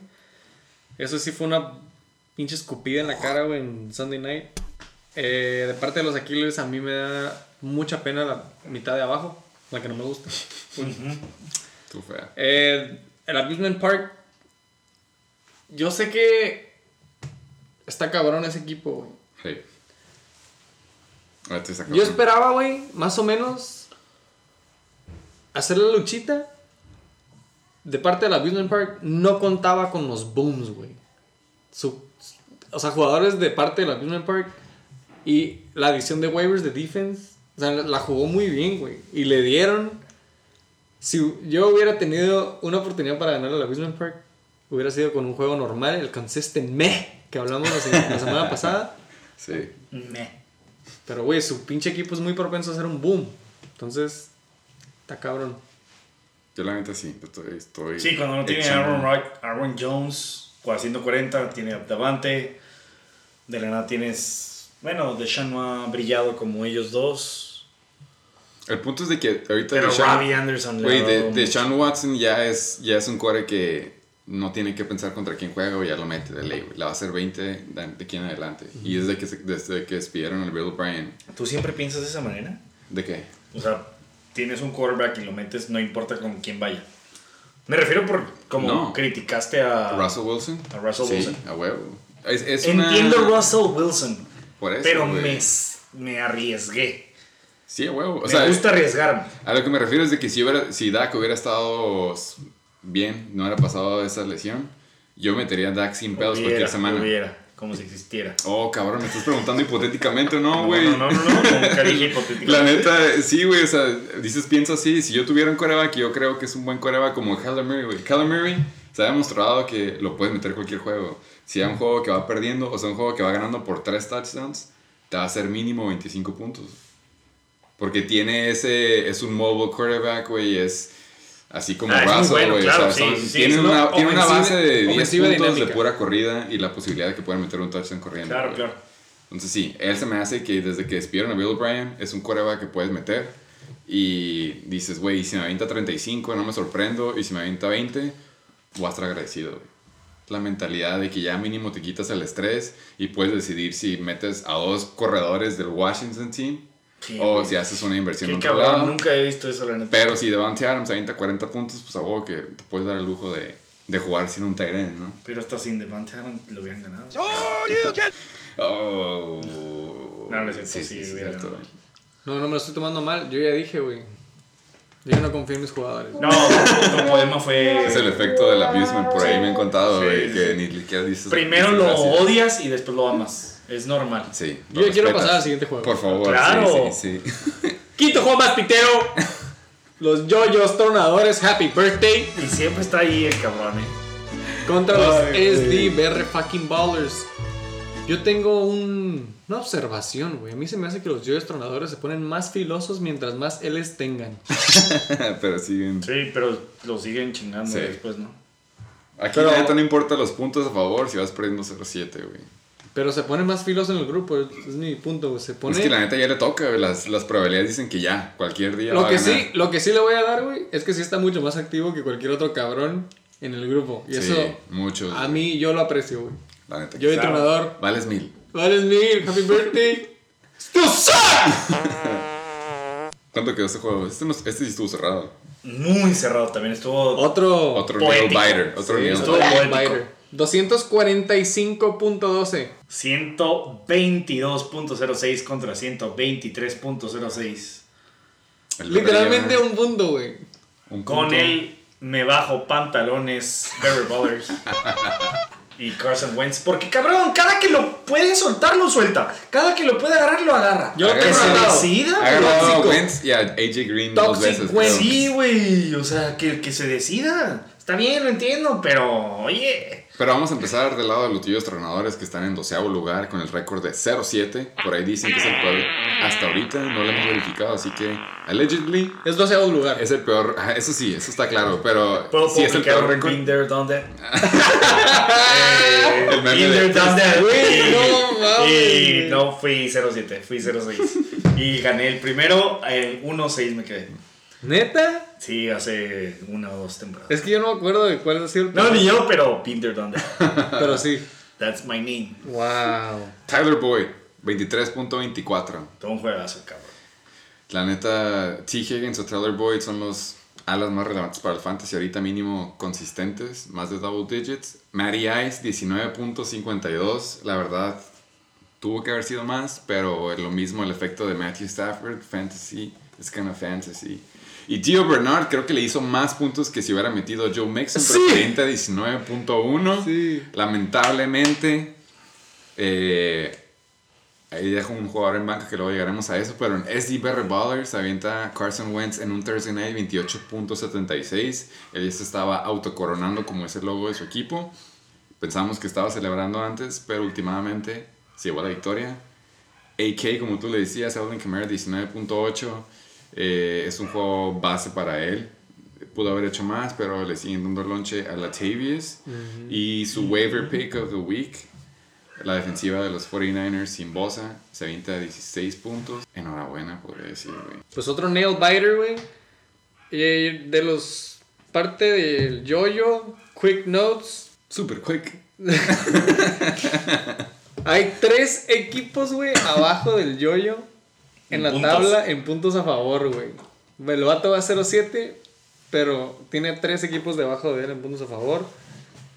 Eso sí fue una pinche escupida en la cara, güey, en Sunday night. Eh, de parte de los Aquiles, a mí me da mucha pena la mitad de abajo, la que no me gusta. Tú fea. Eh, el Abusement Park. Yo sé que está cabrón ese equipo, güey. Sí. Yo esperaba, güey, más o menos hacer la luchita. De parte del Abusement Park, no contaba con los booms, güey. O sea, jugadores de parte del Abusement Park y la adición de waivers de defense, o sea, la, la jugó muy bien, güey. Y le dieron. Si yo hubiera tenido una oportunidad para ganar el Abusement Park, hubiera sido con un juego normal, el consistent meh que hablamos la, se- la semana pasada. [LAUGHS] Sí. Meh. Pero, güey, su pinche equipo es muy propenso a hacer un boom. Entonces, está cabrón. Yo la neta sí. Estoy. estoy Sí, cuando no tiene a Aaron, Wright, Aaron Jones haciendo 40, tiene a Davante. De la nada tienes. Bueno, Deshaun no ha brillado como ellos dos. El punto es de que ahorita Pero Deshaun- Robbie Anderson le Güey, ha dado de. Sean Watson ya es, ya es un core que no tiene que pensar contra quién juega, güey, ya lo mete de ley, güey. La va a hacer 20 de, de aquí en adelante. Y desde que, desde que despidieron al Bill O'Brien, ¿Tú siempre piensas de esa manera? ¿de qué? O sea, tienes un quarterback y lo metes, no importa con quién vaya. Me refiero por como No. criticaste a ¿Russell Wilson? a Russell sí, Wilson. a huevo. Es, es una- Entiendo Russell Wilson, Por eso, pero me, me arriesgué. Sí, huevo. O me sea, gusta arriesgarme. a lo que me refiero es de que si, hubiera, si Dak hubiera estado bien, no hubiera pasado esa lesión, yo metería a Dak sin pedos Hubiera, cualquier semana. hubiera, como si existiera. Oh, cabrón, me estás preguntando hipotéticamente, ¿no, [LAUGHS] No, güey? no, no, no, no, nunca dije hipotéticamente. La neta, sí, güey, o sea, dices, pienso así, si yo tuviera un coreback, yo creo que es un buen coreback como Kyler Murray, güey. Kyler Murray se ha demostrado que lo puedes meter cualquier juego. Si hay un juego que va perdiendo, o sea, un juego que va ganando por 3 touchdowns, te va a hacer mínimo 25 puntos. Porque tiene ese, es un mobile quarterback, güey, es así como Ah, muy Russell, bueno, güey. claro, o sea, sí, sí, tiene, una, tiene una base de 10 ofensiva puntos de dinámica. pura corrida y la posibilidad de que puedan meter un touchdown corriendo. Claro, güey. claro. Entonces sí, él se me hace que desde que despidieron a Bill O'Brien es un quarterback que puedes meter y dices, güey, si me avienta 35 no me sorprendo y si me avienta 20 voy a estar agradecido, güey. La mentalidad de que ya mínimo te quitas el estrés y puedes decidir si metes a dos corredores del Washington team Sí, o güey. si haces una inversión en Qué otro cabrón, lado. nunca he visto eso, la neta. Pero si Devante Adams avienta 40 puntos, pues a huevo que te puedes dar el lujo de, de jugar sin un end, ¿no? Pero hasta sin Devante Adams lo habían ganado. Oh. [LAUGHS] No, no es cierto, sí, hubiera cierto. ganado. No, no me lo estoy tomando mal. Yo ya dije, güey. Yo no confío en mis jugadores. No, tu poema fue. Es el efecto del abusement, por ahí me han contado, Sí, güey, que ni siquiera dices. Primero dices lo gracias. odias y después lo amas. Es normal. Sí. Yo quiero pasar al siguiente juego. Por favor, Claro. sí, sí, sí. [LAUGHS] Quinto juego más pitero. Los Yoyos Tronadores Happy Birthday Y siempre está ahí el cabrón, eh. contra los Ay, SD BR fucking Ballers. Yo tengo un- una observación, güey. A mí se me hace que los Yoyos Tronadores se ponen más filosos mientras más L's tengan. [LAUGHS] Pero siguen. Sí, pero lo siguen chingando Sí. después, ¿no? Aquí Pero- la neta no importa los puntos a favor si vas perdiendo 0-7, güey. Pero se pone más filoso en el grupo. Es mi punto, güey. Se pone. Es que la neta ya le toca, güey. Las, las probabilidades dicen que ya, cualquier día. va Lo a que, ganar. sí, lo que sí le voy a dar, güey, es que sí está mucho más activo que cualquier otro cabrón en el grupo. Y Sí, eso, muchos. a mí, yo lo aprecio, güey. La neta. Yo, sí. tronador, Vales mil. Vales mil, happy birthday. ¡Tú ¿Cuánto quedó este juego? Este, no- este sí estuvo cerrado. Muy cerrado también. Estuvo. Otro. Otro Poético. nail biter. Otro Sí, nail estuvo biter. poético. Biter. 245.12. 122.06 contra 123.06. El Literalmente un punto, güey. un Con punto. él me bajo pantalones Ballers [LAUGHS] y Carson Wentz. Porque cabrón, cada que lo puede soltar, lo suelta. Cada que lo puede agarrar, lo agarra. Yo lo que se decida. Agarrado a. Wentz y a AJ Green dos veces. Sí, güey. O sea, que, que se decida. Está bien, lo entiendo, pero oye. Pero vamos a empezar del lado de los tíos tronadores que están en doceavo lugar con el récord de 0-7. Por ahí dicen que es el peor. Hasta ahorita no lo hemos verificado, así que allegedly Es 12 lugar. es el peor. ajá, Eso sí, eso está claro. Pero ¿Puedo sí es el peor récord. That? [LAUGHS] Eh, El meme Been de- there, done that. Güey, no mames. Y no fui 07, fui 06. Y gané el primero, en 1-6 me quedé. ¿Neta? Sí, hace una o dos temporadas. Es que yo no me acuerdo de cuál ha sido el No, ni yo, pero done that. [LAUGHS] Pero sí. That's my name. Wow. Tyler Boyd, 23.24. Todo un juegazo, cabrón. La neta, T. Higgins o Tyler Boyd son los alas más relevantes para el fantasy ahorita mínimo consistentes, más de double digits. Matty Ice, 19.52. La verdad, tuvo que haber sido más, pero lo mismo el efecto de Matthew Stafford, fantasy, es kind of fantasy. Y Gio Bernard creo que le hizo más puntos que si hubiera metido Joe Mixon, pero Sí. 30 a 19.1. Sí. Lamentablemente, eh, ahí dejo un jugador en banca que luego llegaremos a eso, pero en SD Barry Ballers avienta Carson Wentz en un Thursday Night 28.76. Él ya se estaba autocoronando como ese logo de su equipo. Pensamos que estaba celebrando antes, pero últimamente se llevó la victoria. AK, como tú le decías, Alvin Kamara 19.8. eh, es un juego base para él. Pudo haber hecho más, pero le siguen dando lonche a Latavius. Y su waiver pick of the week La defensiva de los 49ers sin Bosa se avienta a 16 puntos. Enhorabuena, podría decir, güey. Pues otro nail biter, güey. Eh, de los. Parte del Yoyo, Quick Notes. Super quick. [LAUGHS] Hay tres equipos, güey, abajo del Yoyo. En En la puntos. tabla, en puntos a favor, güey. El vato va a 0-7, pero tiene tres equipos debajo de él en puntos a favor.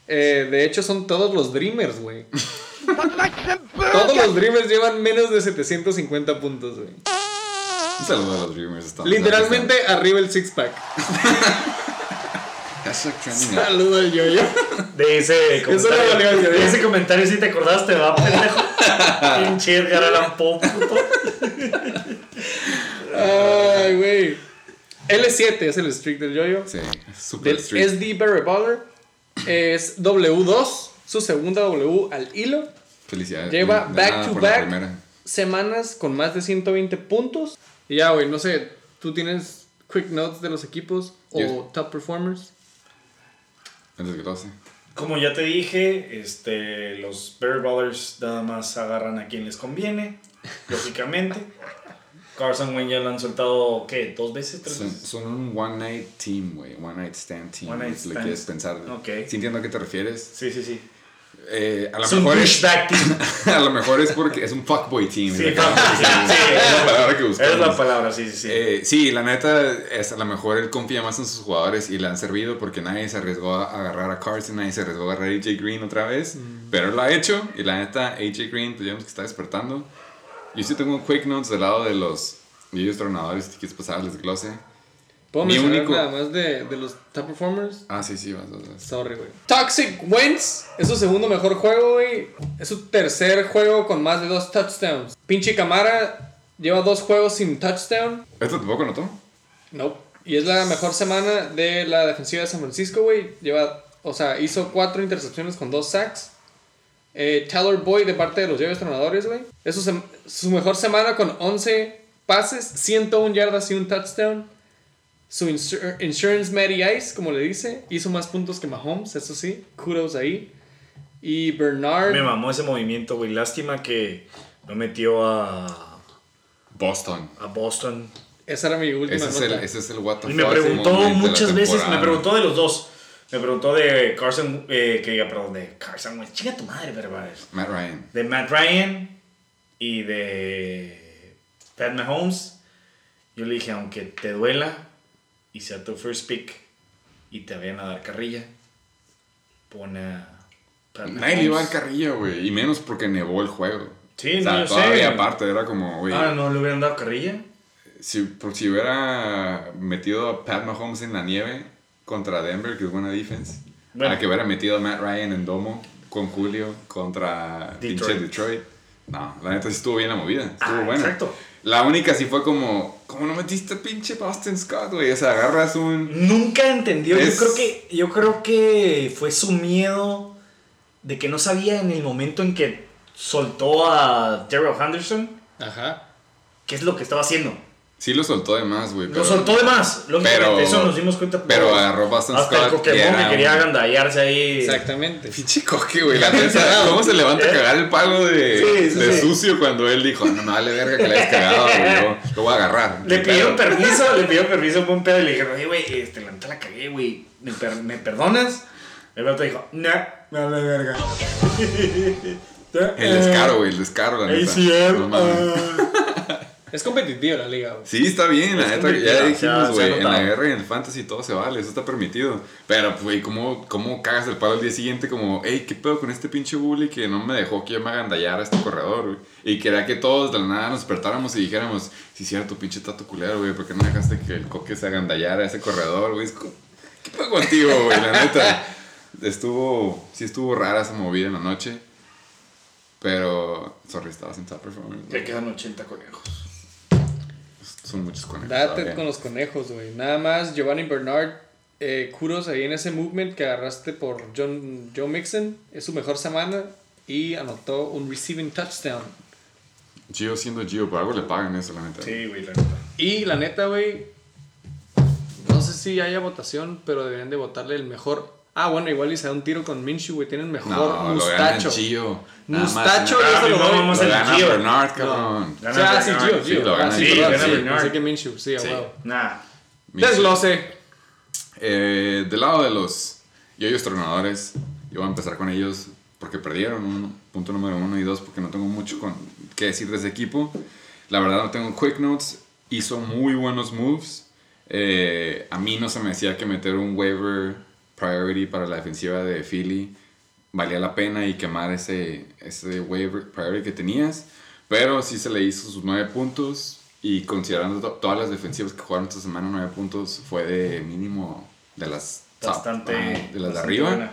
Eh, de hecho, son todos los Dreamers, güey. [LAUGHS] todos los Dreamers llevan menos de 750 puntos, güey. Un saludo a los Dreamers. estamos- Literalmente arriba el six-pack. [LAUGHS] Saludo al Yoyo. De ese comentario. de ese comentario sí te acordaste, ¿verdad, pendejo? [LAUGHS] Pinche Edgar Allan Poe, puto. Ay, güey. L7 es el streak del Yoyo. Sí, super Del streak. SD Barry Baller. Es W2, su segunda W al hilo. Felicidades. Lleva back to back semanas con más de 120 puntos. Y ya, güey, no sé, ¿tú tienes quick notes de los equipos o Yo- top performers? Antes que lo hace. Como ya te dije, este, los Bear Ballers nada más agarran a quien les conviene, lógicamente. [LAUGHS] Carson Wentz ya lo han soltado, ¿qué? ¿Dos veces? ¿Tres Son, veces? son un one night team, güey. One night stand team. One night si le stand. quieres pensar. Ok. Si entiendo a qué te refieres. Sí, sí, sí. Eh, a lo Es un mejor es, douchebag team. [LAUGHS] a lo mejor es porque es un fuckboy team. Sí, es la fuckboy team, sí, es la palabra que buscamos. Es la palabra, sí, sí, sí. Eh, sí, la neta, es, a lo mejor él confía más en sus jugadores y le han servido porque nadie se arriesgó a agarrar a Carson, nadie se arriesgó a agarrar a AJ Green otra vez, pero él lo ha hecho y la neta, AJ Green, pues ya vemos que está despertando. Yo sí tengo un quick notes del lado de los ellos tronadores, si quieres pasar el desglose. ¿Puedo Mi mencionar único- nada más de, de los top performers? Ah, sí, sí, vas, vas, vas. Sorry, güey. Toxic Wentz es su segundo mejor juego, güey. Es su tercer juego con más de dos touchdowns. Pinche Camara lleva dos juegos sin touchdown. ¿Esto tampoco notó? Nope. Y es la mejor semana de la defensiva de San Francisco, güey. Lleva, o sea, hizo cuatro intercepciones con dos sacks. Eh, Tyler Boyd de parte de los Llaves Tronadores, güey. Es su, su mejor semana con 11 pases, 101 yardas y un touchdown. Su insur- Insurance Matty Ice, como le dice, hizo más puntos que Mahomes, eso sí. Kudos ahí. Y Bernard. Me mamó ese movimiento, güey. Lástima que no metió a, Boston. a Boston. Esa era mi última Ese es, nota. el, ese es el what the Y me preguntó muchas veces, me preguntó de los dos. Me preguntó de Carson, eh, que perdón, de Carson Wentz. Chinga tu madre, pero Matt Ryan. De Matt Ryan y de Pat Mahomes. Yo le dije, aunque te duela y sea tu first pick y te vayan a dar carrilla, pone a Pat Nadie le iba a dar carrilla, güey. Y menos porque nevó el juego. Sí, o sea, no, yo sé. todavía aparte, era como, güey. Ah, no le hubieran dado carrilla. Si, por si hubiera metido a Pat Mahomes en la nieve contra Denver, que es buena defense, Bueno. a que hubiera metido a Matt Ryan en domo con Julio contra Detroit. pinche Detroit. No, la neta sí estuvo bien la movida. Estuvo Ah, buena. exacto. La única sí fue como, ¿cómo no metiste a pinche Boston Scott, güey? O sea, agarras un. Nunca entendió. Es- Yo creo que yo creo que fue su miedo de que no sabía en el momento en que soltó a Daryl Henderson Ajá. qué es lo que estaba haciendo. Sí lo soltó de más, güey. Lo soltó de más. Lógicamente, pero- eso nos dimos cuenta. pero todos. agarró Boston Hasta Scott, el Pokémon que quería agandallarse ahí. Exactamente. Pinche coque, güey. La neta, [LAUGHS] ¿cómo se levanta a cagar el palo de, Sí, sí, de sí. sucio cuando él dijo, no, no vale verga que le hayas cagado, güey. Yo lo voy a agarrar. Le [LAUGHS] pidieron permiso, le pidieron permiso a un buen pedo y le dijeron, oye, güey, este, la neta la cagué, güey. ¿Me, per- ¿Me perdonas? El vato dijo, no, me vale verga. El descaro, güey, el descaro, la neta. ACL, No. [LAUGHS] Es competitiva la liga, güey. Sí, está bien, la Es neta, competitiva, ya dijimos, güey, en la guerra y en el fantasy todo se vale, eso está permitido. Pero, güey, ¿cómo, ¿cómo cagas el palo al día siguiente? Como, hey, ¿qué pedo con este pinche bully que no me dejó que yo me agandallara a este corredor, güey? Y quería que todos de la nada nos despertáramos y dijéramos, sí, cierto, pinche tato culero, güey, ¿por qué no dejaste que el coque se agandallara a ese corredor, güey? ¿Qué pedo contigo, güey? La neta, estuvo, sí estuvo rara esa movida en la noche. Pero, sorry, top performance. Le quedan 80 conejos. Son muchos conejos. Date con los conejos, güey. Nada más, Giovanni Bernard, eh, kudos ahí en ese movement que agarraste por John, Joe Mixon. Es su mejor semana y anotó un receiving touchdown. Gio siendo Gio, por algo le pagan eso, la neta. Sí, güey, la neta. Y la neta, güey, no sé si haya votación, pero deberían de votarle el mejor Ah, bueno, igual y se da un tiro con Minshew, güey. Tienen mejor No, lo gana el mustacho. Más, Mustacho, se lo no, vamos Lo el gana Gio. Bernard, cabrón. O sea, sí, Gio, Sí, Gio. lo Ah, gana sí, el perdón, Gio. sí, Bernard. Pensé que Minshew, sí, a Sí. Nah. Desglose. Eh, del lado de los yoyos tronadores, yo voy a empezar con ellos porque perdieron, uno, punto número uno y dos, porque no tengo mucho con, que decir de ese equipo. La verdad no tengo quick notes, hizo muy buenos moves. Eh, a mí no se me decía que meter un waiver priority para la defensiva de Philly valía la pena y quemar ese, ese waiver priority que tenías. Pero sí se le hizo sus nueve puntos y considerando to- todas las defensivas que jugaron esta semana, nueve puntos fue de mínimo de las top, Bastante. ah, de las de arriba.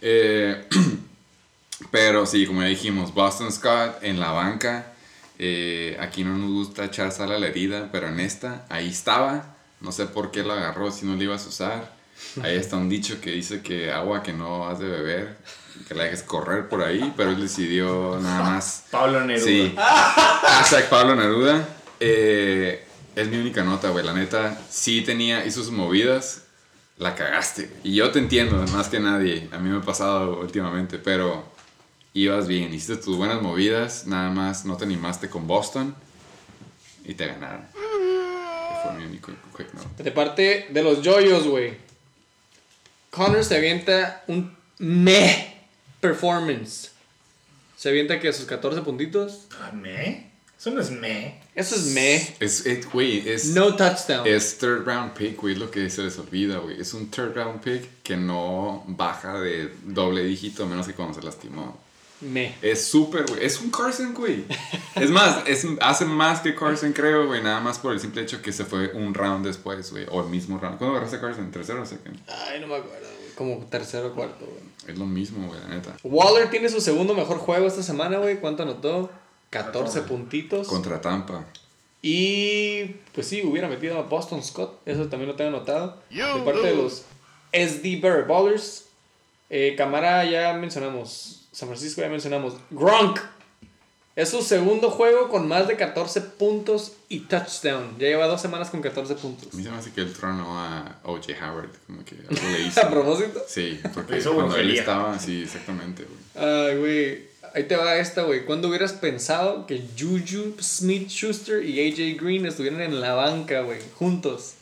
Eh, [CLEARS THROAT] pero sí, como ya dijimos, Boston Scott en la banca. eh, aquí no nos gusta echar sal a la herida, pero en esta, ahí estaba. No sé por qué la agarró si no la ibas a usar. Ahí está un dicho que dice que agua que no has de beber, que la dejes correr por ahí, pero él decidió nada más. [LAUGHS] Pablo Neruda. Sí. Hashtag Pablo Neruda. Eh, es mi única nota, güey. La neta, sí tenía, hizo sus movidas. La cagaste. Y yo te entiendo, más que nadie. A mí me ha pasado últimamente, pero ibas bien. Hiciste tus buenas movidas. Nada más no te animaste con Boston. Y te ganaron. Fue mi único quick note. De parte de los yoyos, güey. Connor se avienta un meh performance. Se avienta que sus 14 puntitos. Ah, ¿Me? Eso no es me. Eso es meh. Es, es- güey, es, No touchdown. es third round pick, güey. Lo que se les olvida, güey. Es un third round pick que no baja de doble dígito, a menos que cuando se lastimó. Meh. Es súper, güey. Es un Carson, güey. Es más, es, hace más que Carson, creo, güey. Nada más por el simple hecho que se fue un round después, güey. O el mismo round. ¿Cuándo agarraste a Carson? ¿Tercero o segundo? Ay, no me acuerdo, güey. Como tercero o cuarto, güey. Es lo mismo, güey, la neta. Waller tiene su segundo mejor juego esta semana, güey. ¿Cuánto anotó? 14 puntitos. Contra Tampa. Y pues sí, hubiera metido a Boston Scott. Eso también lo tengo anotado. De parte de los SD Bear Ballers. Eh, Camara ya mencionamos. San Francisco ya mencionamos. Gronk. Es su segundo juego con más de 14 puntos y touchdown. Ya lleva dos semanas con 14 puntos. A mí se me hace que él tronó a O.J. Howard. Como que algo le [LAUGHS] hizo. ¿A propósito? Sí, porque cuando él estaba, sí, exactamente, güey. Ay, güey. Ahí te va esta, güey. ¿Cuándo hubieras pensado que Juju Smith Schuster y AJ Green estuvieran en la banca, güey? Juntos.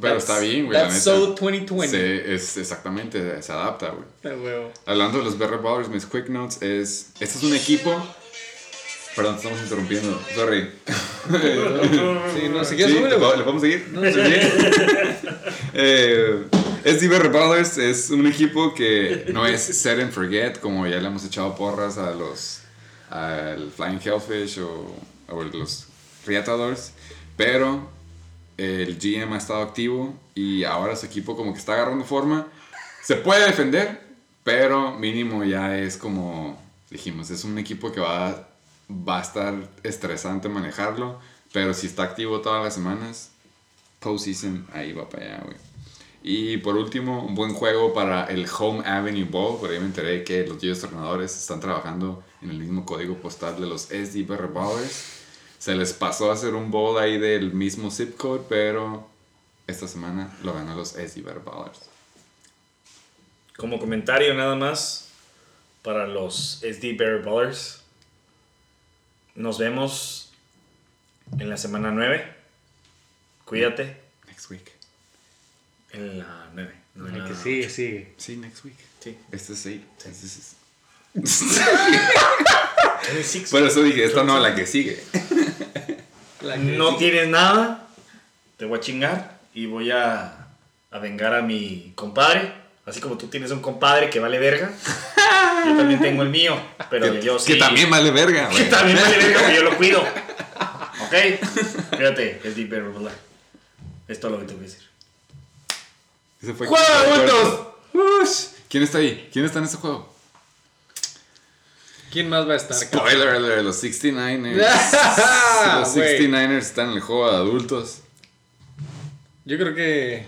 Pero That's- está bien, güey, la That's neta. so 2020. Se- es exactamente, se adapta, güey. Huevo. Hablando de los Bear Ballers, mis quick notes es. Este es un equipo. Perdón, te estamos interrumpiendo. Sorry. [LAUGHS] Sí, no, si quieres, Sí, ¿le güey. ¿le podemos seguir? [LAUGHS] eh, SD Bear Brothers es un equipo que no es set and forget, como ya le hemos echado porras a los al Flying Hellfish o, o los Riatadors, pero el GM ha estado activo y ahora su equipo como que está agarrando forma. Se puede defender, pero mínimo ya es como dijimos, es un equipo que va, va a estar estresante manejarlo, pero si está activo todas las semanas, postseason, ahí va para allá, güey. Y por último, un buen juego para el Home Avenue Bowl. Por ahí me enteré que los Giants Tornadores están trabajando en el mismo código postal de los SDBR Ballers. Se les pasó a hacer un bowl ahí del mismo zip code, pero esta semana lo ganó los SDBR Ballers. Como comentario nada más para los SD Bear Ballers. Nos vemos en la semana 9. Cuídate. Next week. En la 9. No en la que sigue, sigue. Sí, next week. Sí. Este es 8. Este [LAUGHS] [LAUGHS] es... Por eso dije, esta no, la que sigue. No tienes nada, te voy a chingar y voy a, a vengar a mi compadre. Así como tú tienes un compadre que vale verga, yo también tengo el mío, pero que, yo sí. que también vale verga, [LAUGHS] que también vale verga, pero yo lo cuido. ¿Ok? Cuídate, es Deep Bear Blah. Es todo lo que tengo que decir. Ese fue ¡Juego de adultos! ¿Quién está ahí? ¿Quién está en ese juego? ¿Quién más va a estar? Spoiler alert, los 69ers. [LAUGHS] los Güey. 69ers están en el juego de adultos. Yo creo que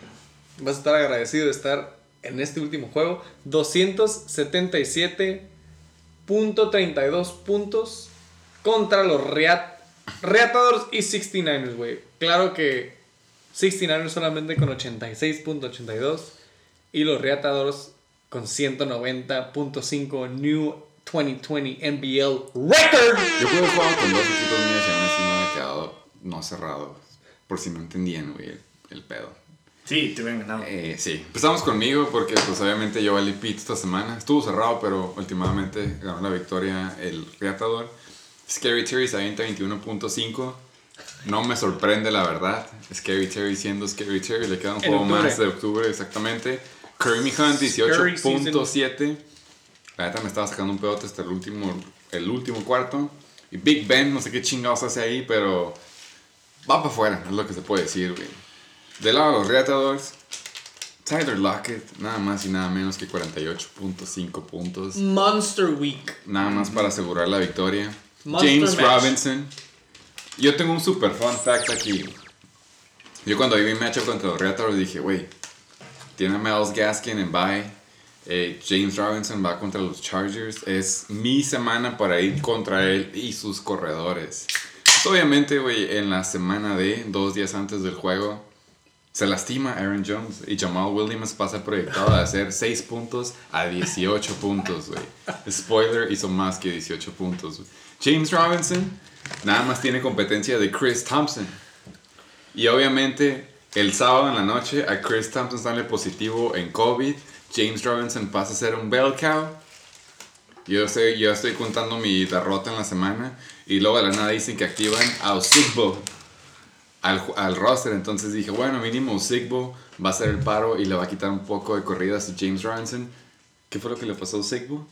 vas a estar agradecido de estar en este último juego. 277.32 puntos contra los Reat Reatadores y 69ers, güey. Claro que 69ers solamente con 86.82 y los Reatadores con 190.5 New 2020 NBL Record. Yo puedo jugar con dos equipos míos y aún así me había quedado no cerrado. Por si no entendían, güey, el, el pedo. Sí, te hubieran ganado. Eh, sí, empezamos conmigo porque pues obviamente yo valí pit esta semana. Estuvo cerrado, pero últimamente ganó la victoria el Reatador. Scary Terry se avienta 21.5. No me sorprende la verdad. Scary Terry siendo Scary Terry. Le queda un juego más de octubre exactamente. Kermy Hunt Scary 18.7. La neta me estaba sacando un pedote hasta el último, el último cuarto. Y Big Ben, no sé qué chingados hace ahí, pero va para afuera, es lo que se puede decir, güey. Del lado de los Reatadores, Tyler Lockett, nada más y nada menos que 48.5 puntos. Monster Week. Nada más para asegurar la victoria. Monster James match. Robinson. Yo tengo un super fun fact aquí. Yo cuando vi mi matchup contra los Reatadores dije, güey, tiene a Miles Gaskin en bye. Eh, James Robinson va contra los Chargers. Es mi semana para ir contra él y sus corredores. Pues, obviamente, güey, en la semana de, dos días antes del juego, se lastima Aaron Jones y Jamal Williams pasa proyectado a hacer 6 puntos a 18 puntos, güey. Spoiler, hizo más que 18 puntos. James Robinson nada más tiene competencia de Chris Thompson. Y obviamente, el sábado en la noche a Chris Thompson sale positivo en COVID. James Robinson pasa a ser un bell cow. Yo estoy, yo estoy contando mi derrota en la semana. Y luego de la nada dicen que activan a Osigbo al, al roster. Entonces dije, bueno, mínimo Osigbo va a hacer el paro y le va a quitar un poco de corridas a James Robinson. ¿Qué fue lo que le pasó a Osigbo?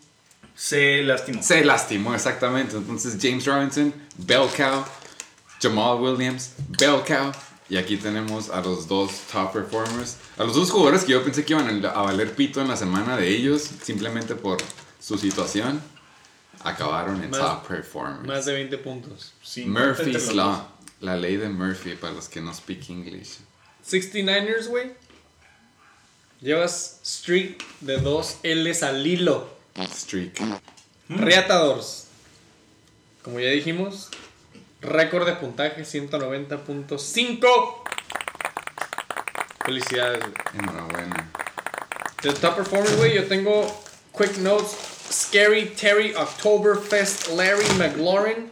Se lastimó. Se lastimó exactamente. Entonces James Robinson, Bell Cow, Jamal Williams, Bell Cow. Y aquí tenemos a los dos top performers. A los dos jugadores que yo pensé que iban a valer pito en la semana de ellos, simplemente por su situación, acabaron en Más- top performers. Más de 20 puntos. Sí, Murphy's Law. La ley de Murphy para los que no speak English. 69ers, güey. Llevas streak de dos L's al hilo. Streak. Reatadores. Como ya dijimos, récord de puntaje 190.5. Felicidades, güey. Enhorabuena. De top performers, güey, yo tengo quick notes. Scary Terry Oktoberfest Larry McLaurin.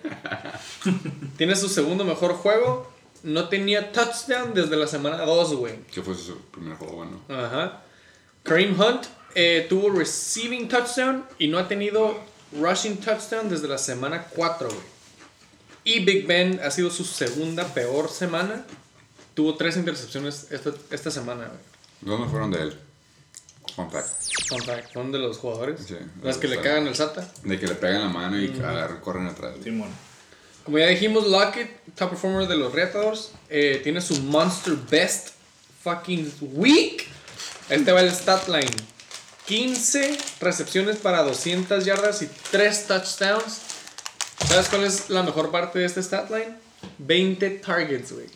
[LAUGHS] Tiene su segundo mejor juego. No tenía touchdown desde la semana 2, güey. ¿Qué fue su primer juego bueno? Ajá. Kareem Hunt eh, tuvo receiving touchdown y no ha tenido rushing touchdown desde la semana 4, güey. Y Big Ben ha sido su segunda peor semana. Tuvo tres intercepciones esta, esta semana, güey. ¿Dónde fueron de él? Fun fact. Fun fact, Son de los jugadores. Sí, las que le cagan el SATA. De que le pegan la mano y agarran- corren atrás. Simón. Como ya dijimos, Lockett, top performer de los Reatadores, eh, tiene su Monster Best fucking week. Este va el stat line. 15 recepciones para 200 yardas y 3 touchdowns. ¿Sabes cuál es la mejor parte de este stat line? 20 targets, güey.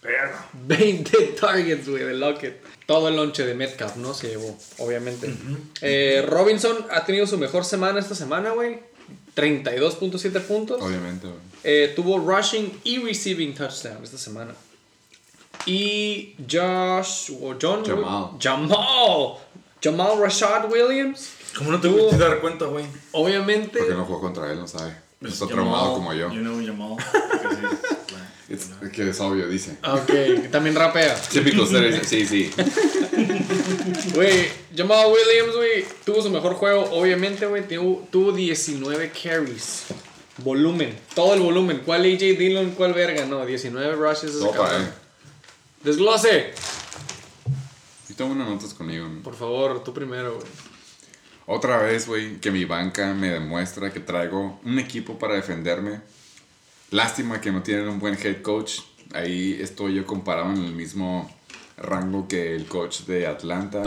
Perra. 20 [LAUGHS] targets, güey, de Lockett. Todo el lonche de Metcalf, ¿no? Se llevó, obviamente. Eh, Robinson ha tenido su mejor semana esta semana, güey. 32.7 puntos. Obviamente, güey. Eh, tuvo rushing y receiving touchdown esta semana. Y Josh o John Jamal. Jamal Jamal Rashad Williams. ¿Cómo no te Tuvo- pudiste dar cuenta, güey? Obviamente. Porque no jugó contra él, no sabe. Pues Está Jamal, traumado como yo. You know Jamal. Que Es, [LAUGHS] es que es obvio, dice. Ah, Ok, también rapea. Típico series. Sí, sí. [LAUGHS] Güey, Jamal Williams, güey, tuvo su mejor juego, obviamente, güey, tuvo, tuvo 19 carries. Volumen, todo el volumen. ¿Cuál AJ Dillon? ¿Cuál verga? No, 19 rushes. cabrón. él. Desglose. Y toma unas notas conmigo. ¿no? Por favor, tú primero, güey. Otra vez, güey, que mi banca me demuestra que traigo un equipo para defenderme. Lástima que no tienen un buen head coach. Ahí estoy yo comparado en el mismo rango que el coach de Atlanta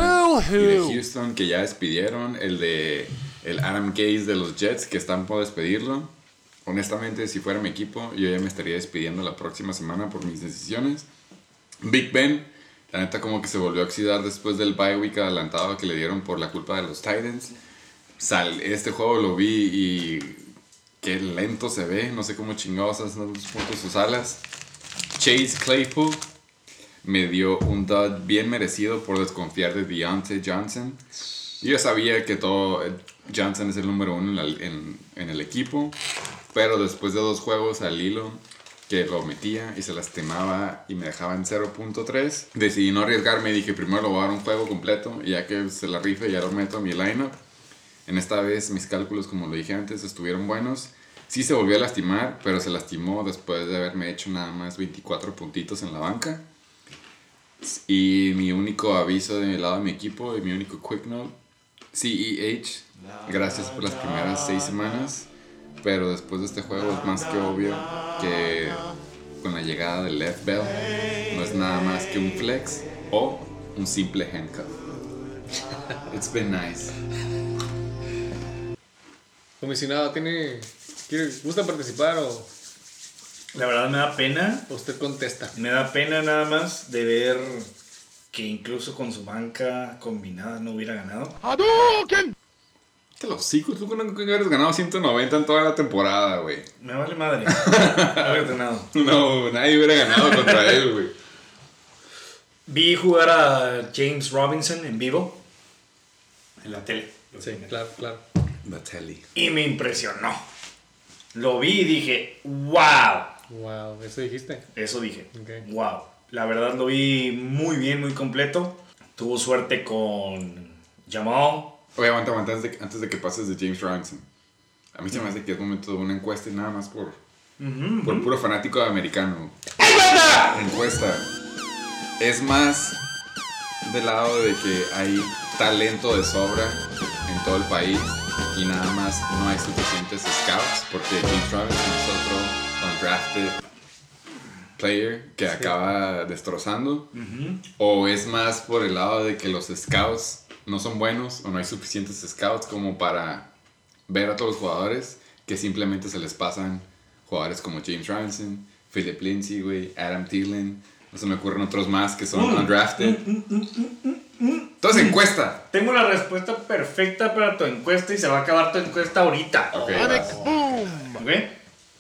y de Houston que ya despidieron, el de el Adam Gaze de los Jets que están por despedirlo. Honestamente, si fuera mi equipo, yo ya me estaría despidiendo la próxima semana por mis decisiones. Big Ben, la neta como que se volvió a oxidar después del bye week adelantado que le dieron por la culpa de los Titans. Sal, este juego lo vi y qué lento se ve, no sé cómo chingados hacen los puntos sus alas. Chase Claypool me dio un dud bien merecido por desconfiar de Deontay Johnson. Yo sabía que todo. Johnson es el número uno en, la- en el equipo. Pero después de dos juegos al hilo, que lo metía y se lastimaba y me dejaba en 0.3, decidí no arriesgarme y dije: primero lo voy a dar un juego completo. Y ya que se la rife, ya lo meto a mi lineup. En esta vez mis cálculos, como lo dije antes, estuvieron buenos. Sí se volvió a lastimar, pero se lastimó después de haberme hecho nada más 24 puntitos en la banca. Y mi único aviso de lado de mi equipo y mi único quick note, CEH, gracias por las primeras seis semanas, pero después de este juego es más que obvio que con la llegada del left bell no es nada más que un flex o un simple handcuff. It's been nice. Comisionado, ¿tiene, quiere, ¿gusta participar o La verdad me da pena. usted contesta? Me da pena nada más de ver que incluso con su banca combinada no hubiera ganado. Te lo sigo, tú nunca hubieras ganado 190 en toda la temporada, güey. Me vale madre. [LAUGHS] No nadie hubiera ganado contra [LAUGHS] él, güey. Vi jugar a James Robinson en vivo en la tele. Sí, claro, claro. Batelli. Y me impresionó. Lo vi y dije, wow. Wow, eso dijiste. Eso dije. Wow. La verdad lo vi muy bien, muy completo. Tuvo suerte con Jamal. Oye, aguanta, aguanta, antes de, antes de que pases de James Robinson. A mí se me hace que es momento de una encuesta y nada más por, por puro fanático americano. Encuesta. Es más del lado de que hay talento de sobra en todo el país y nada más no hay suficientes scouts porque James Robinson es otro undrafted player que acaba destrozando o es más por el lado de que los scouts no son buenos o no hay suficientes scouts como para ver a todos los jugadores que simplemente se les pasan jugadores como James Robinson, Philip Lindsay, güey, Adam Thielen, no se me ocurren otros más que son undrafted. Entonces encuesta. Tengo la respuesta perfecta para tu encuesta y se va a acabar tu encuesta ahorita. Ok, vas. ¿Ok?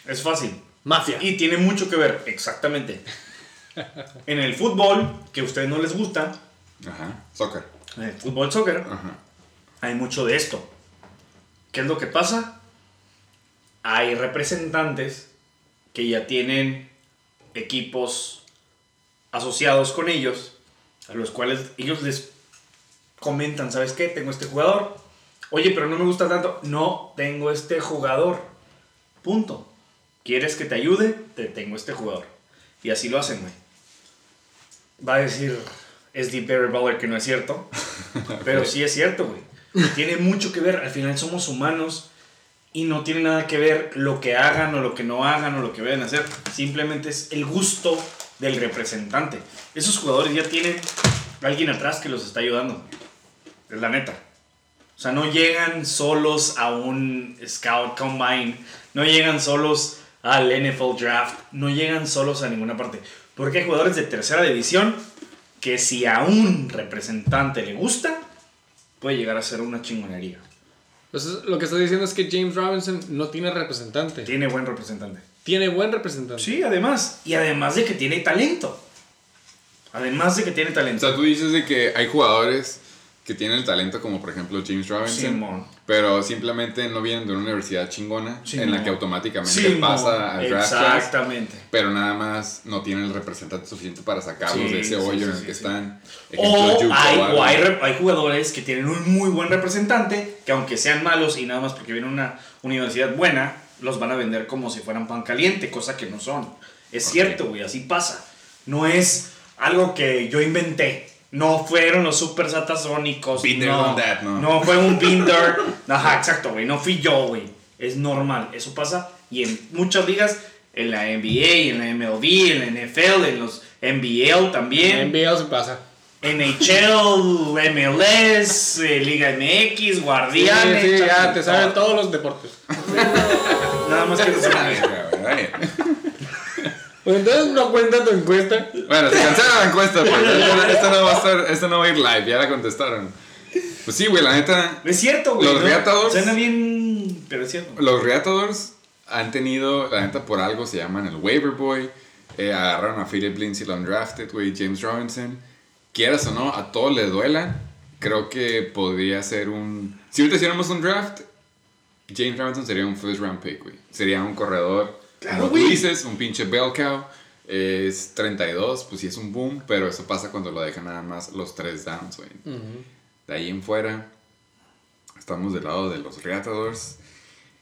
Es fácil. Mafia. Y tiene mucho que ver, exactamente. En el fútbol, que a ustedes no les gusta, Ajá, soccer. En el fútbol soccer, Ajá. hay mucho de esto. ¿Qué es lo que pasa? Hay representantes que ya tienen equipos asociados con ellos, a los cuales ellos les comentan, ¿sabes qué? Tengo este jugador. Oye, pero no me gusta tanto. No, tengo este jugador. Punto. ¿Quieres que te ayude? Te tengo este jugador. Y así lo hacen, güey. Va a decir es Deep Barry Butler que no es cierto. [LAUGHS] Pero sí es cierto, güey. Tiene mucho que ver. Al final somos humanos y no tiene nada que ver lo que hagan o lo que no hagan o lo que vayan a hacer. Simplemente es el gusto del representante. Esos jugadores ya tienen alguien atrás que los está ayudando. Es la neta. O sea, no llegan solos a un Scout Combine, no llegan solos al NFL Draft, no llegan solos a ninguna parte. Porque hay jugadores de tercera división que si a un representante le gusta, puede llegar a ser una chingonería. Entonces, lo que está diciendo es que James Robinson no tiene representante. Tiene buen representante. Tiene buen representante. Sí, además. Y además de que tiene talento. Además de que tiene O talento. sea, tú dices de que hay jugadores que tienen el talento como por ejemplo James Robinson, Simón. pero simplemente no vienen de una universidad chingona en la que automáticamente Simón, pasa al draft class, Exactamente. pero nada más no tienen el representante suficiente para sacarlos Sí, de ese hoyo sí, en el que están. O hay jugadores que tienen un muy buen representante, que aunque sean malos y nada más porque vienen a una universidad buena, los van a vender como si fueran pan caliente, cosa que no son. Es cierto, güey, así pasa. No es algo que yo inventé. No fueron los super satasónicos. There, no, done that, ¿no? fue un binder. [LAUGHS] Ajá, exacto, güey. No fui yo, güey. Es normal. Eso pasa. Y en muchas ligas, en la NBA, en la MLB, en la NFL, en los NBL también. En NBA se pasa. NHL, MLS, eh, Liga MX, Sí, Guardianes. sí, ya Champions, te saben todo. todos los deportes. Nada más que te saben. Pues entonces no cuenta tu encuesta. Bueno, se cancela la encuesta, pues. Esta, esta no va a estar, esta no va a ir live, ya la contestaron. Pues sí, güey, la neta, Es cierto, güey. Los ¿no? Reatadores- Suena bien, pero es cierto. Los Reatadores han tenido, la neta, por algo se llaman el waiver boy. Eh, agarraron a Philip Lindsay, lo undrafted, güey, James Robinson. Quieras o no, a todos les duela. creo que podría ser un... Si ahorita hiciéramos un draft, James Robinson sería un first round pick, güey. Sería un corredor, como tú dices, un pinche bell cow. Es 32, pues sí es un boom, pero eso pasa cuando lo dejan nada más los tres downs, güey. De ahí en fuera, estamos del lado de los Reatadores.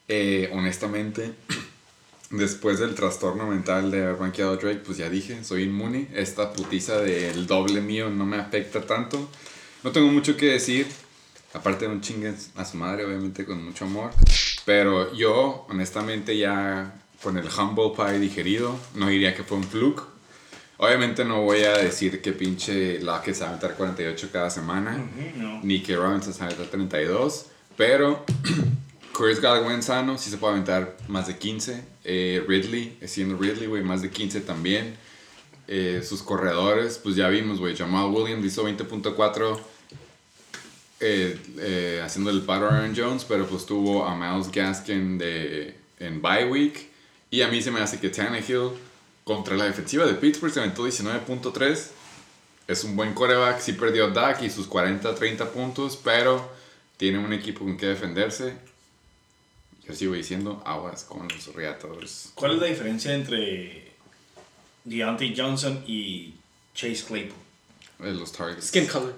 Eh, honestamente, [CLEARS THROAT] después del trastorno mental de haber banqueado a Drake, pues ya dije, soy inmune. Esta putiza del doble mío no me afecta tanto. No tengo mucho que decir. Aparte de un chingue a su madre, obviamente, con mucho amor. Pero yo, honestamente, ya con el humble pie digerido, no diría que fue un fluke. Obviamente no voy a decir que pinche Lockett se va a aventar 48 cada semana, no. ni que Robinson se va a aventar 32, pero [CLEARS THROAT] Chris Godwin sano sí se puede aventar más de 15. Eh, Ridley, siendo Ridley, güey, más de 15 también. Eh, sus corredores, pues ya vimos, güey, Jamal Williams hizo 20.4 eh, eh, haciendo el paro a Aaron Jones, pero pues tuvo a Miles Gaskin de, en bye week. Y a mí se me hace que Tannehill contra la defensiva de Pittsburgh se aventó 19.3. Es un buen coreback, sí perdió Dak y sus 40-30 puntos, pero tiene un equipo con que defenderse. Yo sigo diciendo aguas con los Reatadores. ¿Cuál es la diferencia entre Deontay Johnson y Chase Claypool? Eh, Los targets. Skin color.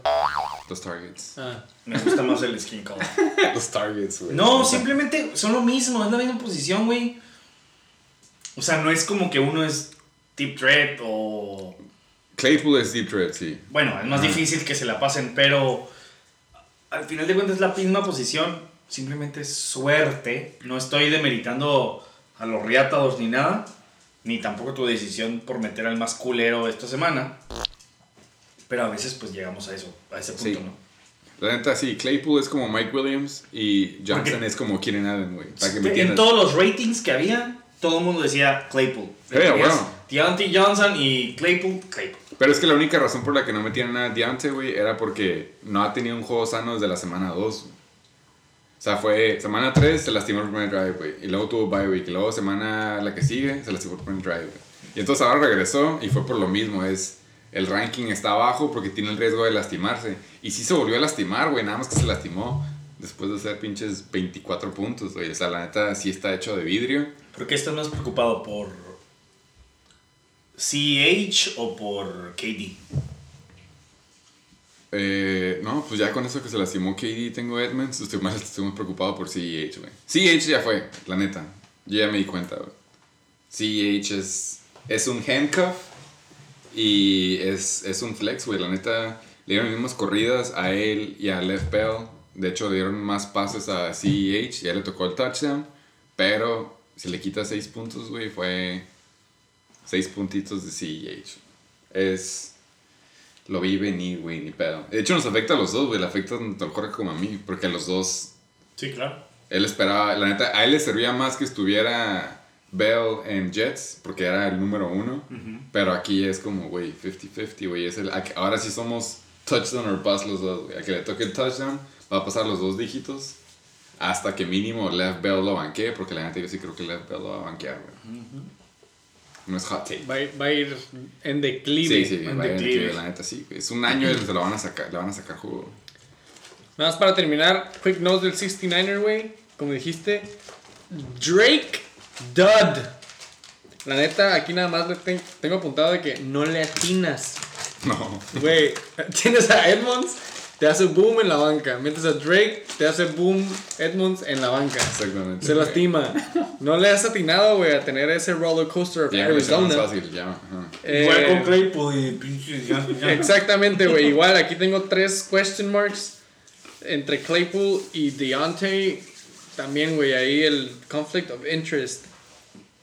Los targets. Ah. Me gusta más el skin color. [LAUGHS] Los targets, güey. No, simplemente son lo mismo, es la misma posición, güey. O sea, no es como que uno es deep threat o... Claypool es deep threat, sí. Bueno, es más difícil que se la pasen, pero al final de cuentas es la misma posición, simplemente es suerte. No estoy demeritando a los riátados ni nada, ni tampoco tu decisión por meter al más culero esta semana. Pero a veces pues llegamos a eso, a ese punto, Sí. ¿no? La neta, sí, Claypool es como Mike Williams y Johnson Porque- es como Keenan Allen, güey. En todos los ratings que había, todo el mundo decía Claypool. Sí, Tenías bueno. Deontay Johnson y Claypool, Claypool. Pero es que la única razón por la que no metían a Deontay, güey, era porque no ha tenido un juego sano desde la semana 2. O sea, fue semana 3 se lastimó el primer drive, güey. Y luego tuvo bye week. Y luego semana la que sigue se lastimó el primer drive, güey. Y entonces ahora regresó y fue por lo mismo. Es el ranking está abajo porque tiene el riesgo de lastimarse. Y sí se volvió a lastimar, güey. Nada más que se lastimó después de hacer pinches 24 puntos, güey. O sea, la neta sí está hecho de vidrio. ¿Por qué estás más preocupado por CH o por KD? Eh, no, pues ya con eso que se lastimó KD tengo Edmonds, estoy más, estoy preocupado por CEH, güey. CEH ya fue, la neta. Yo ya me di cuenta, güey. CEH es, es un handcuff y es, es un flex, güey. La neta, le dieron las mismas corridas a él y a Left Bell. De hecho, le dieron más pases a CEH, ya le tocó el touchdown. Pero si le quita 6 puntos, güey, fue 6 puntitos de CEH. Es... Lo vi venir, güey, ni pedo. De hecho, nos afecta a los dos, güey. Le afecta tanto al Jorge como a mí. Porque a los dos, Sí, claro. él esperaba, la neta, a él le servía más que estuviera Bell en Jets, porque era el número uno. Pero aquí es como, güey, 50-50, güey. Ahora sí somos touchdown or bust los dos, güey. A que le toque el touchdown, va a pasar los dos dígitos. Hasta que mínimo Left Bell lo banquee, porque la neta yo sí creo que Left Bell lo va a banquear, güey. No es hot take. Va, a ir- va a ir en declive. Sí, sí, en vaya, declive. que la neta sí. Es un año y se lo van a sacar, le van a sacar jugo. Nada más para terminar, quick notes del 69er, güey. Como dijiste, Drake Dud. La neta, aquí nada más le ten- tengo apuntado de que no le atinas. [LAUGHS] No. Güey, tienes a Edmonds, te hace boom en la banca. Metes a Drake, te hace boom Edmonds en la banca. Exactamente. Se lastima. [LAUGHS] No le has atinado, güey, a tener ese roller coaster of Ya, más Arizona. fácil, ya. Eh, Igual con Claypool y pinches. ya- ya- Exactamente, güey. Igual aquí tengo tres question marks entre Claypool y Deontay. También, güey, ahí el conflict of interest.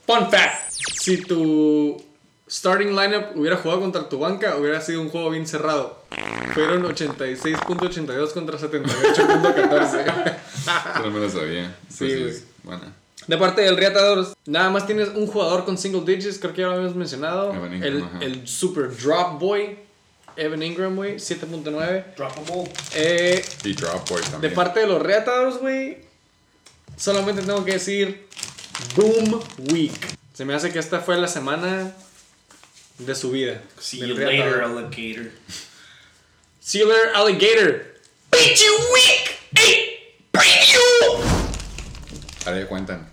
Fun fact: si tu starting lineup hubiera jugado contra tu banca, hubiera sido un juego bien cerrado. Fueron 86.82 contra 78.14. Eso [LAUGHS] no me lo sabía. Sí, Entonces, bueno. De parte del Reatadores, nada más tienes un jugador con single digits, creo que ya lo habíamos mencionado. Evan Ingram, el, el super drop boy, Evan Ingram, güey, 7.9. Droppable. Eh, Y Drop Boy también. de parte de los Reatadores, güey, solamente tengo que decir Boom Week. Se me hace que esta fue la semana de su vida. See you later, alligator. See you later, alligator. pinche week 8 preview. Ahora ya cuentan.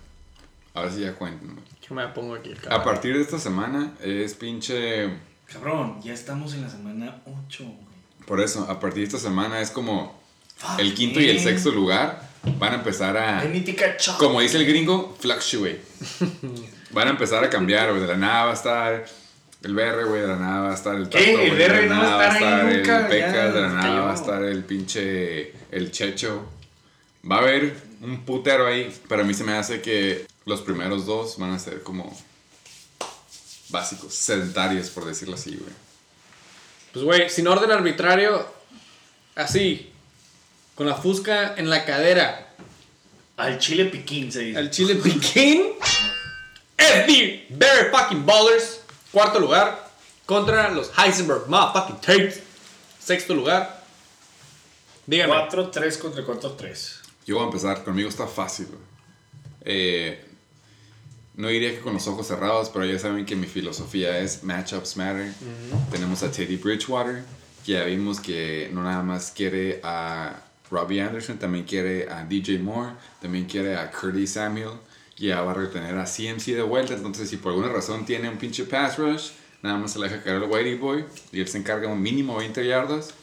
Ahora sí ya cuentan. Que me pongo aquí el A cabrón. partir de esta semana es pinche. Cabrón, ya estamos en la semana 8, güey. Por eso, a partir de esta semana es como Fuck, el quinto y el man. sexto lugar van a empezar a. Como dice el gringo, fluctuate. [LAUGHS] Van a empezar a cambiar, güey. De la nada va a estar el BR, güey. De la nada va a estar el ¿Qué? Tato, El güey, de la BR no va a estar ahí nunca, el Pecas, de la nada va a estar el pinche. El Checho. Va a haber un putero ahí. Pero a mí se me hace que los primeros dos van a ser como. Básicos, sedentarios, por decirlo así, güey. Pues, güey, sin orden arbitrario, así, con la fusca en la cadera, Al chile piquín se dice. al chile piquín, [LAUGHS] FB Very Fucking Ballers, cuarto lugar, contra los Heisenberg Motherfucking Tapes, sexto lugar. Dígame. 4-3 contra 4-3. Yo voy a empezar, conmigo está fácil. Eh, no diría que con los ojos cerrados, pero ya saben que mi filosofía es matchups matter. Tenemos a Teddy Bridgewater, que ya vimos que no nada más quiere a Robbie Anderson, también quiere a DJ Moore, también quiere a Curtis Samuel, ya va a retener a CMC de vuelta. Entonces, si por alguna razón tiene un pinche pass rush, nada más se le deja caer al Whitey Boy y él se encarga un mínimo 20 yardas.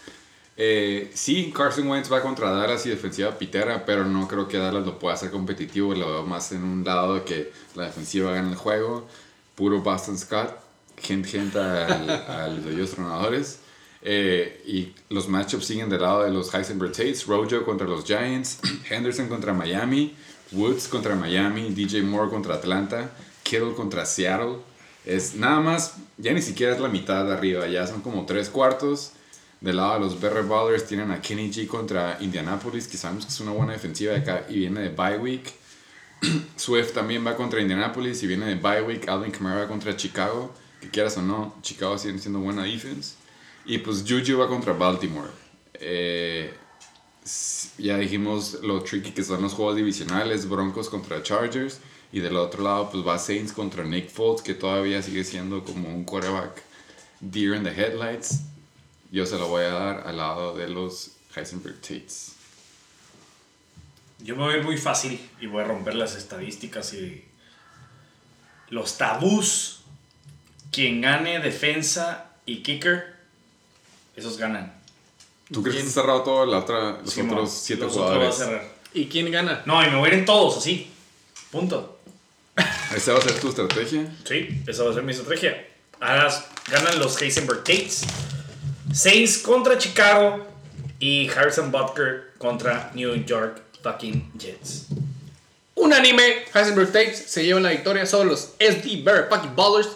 Eh, sí, Carson Wentz va contra Dallas y defensiva pitera, pero no creo que Dallas lo pueda hacer competitivo. Lo veo más en un lado de que la defensiva gana el juego. Puro Boston Scott. Gente, gente al, [LAUGHS] al de ellos tronadores. Eh, y los matchups siguen del lado de los Heisenberg Tates. Rojo contra los Giants. [CLEARS THROAT] Henderson contra Miami. Woods contra Miami. DJ Moore contra Atlanta. Kittle contra Seattle. Es nada más, ya ni siquiera es la mitad arriba, ya son como tres cuartos. Del lado de los Better Ballers tienen a Kenny G contra Indianapolis, que sabemos que es una buena defensiva de acá y viene de bye week. [CLEARS THROAT] Swift también va contra Indianapolis y viene de bye week. Alvin Kamara contra Chicago, que quieras o no, Chicago sigue siendo buena defense. Y pues Juju va contra Baltimore. Eh, ya dijimos lo tricky que son los juegos divisionales, Broncos contra Chargers. Y del otro lado pues va Saints contra Nick Foles, que todavía sigue siendo como un quarterback deer in the headlights. Yo se lo voy a dar al lado de los Heisenberg Tates. Yo me voy a ir muy fácil y voy a romper las estadísticas y los tabús. Quien gane defensa y kicker, esos ganan. ¿Tú crees que está cerrado todo la otra, los otros siete los otros va a jugadores? cerrar. ¿Y quién gana? No, y me voy a ir en todos así. Punto. ¿Esa va a ser tu estrategia? Sí, esa va a ser mi estrategia. Ahora ganan los Heisenberg Tates. Saints contra Chicago y Harrison Butker contra New York fucking Jets. Unánime, Heisenberg Tapes se llevan la victoria sobre los SD Very Fucking Ballers.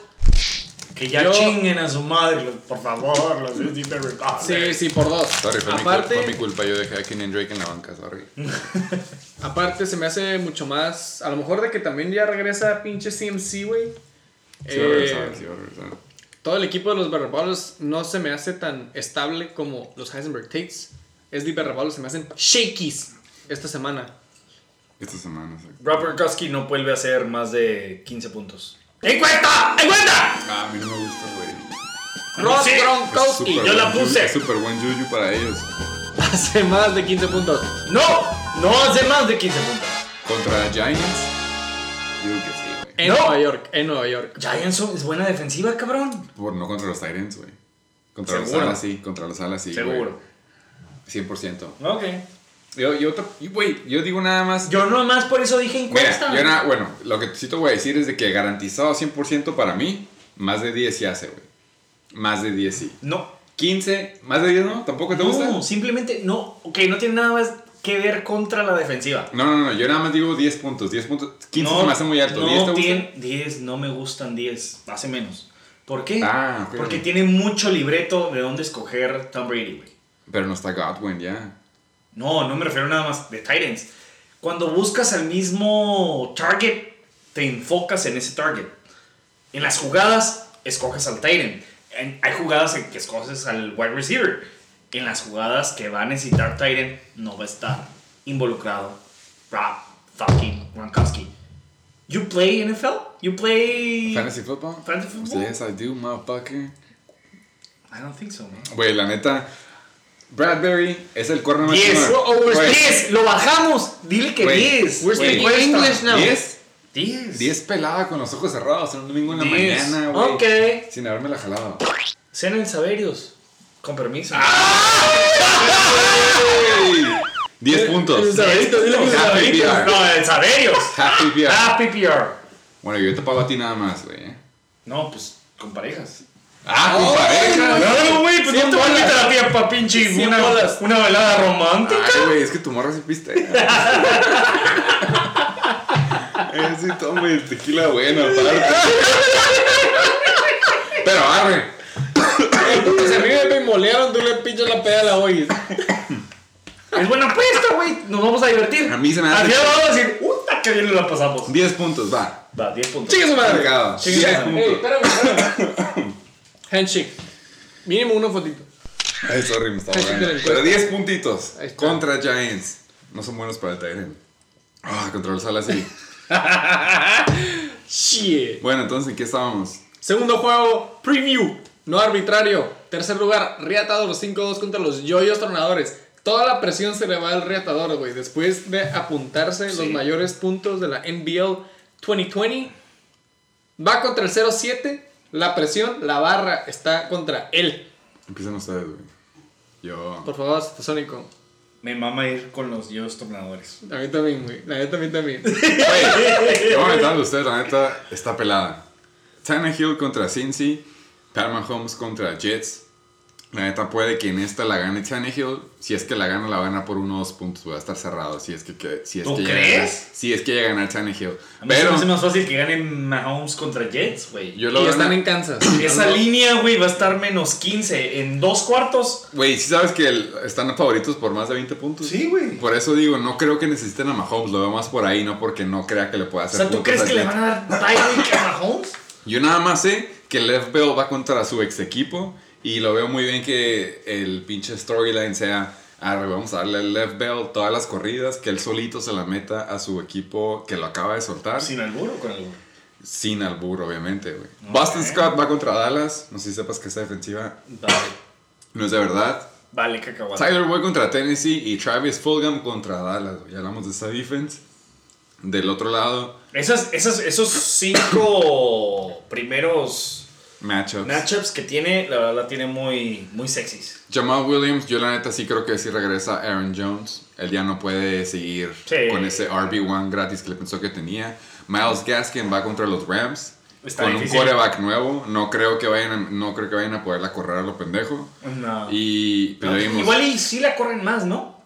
Que ya Yo- chinguen a su madre, los- por favor, los SD Barry Sí, sí, por dos. Sorry, fue, mi, Aparte, fue mi culpa. Yo dejé a Kenyon Drake en la banca, sorry. [LAUGHS] aparte se me hace mucho más, a lo mejor de que también ya regresa pinche CMC, güey. Sí, va a Eh, regresar, sí va a regresar. todo el equipo de los Better Ballers no se me hace tan estable como los Heisenberg Tates. SD Better Ballers se me hacen shakies esta semana. Esta semana, sí. Rob Gronkowski no vuelve a hacer más de 15 puntos. ¡En cuenta! ¡En cuenta! Ah, a mí no me gusta, güey. Rob Sí. Gronkowski yo la puse. Es súper buen juju para ellos. hace más de 15 puntos. ¡No! No hace más de 15 puntos. Contra Giants, digo que sí, güey. En No. Nueva York, en Nueva York. Giants son- es buena defensiva, cabrón. Por no contra los Tyrants, güey. Contra los Seguro. alas, sí. Contra los alas, sí, güey. Seguro. 100%. Ok. Yo, yo, güey, yo digo nada más. Yo nomás por eso dije encuesta. Mira, yo nada, bueno, lo que sí te voy a decir es de que garantizado 100% para mí, más de 10 sí hace, güey. Más de 10 sí. No. 15, más de 10 no, tampoco te gusta. No, simplemente no. Ok, no tiene nada más que ver contra la defensiva. No, no, no, yo nada más digo 10 puntos, 10 puntos, 15 no, se me hace muy alto, No 10 te tiene- 10, no me gustan 10, hace menos. ¿Por qué? Ah, ok. Porque tiene mucho libreto de dónde escoger Tom Brady, güey. Pero no está Godwin ya. No, no me refiero nada más de Titans. Cuando buscas al mismo target, te enfocas en ese target. En las jugadas, escoges al Titan. En- hay jugadas en que escoges al wide receiver. En las jugadas que va a necesitar Titan, no va a estar involucrado Rob fucking Gronkowski. You play NFL? You play Fantasy football? Fantasy football? Yes, I do, motherfucker. I don't think so, man. Güey, la neta, Bradbury es el corner más 10. chingón. Oh, we're Güey, 10. Lo bajamos. Dile que Güey, 10. we're speaking. English now. 10. 10. 10 pelada con los ojos cerrados en un domingo en la 10. mañana, güey. Ok. Sin haberme la jalado. Sean el Saverios. Con permiso. ¡Ey! 10 puntos. el Saberito, dile que el Happy Saberito. PR. No, el Saverios. Happy PR. Happy PR. Bueno, yo te pago a ti nada más, güey. ¿eh? No, pues con parejas. Ah, con pareja. No, güey, pues no te voy a invitar a ti a pa' pinche una, una velada romántica. Ay, güey, es que tu morra sí piste. [LAUGHS] Eh, sí, toma el tequila bueno, aparte. Pero arre. Porque si a mí me pimolearon, tú le pinchas la peda a la hoy. Es buena apuesta, güey. Nos vamos a divertir. A mí se me hace- Al final vamos a decir, puta, que bien la pasamos. 10 puntos, va. Va, 10 puntos. Chingue su madre. Chingue 10 su madre. Espérame, espérame. [LAUGHS] Handshake. Mínimo una fotito. Ay, sorry, me estaba ahogando. Pero 10 puntitos. Ahí está. Contra Giants. No son buenos para el Tyrant. Ah, contra los alas sí. [LAUGHS] Shit. Bueno, entonces, ¿en qué estábamos? Segundo juego, preview. No arbitrario. Tercer lugar, Reatador los 5-2 contra los Yoyos Tronadores. Toda la presión se le va al Reatador, güey. Después de apuntarse los mayores puntos de la NBL 2020. Va contra el 0-7. La presión, la barra está contra él. Empiezan ustedes, güey. Yo. Por favor, Sónico. Me mama ir con los dios tornadores. A mí también, güey. La neta, a mí también. [LAUGHS] Yo voy a meter ustedes, la neta, está pelada. Tannehill contra Cincy, Pat Mahomes contra Jets. La neta puede que en esta la gane Tannehill. Si es que la gana, la gana por uno o dos puntos. Va a estar cerrado. Si es que, que- si es ¿Tú que a crees? ganar- si es que llega a ganar Tannehill. A mí se Pero me hace más fácil que ganen Mahomes contra Jets, güey. yo lo y están en Kansas. [CLEARS THROAT] Esa línea, güey, va a estar menos 15 en dos cuartos. Güey, si sabes que el- están favoritos por más de 20 puntos. Sí, güey. Por eso digo, no creo que necesiten a Mahomes. Lo veo más por ahí, no porque no crea que le pueda O hacer sea, ¿tú crees que le van a dar a Mahomes? Yo nada más sé que Lev Bell va contra su ex equipo y lo veo muy bien que el pinche storyline sea, arre, vamos a darle a Lev Bell todas las corridas, que él solito se la meta a su equipo que lo acaba de soltar. ¿Sin albur o con albur? Sin albur, obviamente, güey. Boston Scott va contra Dallas. No sé si sepas que esta defensiva Vale. no es de verdad. Vale, cacahuate. Tyler Boyd contra Tennessee y Travis Fulgham contra Dallas. güey. Ya hablamos de esta defense. Del otro lado, Esas, esas, esos cinco primeros matchups. matchups que tiene, la verdad la tiene muy, muy sexys. Jamal Williams, yo la neta sí creo que sí regresa Aaron Jones. Él ya no puede seguir Sí. con ese RB1 gratis que le pensó que tenía. Miles Gaskin va contra los Rams. Está con difícil. un quarterback nuevo. No creo que vayan a, no creo que vayan a poderla correr a lo pendejo. No. Y No, vimos- Igual y sí la corren más, ¿no?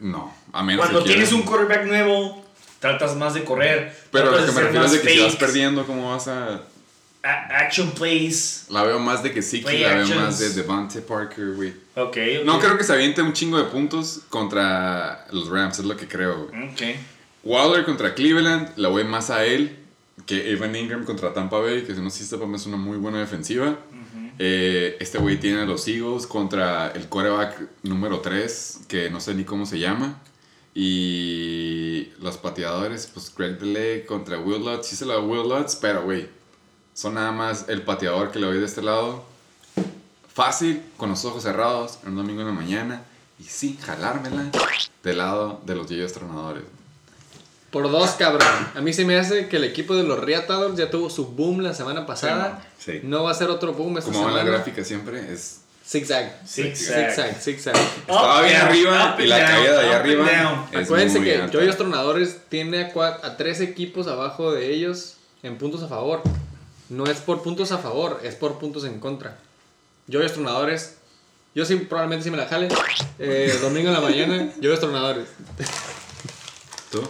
no, a menos Cuando que tienes quieran. un quarterback nuevo, tratas más de correr. Pero lo que me refiero es de que si vas perdiendo, ¿cómo vas a...? Action plays. La veo más de que sí, la veo más de Devante Parker, güey. Ok, ok. No creo que se aviente un chingo de puntos contra los Rams, es lo que creo, güey. Ok. Waller contra Cleveland, la voy más a él que Evan Ingram contra Tampa Bay, que si no sí sepa, es una muy buena defensiva. Eh, este güey tiene a los Eagles contra el quarterback número 3, que no sé ni cómo se llama. Y los pateadores, pues Greg Delay contra Will Lutz. Sí se la Will Lutz, pero güey, son nada más el pateador que le doy de este lado. Fácil, con los ojos cerrados, un domingo en la mañana. Y sí, jalármela del lado de los Yeyos Tronadores. Por dos, cabrón. A mí se me hace que el equipo de los Reatadores ya tuvo su boom la semana pasada. Sí. No va a ser otro boom esta Como va en la semana. gráfica siempre, es Zigzag. Zigzag. Zigzag, zigzag. Estaba bien arriba y la caída de allá arriba Acuérdense muy que. Joyos Tronadores tiene a, cua- a tres equipos abajo de ellos en puntos a favor. No es por puntos a favor, es por puntos en contra. Joyos Tronadores, yo sí, probablemente sí me la jale. Eh, domingo en la mañana, Joyos Tronadores. ¿Tú?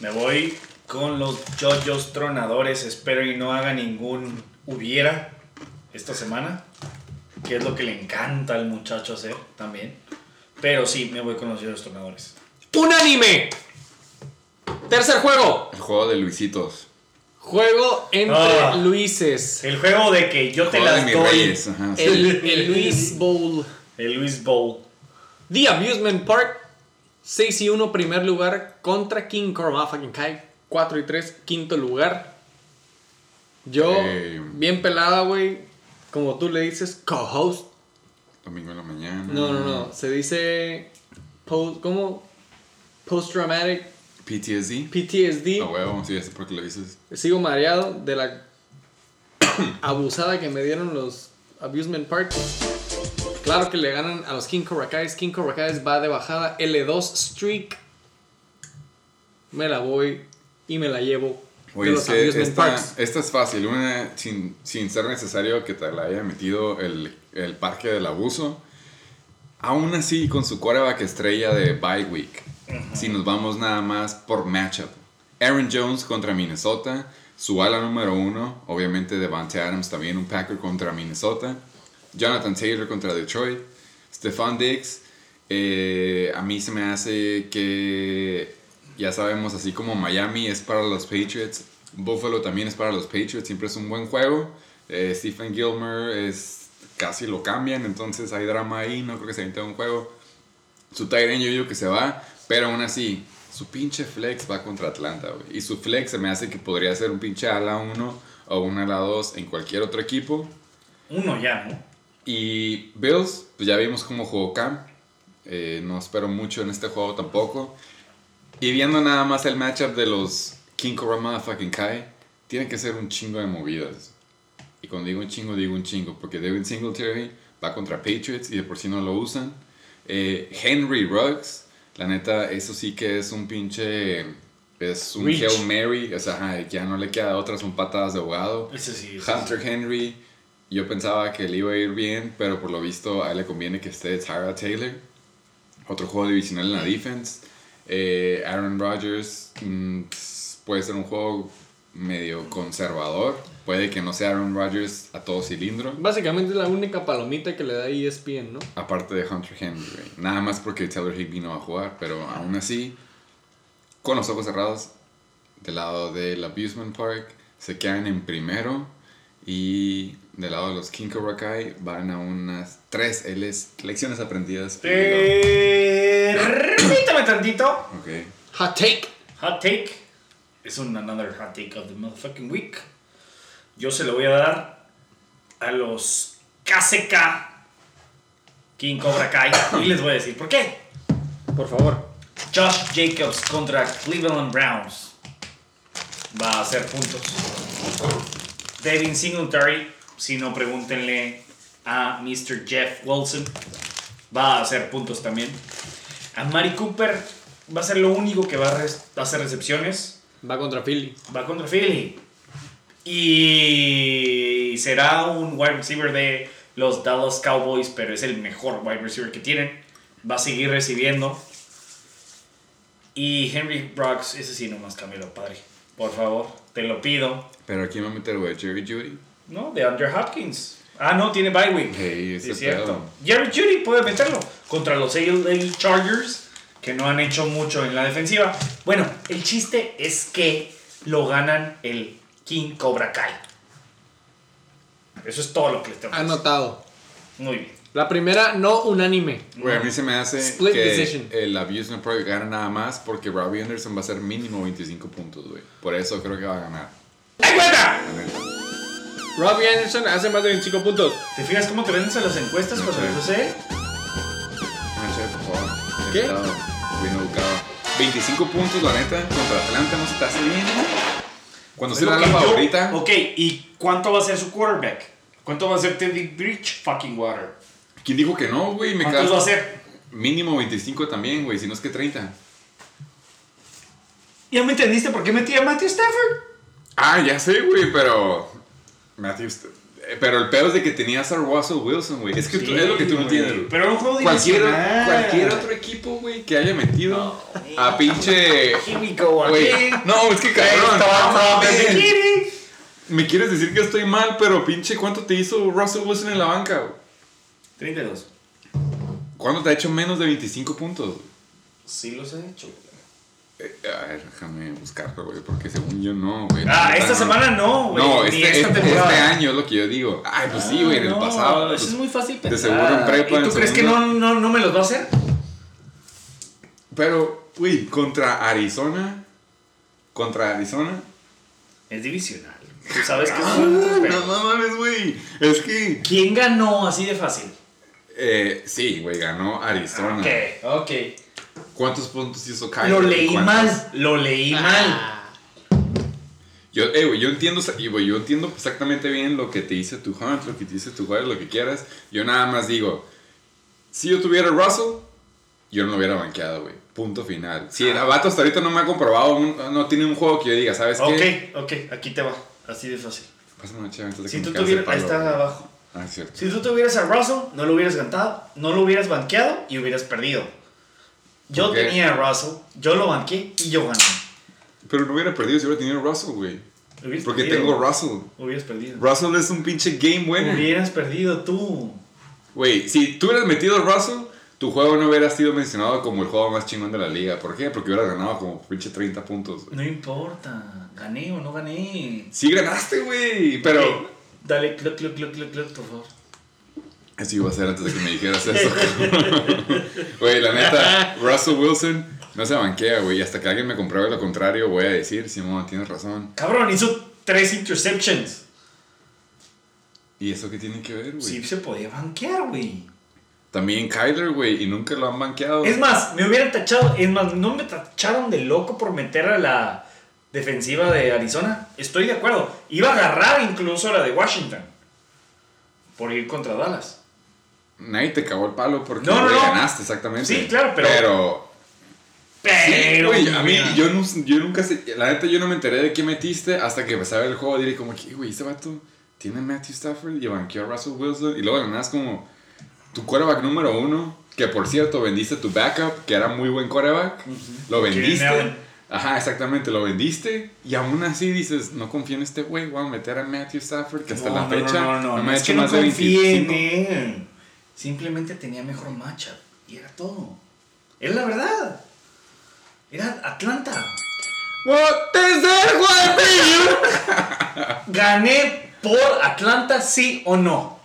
Me voy con los Jojos Tronadores. Espero y no haga ningún hubiera esta semana. Que es lo que le encanta al muchacho hacer también. Pero sí, me voy con los Jojos Tronadores. ¡Unánime! Tercer juego. El juego de Luisitos. Juego entre Ah. Luises. El juego de que yo te las doy. reyes. Ajá, sí. El, el [LAUGHS] Luis Bowl. El Luis Bowl. The Amusement Park. 6 y 1 primer lugar contra King Korma fucking Kai. 4 y 3 quinto lugar. Yo, Eh. bien pelada, güey. Como tú le dices, co-host. Domingo en la mañana. No, no, no. Se dice. Post, ¿Cómo? Post-traumatic PTSD. PTSD. A huevo, sí, es porque lo dices. Sigo mareado de la [COUGHS] abusada que me dieron los Abusement Parks. Claro que le ganan a los King Korakais. King Korakais va de bajada. L2 Streak. Me la voy y me la llevo Oye, de es los que esta, Parks. esta es fácil, una sin, sin ser necesario que te la haya metido el, el parque del abuso. Aún así, con su quarterback estrella de bye week, si nos vamos nada más por matchup. Aaron Jones contra Minnesota, su ala número uno, obviamente Devante Adams también un Packer contra Minnesota, Jonathan Taylor contra Detroit, Stephon Diggs, eh, a mí se me hace que ya sabemos, así como Miami es para los Patriots, Buffalo también es para los Patriots, siempre es un buen juego. Eh, Stephen Gilmer es casi lo cambian, entonces hay drama ahí, no creo que se invente un juego. Su end yo digo que se va, pero aún así, su pinche flex va contra Atlanta, güey. Y su flex se me hace que podría ser un pinche ala 1 o un ala 2 en cualquier otro equipo. Uno ya, ¿no? Y Bills, pues ya vimos cómo jugó Cam. Eh, no espero mucho en este juego tampoco. Y viendo nada más el matchup de los King Cobra fucking Kai, tiene que ser un chingo de movidas. Y cuando digo un chingo, digo un chingo, porque David Singletary va contra Patriots y de por sí no lo usan. Eh, Henry Ruggs, la neta, eso sí que es un pinche. Es un Reach. Hail Mary, o sea, ajá, ya no le queda otra, son patadas de ahogado. Sí. Hunter Henry, yo pensaba que le iba a ir bien, pero por lo visto a él le conviene que esté Tyra Taylor. Otro juego divisional en la defense. Eh, Aaron Rodgers mm, pss, puede ser un juego medio conservador. Puede que no sea Aaron Rodgers a todo cilindro. Básicamente es la única palomita que le da ESPN, ¿no? Aparte de Hunter Henry. güey. Nada más porque Taylor Higbee no va a jugar. Pero aún así, con los ojos cerrados, del lado del Abusement Park, se quedan en primero. Y del lado de los King Cobra Kai van a unas 3 L's, lecciones aprendidas. Permítame tantito. Ok. Hot take. Hot take. Es un another hot take of the motherfucking week. Yo se lo voy a dar a los KCK King Cobra Kai. Y les voy a decir por qué. Por favor. Josh Jacobs contra Cleveland Browns. Va a hacer puntos. Devin Singletary, si no pregúntenle a Mr. Jeff Wilson, va a hacer puntos también. A Mari Cooper va a ser lo único que va a, res- va a hacer recepciones. Va contra Philly. Va contra Philly. Y será un wide receiver de los Dallas Cowboys, pero es el mejor wide receiver que tienen. Va a seguir recibiendo. Y Henry Brooks, ese sí nomás cámbialo, padre. Por favor, te lo pido. Pero aquí me va a meter, güey, Jerry Judy. No, de Andrew Hopkins. Ah, no, tiene bye week. Hey, Sí, ese es cierto. Jerry Judy puede meterlo contra los LA Chargers, que no han hecho mucho en la defensiva. Bueno, el chiste es que lo ganan el King Cobra Kai. Eso es todo lo que les tengo que decir. Anotado. Muy bien. La primera, no unánime. Güey, a mí se me hace Split que decision. el Abusement Park gana nada más porque Robbie Anderson va a ser mínimo 25 puntos, güey. Por eso creo que va a ganar. ¡Ay, cuenta! la neta. Robbie Anderson hace más de 25 puntos. ¿Te fijas cómo te vendes a las encuestas cuando Sí. les sucede? Manche, por favor. ¿Qué? Educado, Bien educado. 25 puntos, la neta, contra Atlanta no se te hace bien. Cuando se Lo da la favorita, Ok, ¿y cuánto va a ser su quarterback? ¿Cuánto va a ser Teddy Bridge fucking water? ¿quién dijo que no, güey? Me ¿Cuántos va a ser? Mínimo 25 también, güey, si no es que 30. ¿Ya me entendiste por qué metí a Matthew Stafford? Ah, ya sé, güey, pero. Matthew, St- eh, pero el peor es de que tenías a Russell Wilson, güey. Es que tú- es lo que tú no entiendes, güey. Pero era un juego Cualquier, cualquier otro equipo, güey, que haya metido a pinche. Here we go Güey, no, es que cabrón. No. Me quieres decir que estoy mal, pero pinche, ¿cuánto te hizo Russell Wilson en la banca, güey? 32. ¿Cuándo te ha hecho menos de 25 puntos? Sí los he hecho. Eh, a ver, déjame buscarlo, güey, porque según yo no, güey. Ah, neta, esta no. semana no, güey. No, ni este, esta este- temporada. este año es lo que yo digo. Ay, pues sí, güey, en el No, pasado. Eso pues, es muy fácil de pensar. seguro en prepa, ¿Y en tú crees que segundo. no, no, no me los va a hacer? Pero, güey, contra Arizona. Contra Arizona. Es divisional. Tú sabes que [LAUGHS] Ah, no mames, güey. Es que ¿Quién ganó así de fácil? Eh, sí, güey, ganó Arizona. Ok, ok. ¿Cuántos puntos hizo Kyler? Lo leí ¿Cuántos? mal, lo leí mal. Yo, eh, güey, yo entiendo, y, güey, yo entiendo exactamente bien lo que te dice tu hunt, lo que te dice tu jugador, lo que quieras. Yo nada más digo, si yo tuviera Russell, yo no lo hubiera banqueado, güey. Punto final. Si el vato hasta ahorita no me ha comprobado, un- no tiene un juego que yo diga, ¿sabes qué? Ok, ok, aquí te va. Así de fácil. Pásame una chévere antes de Si que tú tuvieras. Ahí está abajo. Ah, es cierto. Si tú tuvieras a Russell, no lo hubieras cantado, no lo hubieras banqueado y hubieras perdido. Yo tenía a Russell, yo lo banqué y yo gané. Pero no hubiera perdido si hubiera tenido Russell, güey. Porque perdido. tengo Russell. Hubieras perdido. Russell es un pinche game winner. Hubieras perdido tú. Güey, si tú hubieras metido Russell, tu juego no hubiera sido mencionado como el juego más chingón de la liga. ¿Por qué? Porque hubieras ganado como pinche 30 puntos. No importa. Gané o no gané. Sí ganaste, güey. Pero... Dale, cluck, cluck, cluck, cluck, cluck, por favor. Eso iba a ser antes de que me dijeras eso. [LAUGHS] Güey, la neta, Russell Wilson no se banquea, güey. Hasta que alguien me compruebe lo contrario, voy a decir, Simón, tienes razón. Cabrón, hizo tres interceptions. ¿Y eso qué tiene que ver, güey? Sí se podía banquear, güey. También Kyler, güey, y nunca lo han banqueado. Es más, me hubieran tachado, es más, no me tacharon de loco por meter a la defensiva de Arizona. Estoy de acuerdo. Iba a agarrar incluso a la de Washington. Por ir contra Dallas. Nadie te cagó el palo porque No, no, no. ganaste, exactamente. Sí, claro, pero- Pero... Sí, Pero. güey, a mí, yo, no, yo nunca sé, la neta yo no me enteré de qué metiste hasta que empecé a ver el juego, diré como que, güey, este vato tiene Matthew Stafford y banqueó a Russell Wilson y luego es como tu quarterback número uno, que por cierto vendiste tu backup, que era muy buen quarterback, lo Keenan vendiste, Allen. ajá, exactamente, lo vendiste y aún así dices, no confío en este güey, voy a meter a Matthew Stafford, que hasta No, la no, fecha no, no, no, me ha hecho más de confié en 25. Simplemente tenía mejor matchup. Y era todo. Es la verdad. Era Atlanta. What is that, güey? ¿Gané por Atlanta, sí o no?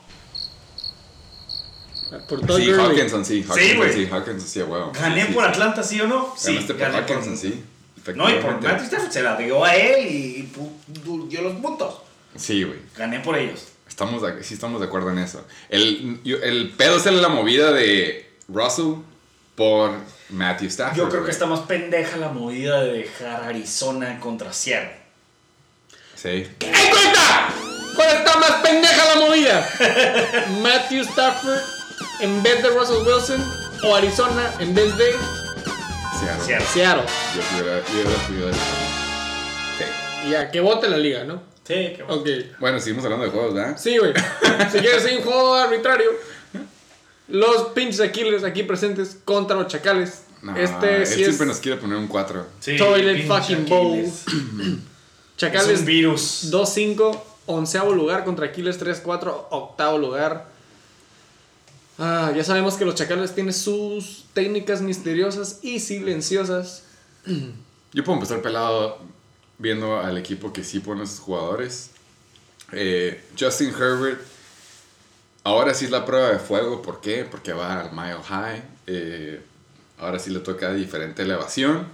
Por todo Sí. Hawkinson, sí, Hawkinson, sí, Hawkinson, sí, a huevo. ¿Gané Sí, por sí. Atlanta, sí o no? Sí, Ganaste por Hawkinson, sí. No, y por. Matthew Stafford se la dio a él y pu- dio los puntos. Sí, güey. Gané por ellos. Estamos de, sí estamos de acuerdo en eso. El, yo- el pedo es en la movida de Russell por Matthew Stafford. Yo creo que está más pendeja la movida de dejar Arizona contra Seattle. Sí. ¡En cuenta! ¿Cuál está más pendeja la movida? [LAUGHS] ¿Matthew Stafford en vez de Russell Wilson o Arizona en vez de Seattle. Seattle. Seattle? Yo hubiera, yo hubiera escogido Arizona. Sí. Y a que vote la liga, ¿no? Sí, qué bueno. Ok. Bueno, seguimos hablando de juegos, ¿verdad? Sí, güey. si quieres un juego arbitrario, los pinches Aquiles aquí presentes contra los Chacales. No, este él sí es siempre nos quiere poner un 4. Sí, Toilet fucking bowl. [CLEARS THROAT] Aquiles. Es Chacales un virus. 2-5, onceavo lugar contra Aquiles 3-4, octavo lugar. Ah, ya sabemos que los Chacales tienen sus técnicas misteriosas y silenciosas. [CLEARS THROAT] Yo puedo empezar pelado viendo al equipo que sí pone a sus jugadores. Eh, Justin Herbert, ahora sí es la prueba de fuego. ¿Por qué? Porque va al Mile High. Eh, ahora sí le toca diferente elevación.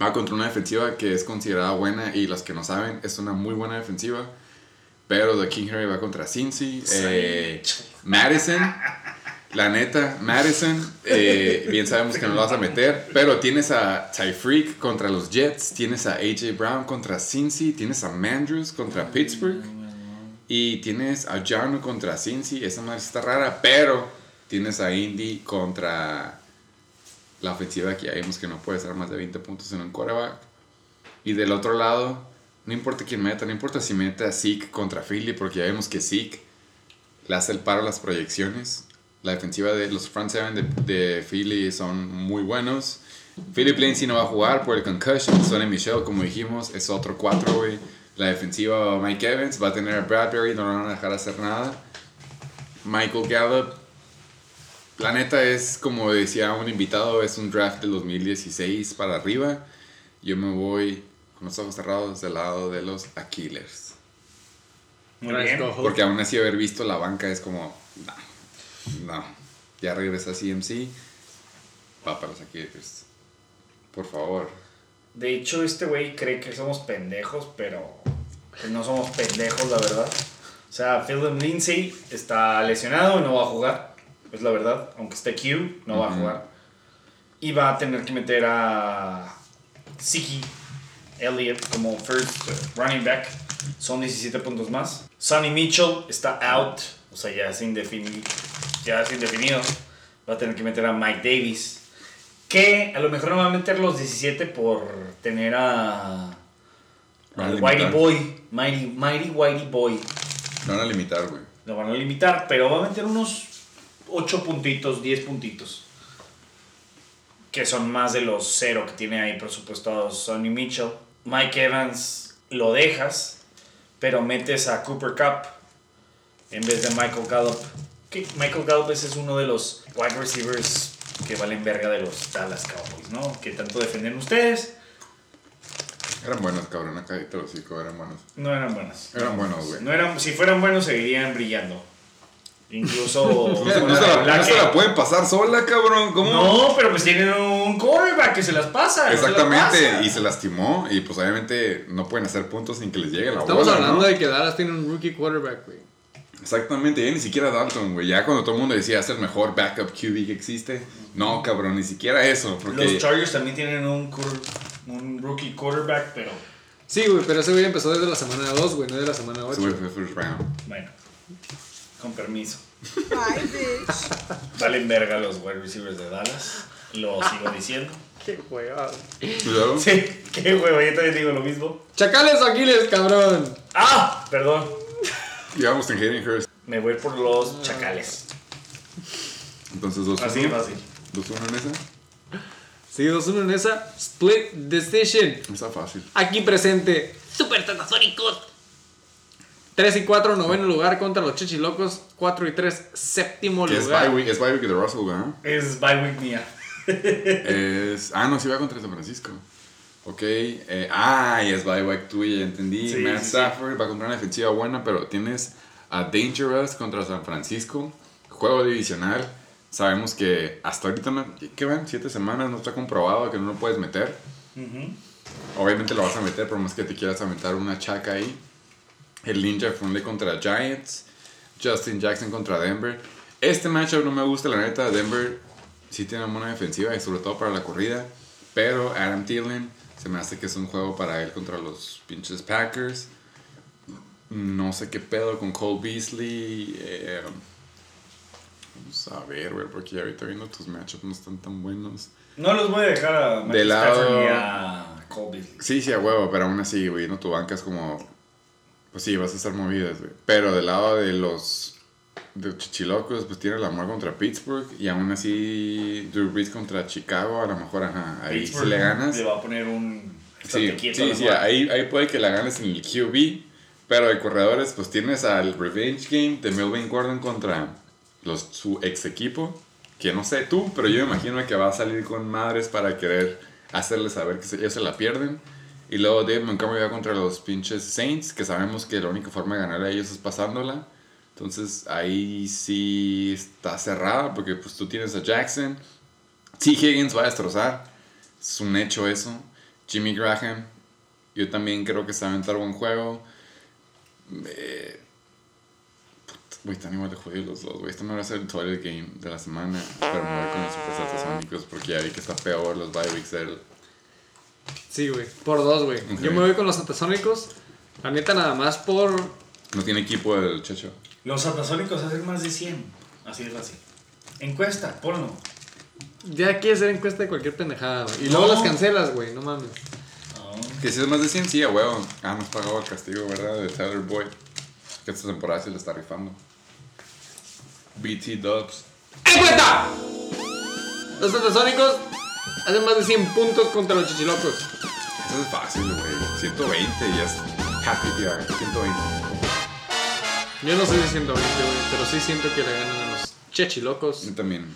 Va contra una defensiva que es considerada buena y los que no saben, es una muy buena defensiva. Pero The King Harry va contra Cincy. Eh, Madison. La neta, Madison, eh, bien sabemos que no lo vas a meter, pero tienes a Tyreek contra los Jets, tienes a AJ Brown contra Cincy, tienes a Mandrews contra Pittsburgh y tienes a Janu contra Cincy. Esa madre está rara, pero tienes a Indy contra la ofensiva que ya vimos que no puede ser más de 20 puntos en un quarterback. Y del otro lado, no importa quién meta, no importa si mete a Zeke contra Philly, porque ya vemos que Zeke le hace el paro a las proyecciones. La defensiva de los front seven de, de Philly son muy buenos. Philip Lindsay no va a jugar por el concussion. Sonny Michel, como dijimos, es otro 4, güey. La defensiva Mike Evans va a tener a Bradbury, no lo van a dejar hacer nada. Michael Gallup, la neta es, como decía un invitado, es un draft del 2016 para arriba. Yo me voy con los ojos cerrados del lado de los Aquiles. Muy bien. Porque aún así haber visto la banca es como, no, ya regresa CMC, va para los Aquiles. Por favor. De hecho, este güey cree que somos pendejos, pero pues no somos pendejos, la verdad. O sea, Philip Lindsay está lesionado y no va a jugar. es la verdad. Aunque esté Q, no va a jugar. Y va a tener que meter a Siki Elliott como first running back. Son 17 puntos más. Sonny Mitchell está out. O sea, ya es indefinido. Ya es indefinido. Va a tener que meter a Mike Davis. Que a lo mejor no va a meter los 17 por tener a. Al. Whitey Boy. Mighty, Mighty Whitey Boy. Lo van a limitar, güey. Lo van a limitar, pero va a meter unos 8 puntitos, 10 puntitos. Que son más de los cero que tiene ahí presupuestados Sonny Mitchell. Mike Evans lo dejas, pero metes a Cooper Cup en vez de Michael Gallup. Que Michael Gallup ese es uno de los wide receivers que valen verga de los Dallas Cowboys, ¿no? Que tanto defienden ustedes. Eran buenos, cabrón. Acá te los hocico, eran buenos. No eran buenos. Eran buenos, güey. No eran, si fueran buenos, seguirían brillando. Incluso. No, se- no se la, no se la pueden pasar sola, cabrón. ¿Cómo? No, pero pues tienen un quarterback que se las pasa. no se las Exactamente, pasa. y se lastimó y pues obviamente no pueden hacer puntos sin que les llegue la Estamos bola, hablando ¿no? de que Dallas tiene un rookie quarterback, güey. Exactamente, ya ni siquiera Dalton, güey. Ya cuando todo el mundo decía es el mejor backup QB que existe. No, cabrón, ni siquiera eso. Porque Los Chargers también tienen un, rookie quarterback, pero Sí, güey, pero ese güey empezó desde la semana 2, güey, no de la semana 8. ese güey fue first round. bueno, con permiso. Valen verga los wide receivers de Dallas. Lo sigo diciendo. Qué hueva. Sí, qué huevo, yo también digo lo mismo. Chacales o Aquiles, cabrón. ¡Ah! Perdón. Llevamos en Hayden Hurst. Me voy por los chacales. Entonces 2-1. Así de fácil. 2-1 en esa. Sí, 2-1 en esa. Split decision. Está fácil. Aquí presente. Super Tatasónicos. 3 y 4, noveno lugar contra los Chichilocos. 4 y 3, séptimo Que es lugar. bye week, es bye week de Russell. ¿no? Es bye week mía. Es. Ah, no, sí va contra San Francisco. Ok. Eh, ah, y es week tuya, ya entendí. Sí, Matt sí, sí. Stafford va contra una defensiva buena, pero tienes a Dangerous contra San Francisco. Juego divisional. Sabemos que hasta ahorita, no, ¿qué van? Siete semanas, no está comprobado que no lo puedes meter. Obviamente lo vas a meter, por más que te quieras aventar una chaca ahí. El Ninja Funde contra Giants. Justin Jackson contra Denver. Este matchup no me gusta, la neta. Denver sí tiene una buena defensiva y sobre todo para la corrida. Pero Adam Thielen se me hace que es un juego para él contra los pinches Packers. No sé qué pedo con Cole Beasley. eh, vamos a ver, güey, porque ahorita viendo tus matchups no están tan buenos. No los voy a dejar a De lado- a Cole Beasley. Sí, sí, a huevo, pero aún así, güey, no tu banca es como. Pues sí, vas a estar movidas, güey. Pero del lado de los. De los chichilocos, pues tiene la amor contra Pittsburgh. Y aún así, Drew Brees contra Chicago, a lo mejor, ajá, ahí Pittsburgh sí le ganas. Le va a poner un. Sí, sí, sí, ahí, ahí puede que la ganes en el QB. Pero de corredores, pues tienes al Revenge Game de Melvin Gordon contra los, su ex equipo. Que no sé tú, pero yo me imagino que va a salir con madres para querer hacerles saber que ellos se la pierden. Y luego Dave Montgomery va contra los pinches Saints, que sabemos que la única forma de ganar a ellos es pasándola. Entonces ahí sí está cerrada, porque pues tú tienes a Jackson. T. Higgins va a destrozar. Es un hecho eso. Jimmy Graham. Yo también creo que se va a aventar buen juego. Eh, Güey, están igual de jodidos los dos, güey. Este no va a ser el toilet game de la semana. Pero me voy con los super satasónicos porque ya vi que está peor los bye weeks del... Sí, güey. Por dos, güey. Yo me voy con los Tatasónicos. La neta, nada más por. No tiene equipo el checho. Los atasónicos hacen más de 100. Así es así. Encuesta, ponlo. Ya quieres hacer encuesta de cualquier pendejada, güey. Y luego No. las cancelas, güey. No mames. Que si es más de 100, sí, a huevo. Ah, nos pagado el castigo, ¿verdad? De Tyler Boyd. Que esta temporada se le está rifando. BT Dubs. ¡Encuesta! Los Tatasónicos hacen más de 100 puntos contra los Chichilocos. Eso es fácil, güey. 120 y ya es happy PR. 120. Yo no sé si 120, güey. Pero sí siento que le ganan a los Chichilocos. Yo también.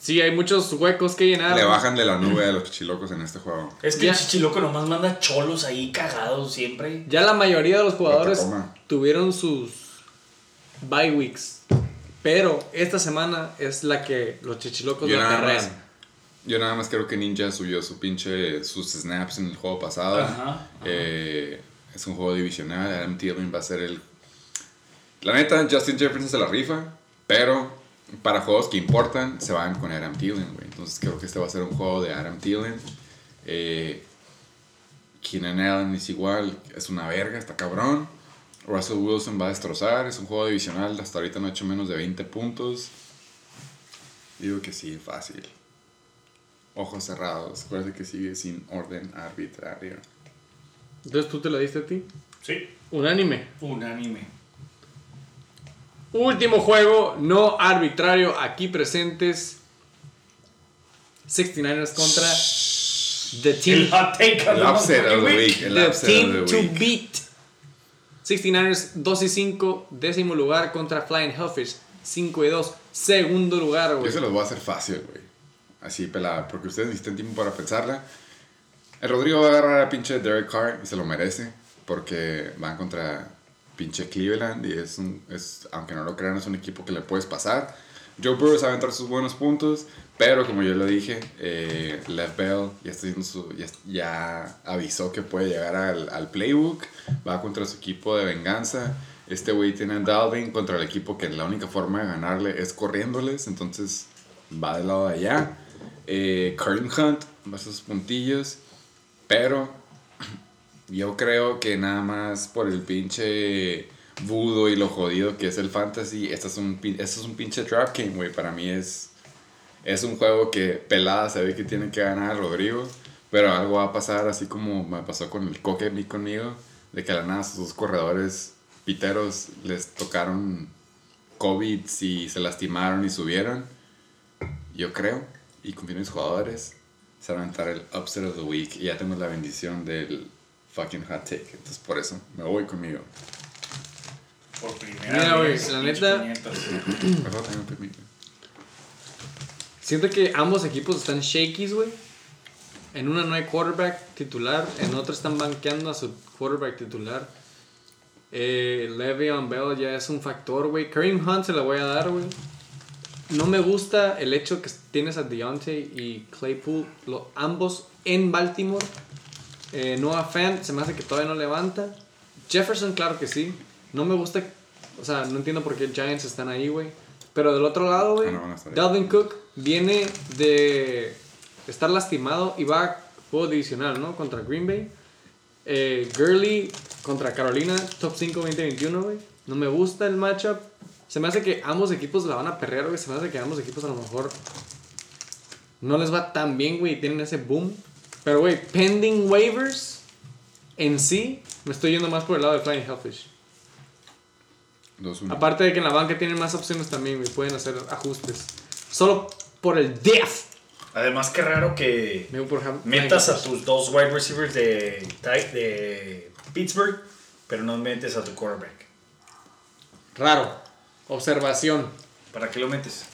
Sí, hay muchos huecos que llenar. Le bajan de la nube a los chichilocos en este juego. Es que Ya. el chichiloco nomás manda cholos ahí cagados siempre. Ya la mayoría de los jugadores tuvieron sus bye weeks. Pero esta semana es la que los chichilocos Yo la más, yo nada más creo que Ninja subió su pinche, sus snaps en el juego pasado. Ajá, Eh, es un juego divisional. Adam Thielen va a ser el... La neta, Justin Jefferson se la rifa, pero para juegos que importan, se van con Adam Thielen, güey. Entonces creo que este va a ser un juego de Adam Thielen. Eh, Keenan Allen es igual, es una verga, está cabrón. Russell Wilson va a destrozar, es un juego divisional, hasta ahorita no ha hecho menos de 20 puntos. Digo que sí, fácil. Ojos cerrados, acuérdate que sigue sin orden arbitrario. Entonces tú te la diste a ti. Sí. Unánime. Unánime. Último juego no arbitrario aquí presentes. 69ers contra The El Team, hot take of El the upset of the motherfucking week. El the upset team of to the week. beat. 69ers 2 y 5, décimo lugar contra Flying Hellfish 5 y 2, segundo lugar, Yo güey. se los voy a hacer fácil, güey. Así pelada, porque ustedes necesitan tiempo para pensarla. El Rodrigo va a agarrar a pinche Derek Carr y se lo merece, porque van contra pinche Cleveland y es un, es, aunque no lo crean, es un equipo que le puedes pasar. Joe Burrow sabe entrar sus buenos puntos, pero como yo lo dije, eh, Bell ya, está su- ya, avisó que puede llegar al, playbook, va contra su equipo de venganza. Este güey tiene a Dalvin contra el equipo que la única forma de ganarle es corriéndoles, entonces va del lado de allá. Eh, Hunt va a sus puntillos, pero yo creo que nada más por el pinche budo y lo jodido que es el fantasy, este es un, este es un pinche trap game, güey. Para mí es, es un juego que pelada se ve que tiene que ganar Rodrigo, pero algo va a pasar así como me pasó con el coque conmigo, de que a la nada sus corredores piteros les tocaron COVID y se lastimaron y subieron. Yo creo, y confío en mis jugadores, se van a aventar el upset of the week. Y ya tengo la bendición del fucking hot take. Entonces por eso me voy conmigo. Por primera Mira, güey, vez, la neta- 500. Perdón, también permite. Siento que ambos equipos están shakies, güey. En una no hay quarterback titular, en otra están banqueando a su quarterback titular. Eh, Le'Veon Bell ya es un factor, güey. Kareem Hunt se la voy a dar, güey. No me gusta el hecho que tienes a Deontay y Claypool, lo- ambos en Baltimore. Eh, Noah Fant se me hace que todavía no levanta. Jefferson, claro que sí. No me gusta, o sea, no entiendo por qué Giants están ahí, güey. Pero del otro lado, güey, Ah, no. Dalvin Cook viene de estar lastimado y va a juego divisional, ¿no? Contra Green Bay. Eh, Gurley contra Carolina, top 5 2021, güey. No me gusta el matchup. Se me hace que ambos equipos la van a perrear, güey. Se me hace que ambos equipos a lo mejor no les va tan bien, güey. Tienen ese boom. Pero, güey, pending waivers en sí, me estoy yendo más por el lado de Flying Hellfish. 2-1. Aparte de que en la banca tienen más opciones también, güey. Pueden hacer ajustes. Solo por el def. Además, qué raro que metas a tus dos wide receivers de, de Pittsburgh, pero no metes a tu quarterback. Raro. Observación. ¿Para qué lo metes?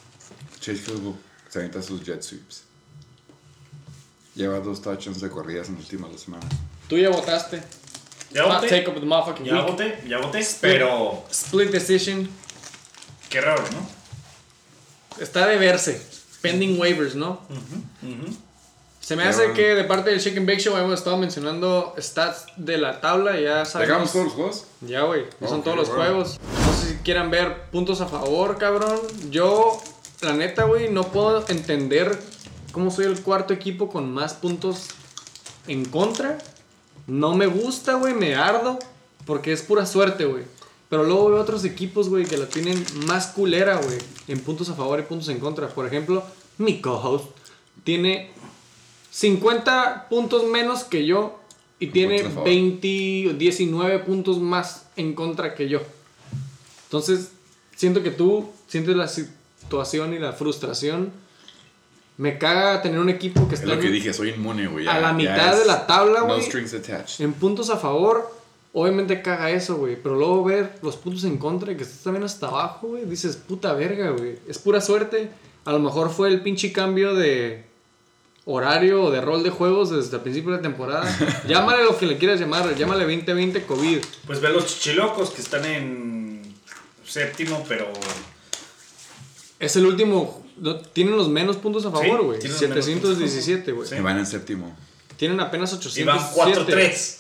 Chase Claypool se avienta sus jet sweeps. Lleva dos touchdowns de corridas en las últimas dos semanas. Tú ya votaste. Ya voté. take of the motherfucking Ya week. voté, ya voté, pero Split decision. qué raro, ¿no? Está de verse. Pending waivers, ¿no? Se me hace Pero- que de parte del and Bake Show hemos estado mencionando stats de la tabla. Ya sabemos. ¿Llegamos todos los juegos? Ya, güey. ya son todos los bueno. juegos. No sé si quieran ver puntos a favor, cabrón. Yo, la neta, güey, no puedo entender cómo soy el cuarto equipo con más puntos en contra. No me gusta, güey, me ardo. Porque es pura suerte, güey. Pero luego veo otros equipos, güey, que la tienen más culera, güey. En puntos a favor y puntos en contra. Por ejemplo, mi co-host tiene 50 puntos menos que yo. Y tiene Puntos a favor. 20 o 19 puntos más en contra que yo. Entonces, siento que tú sientes la situación y la frustración. Me caga tener un equipo que Es está lo que en- dije, soy inmune, güey. A la mitad es de la tabla, No güey. strings attached. en puntos a favor. Obviamente caga eso, güey. Pero luego ver los puntos en contra y que estás también hasta abajo, güey. Dices, puta verga, güey. Es pura suerte. A lo mejor fue el pinche cambio de horario o de rol de juegos desde el principio de la temporada. [LAUGHS] llámale lo que le quieras llamar. Llámale 2020 COVID. Pues ve los chichilocos que están en séptimo, pero Es el último. No, tienen los menos puntos a favor, güey. tienen los menos 717, güey. Sí. Y van en séptimo. Tienen apenas y 807. van 4-3.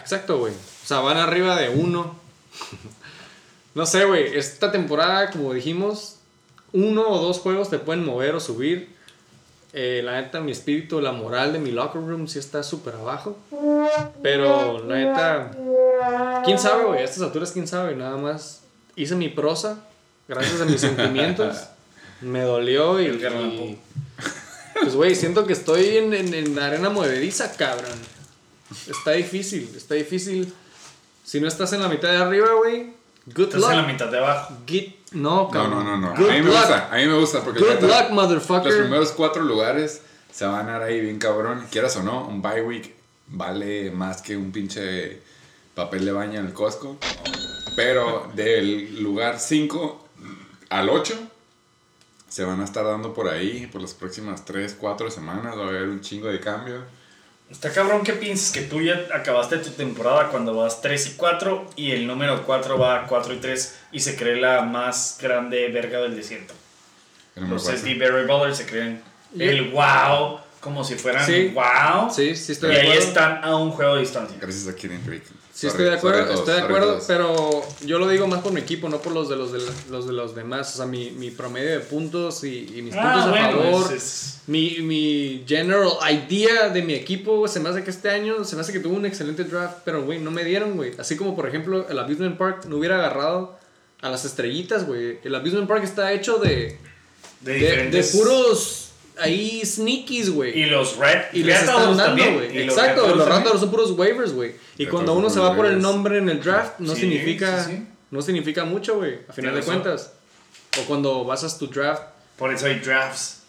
Exacto, güey. O sea, van arriba de uno. [LAUGHS] no sé, güey. Esta temporada, como dijimos, uno o dos juegos te pueden mover o subir. Eh, la neta, mi espíritu, la moral de mi locker room sí está súper abajo. Pero la neta, quién sabe, güey. A estas alturas, quién sabe. Nada más hice mi prosa gracias a mis [LAUGHS] sentimientos. Me dolió y. Allan y- pues, güey, siento que estoy en, en, en arena movediza, cabrón. Está difícil, está difícil. Si no estás en la mitad de arriba, güey, good Estás luck. en la mitad de abajo. Get- no, No, cabrón. no, no, no. Good a mí me luck. gusta, a mí me gusta porque Good la luck, motherfucker. los primeros cuatro lugares se van a dar ahí bien cabrón. Quieras o no, un bye week vale más que un pinche papel de baño en el Costco. Pero del lugar 5 al 8 se van a estar dando por ahí por las próximas 3, 4 semanas. Va a haber un chingo de cambio. Está cabrón que piensas que tú ya acabaste tu temporada cuando vas 3 y 4 y el número 4 va 4 y 3 y se cree la más grande verga del desierto. Cuatro. SD Berry Ballers se creen el wow, como si fueran Sí. wow. Sí, sí estoy y de ahí acuerdo. están a un juego de distancia. Gracias a Kirin Rick. Sí, Sorry, estoy de acuerdo, sorry estoy de acuerdo, pero yo lo digo más por mi equipo, no por los de los de, los, de los demás. O sea, mi, mi promedio de puntos y, y mis Ah, puntos a favor. es- es- Mi, mi general idea de mi equipo, güey, se me hace que este año, se me hace que tuvo un excelente draft, pero, güey, no me dieron, güey. Así como, por ejemplo, el Abusement Park no hubiera agarrado a las estrellitas, güey. El Abusement Park está hecho de, de, de, puros ahí sneakies, güey. Y los Red Y les están dando, también, güey. y los Exacto, los. Raptors son puros waivers, güey. Y cuando uno se va por el nombre en el draft, no Sí, significa sí, sí. no significa mucho, güey, a final de razón. cuentas. O cuando basas tu draft, Por eso hay drafts,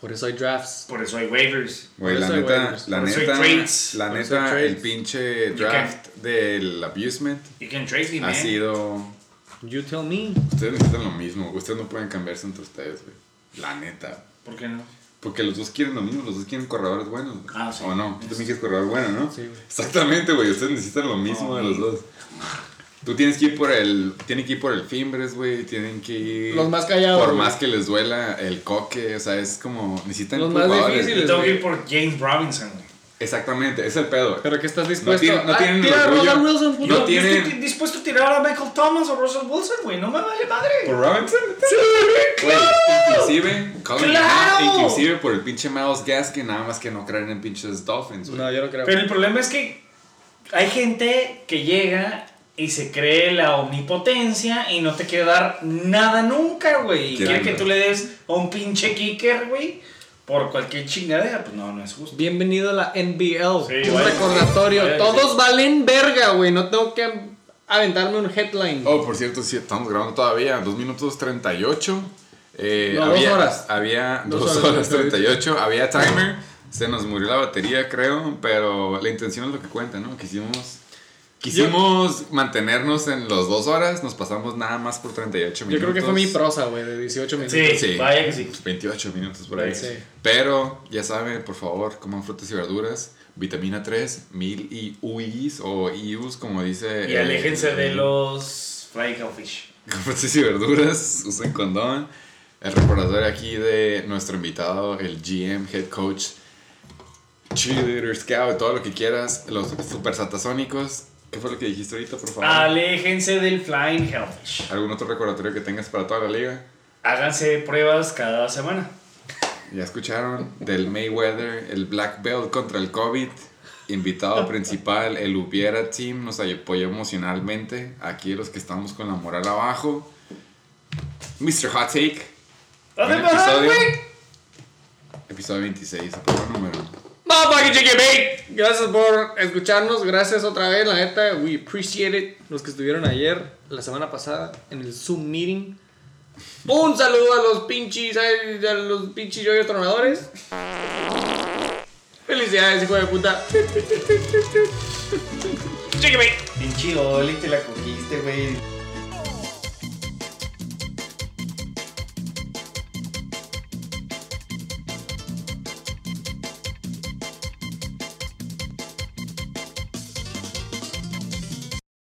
por eso hay drafts. por eso hay waivers. Güey, Por la eso hay neta, waivers, la neta, la neta, el pinche You draft del abusement You can trade me, man. ha sido... You tell me. Ustedes necesitan lo mismo, ustedes no pueden cambiarse entre ustedes, güey. La neta. ¿Por qué no? Porque los dos quieren lo mismo, los dos quieren corredores buenos. Ah, sí. ¿O no? Tú también quieres corredor bueno, ¿no? Sí, güey. Exactamente, güey. Ustedes necesitan lo mismo de los dos. Tú tienes que ir por el. Tienen que ir por el Fimbres, güey. Tienen que ir. Los más callados, Por güey. más que les duela el coque. O sea, es como. Necesitan Los más difíciles. Tengo que ir por James Robinson, güey. Exactamente, es el pedo. Pero que estás dispuesto no a tienen el tira a. Russell Wilson, puto. No Yo tienen- estoy dispuesto a tirar a Michael Thomas o Russell Wilson, güey. No me vale madre. ¿Por Robinson? Sí, Güey, claro. inclusive, Colin ¡Claro! Inclusive por el pinche Miles Gaskin, nada más que no creen en pinches Dolphins, güey. No, yo no creo. Pero el problema es que hay gente que llega y se cree la omnipotencia y no te quiere dar nada nunca, güey. Y Quieren quiere que tú le des a un pinche kicker, güey, por cualquier chingadera. Pues no, no es justo. Bienvenido a la NBL. Sí, un vaya, recordatorio. vaya, Todos sí. valen verga, güey. No tengo que aventarme un headline. Oh, por cierto, sí, estamos grabando todavía. 2 minutos 38. Eh, No, dos había, horas. Había Dos 2 horas horas 38. 38. Había timer. Se nos murió la batería, creo. Pero la intención es lo que cuenta, ¿no? Quisimos. Quisimos mantenernos en los 2 horas. Nos pasamos nada más por 38 Yo minutos. creo que fue mi prosa, güey, de 18 minutos. Sí, Sí, vaya que sí. 28 minutos por ahí. Sí. Pero ya saben, por favor, coman frutas y verduras. Vitamina 3, mil y UIs o IUs, como dice. Y aléjense de los fly fish. con frutas y verduras, usen condón. El recordatorio aquí de nuestro invitado, el GM, head coach, cheerleader, scout, todo lo que quieras, los super satasónicos. ¿Qué fue lo que dijiste ahorita, por favor? Aléjense del flying hellfish. ¿Algún otro recordatorio que tengas para toda la liga? Háganse pruebas cada semana. Ya escucharon del Mayweather, el Black Belt contra el COVID. Invitado [LAUGHS] principal, el Hubiera Team, nos apoyó emocionalmente. Aquí los que estamos con la moral abajo. Mr. Hot Take. ¿Dónde Buen vas, episodio. Episodio 26, puro número. Motherfucking chicken bake. Gracias por escucharnos. Gracias otra vez, la neta. We appreciate it. Los que estuvieron ayer, la semana pasada, en el Zoom meeting. Un saludo a los pinches, a los pinches yoyos tronadores. Felicidades, hijo de puta. Chicken bake. Pinche Oli, te la cogiste, güey.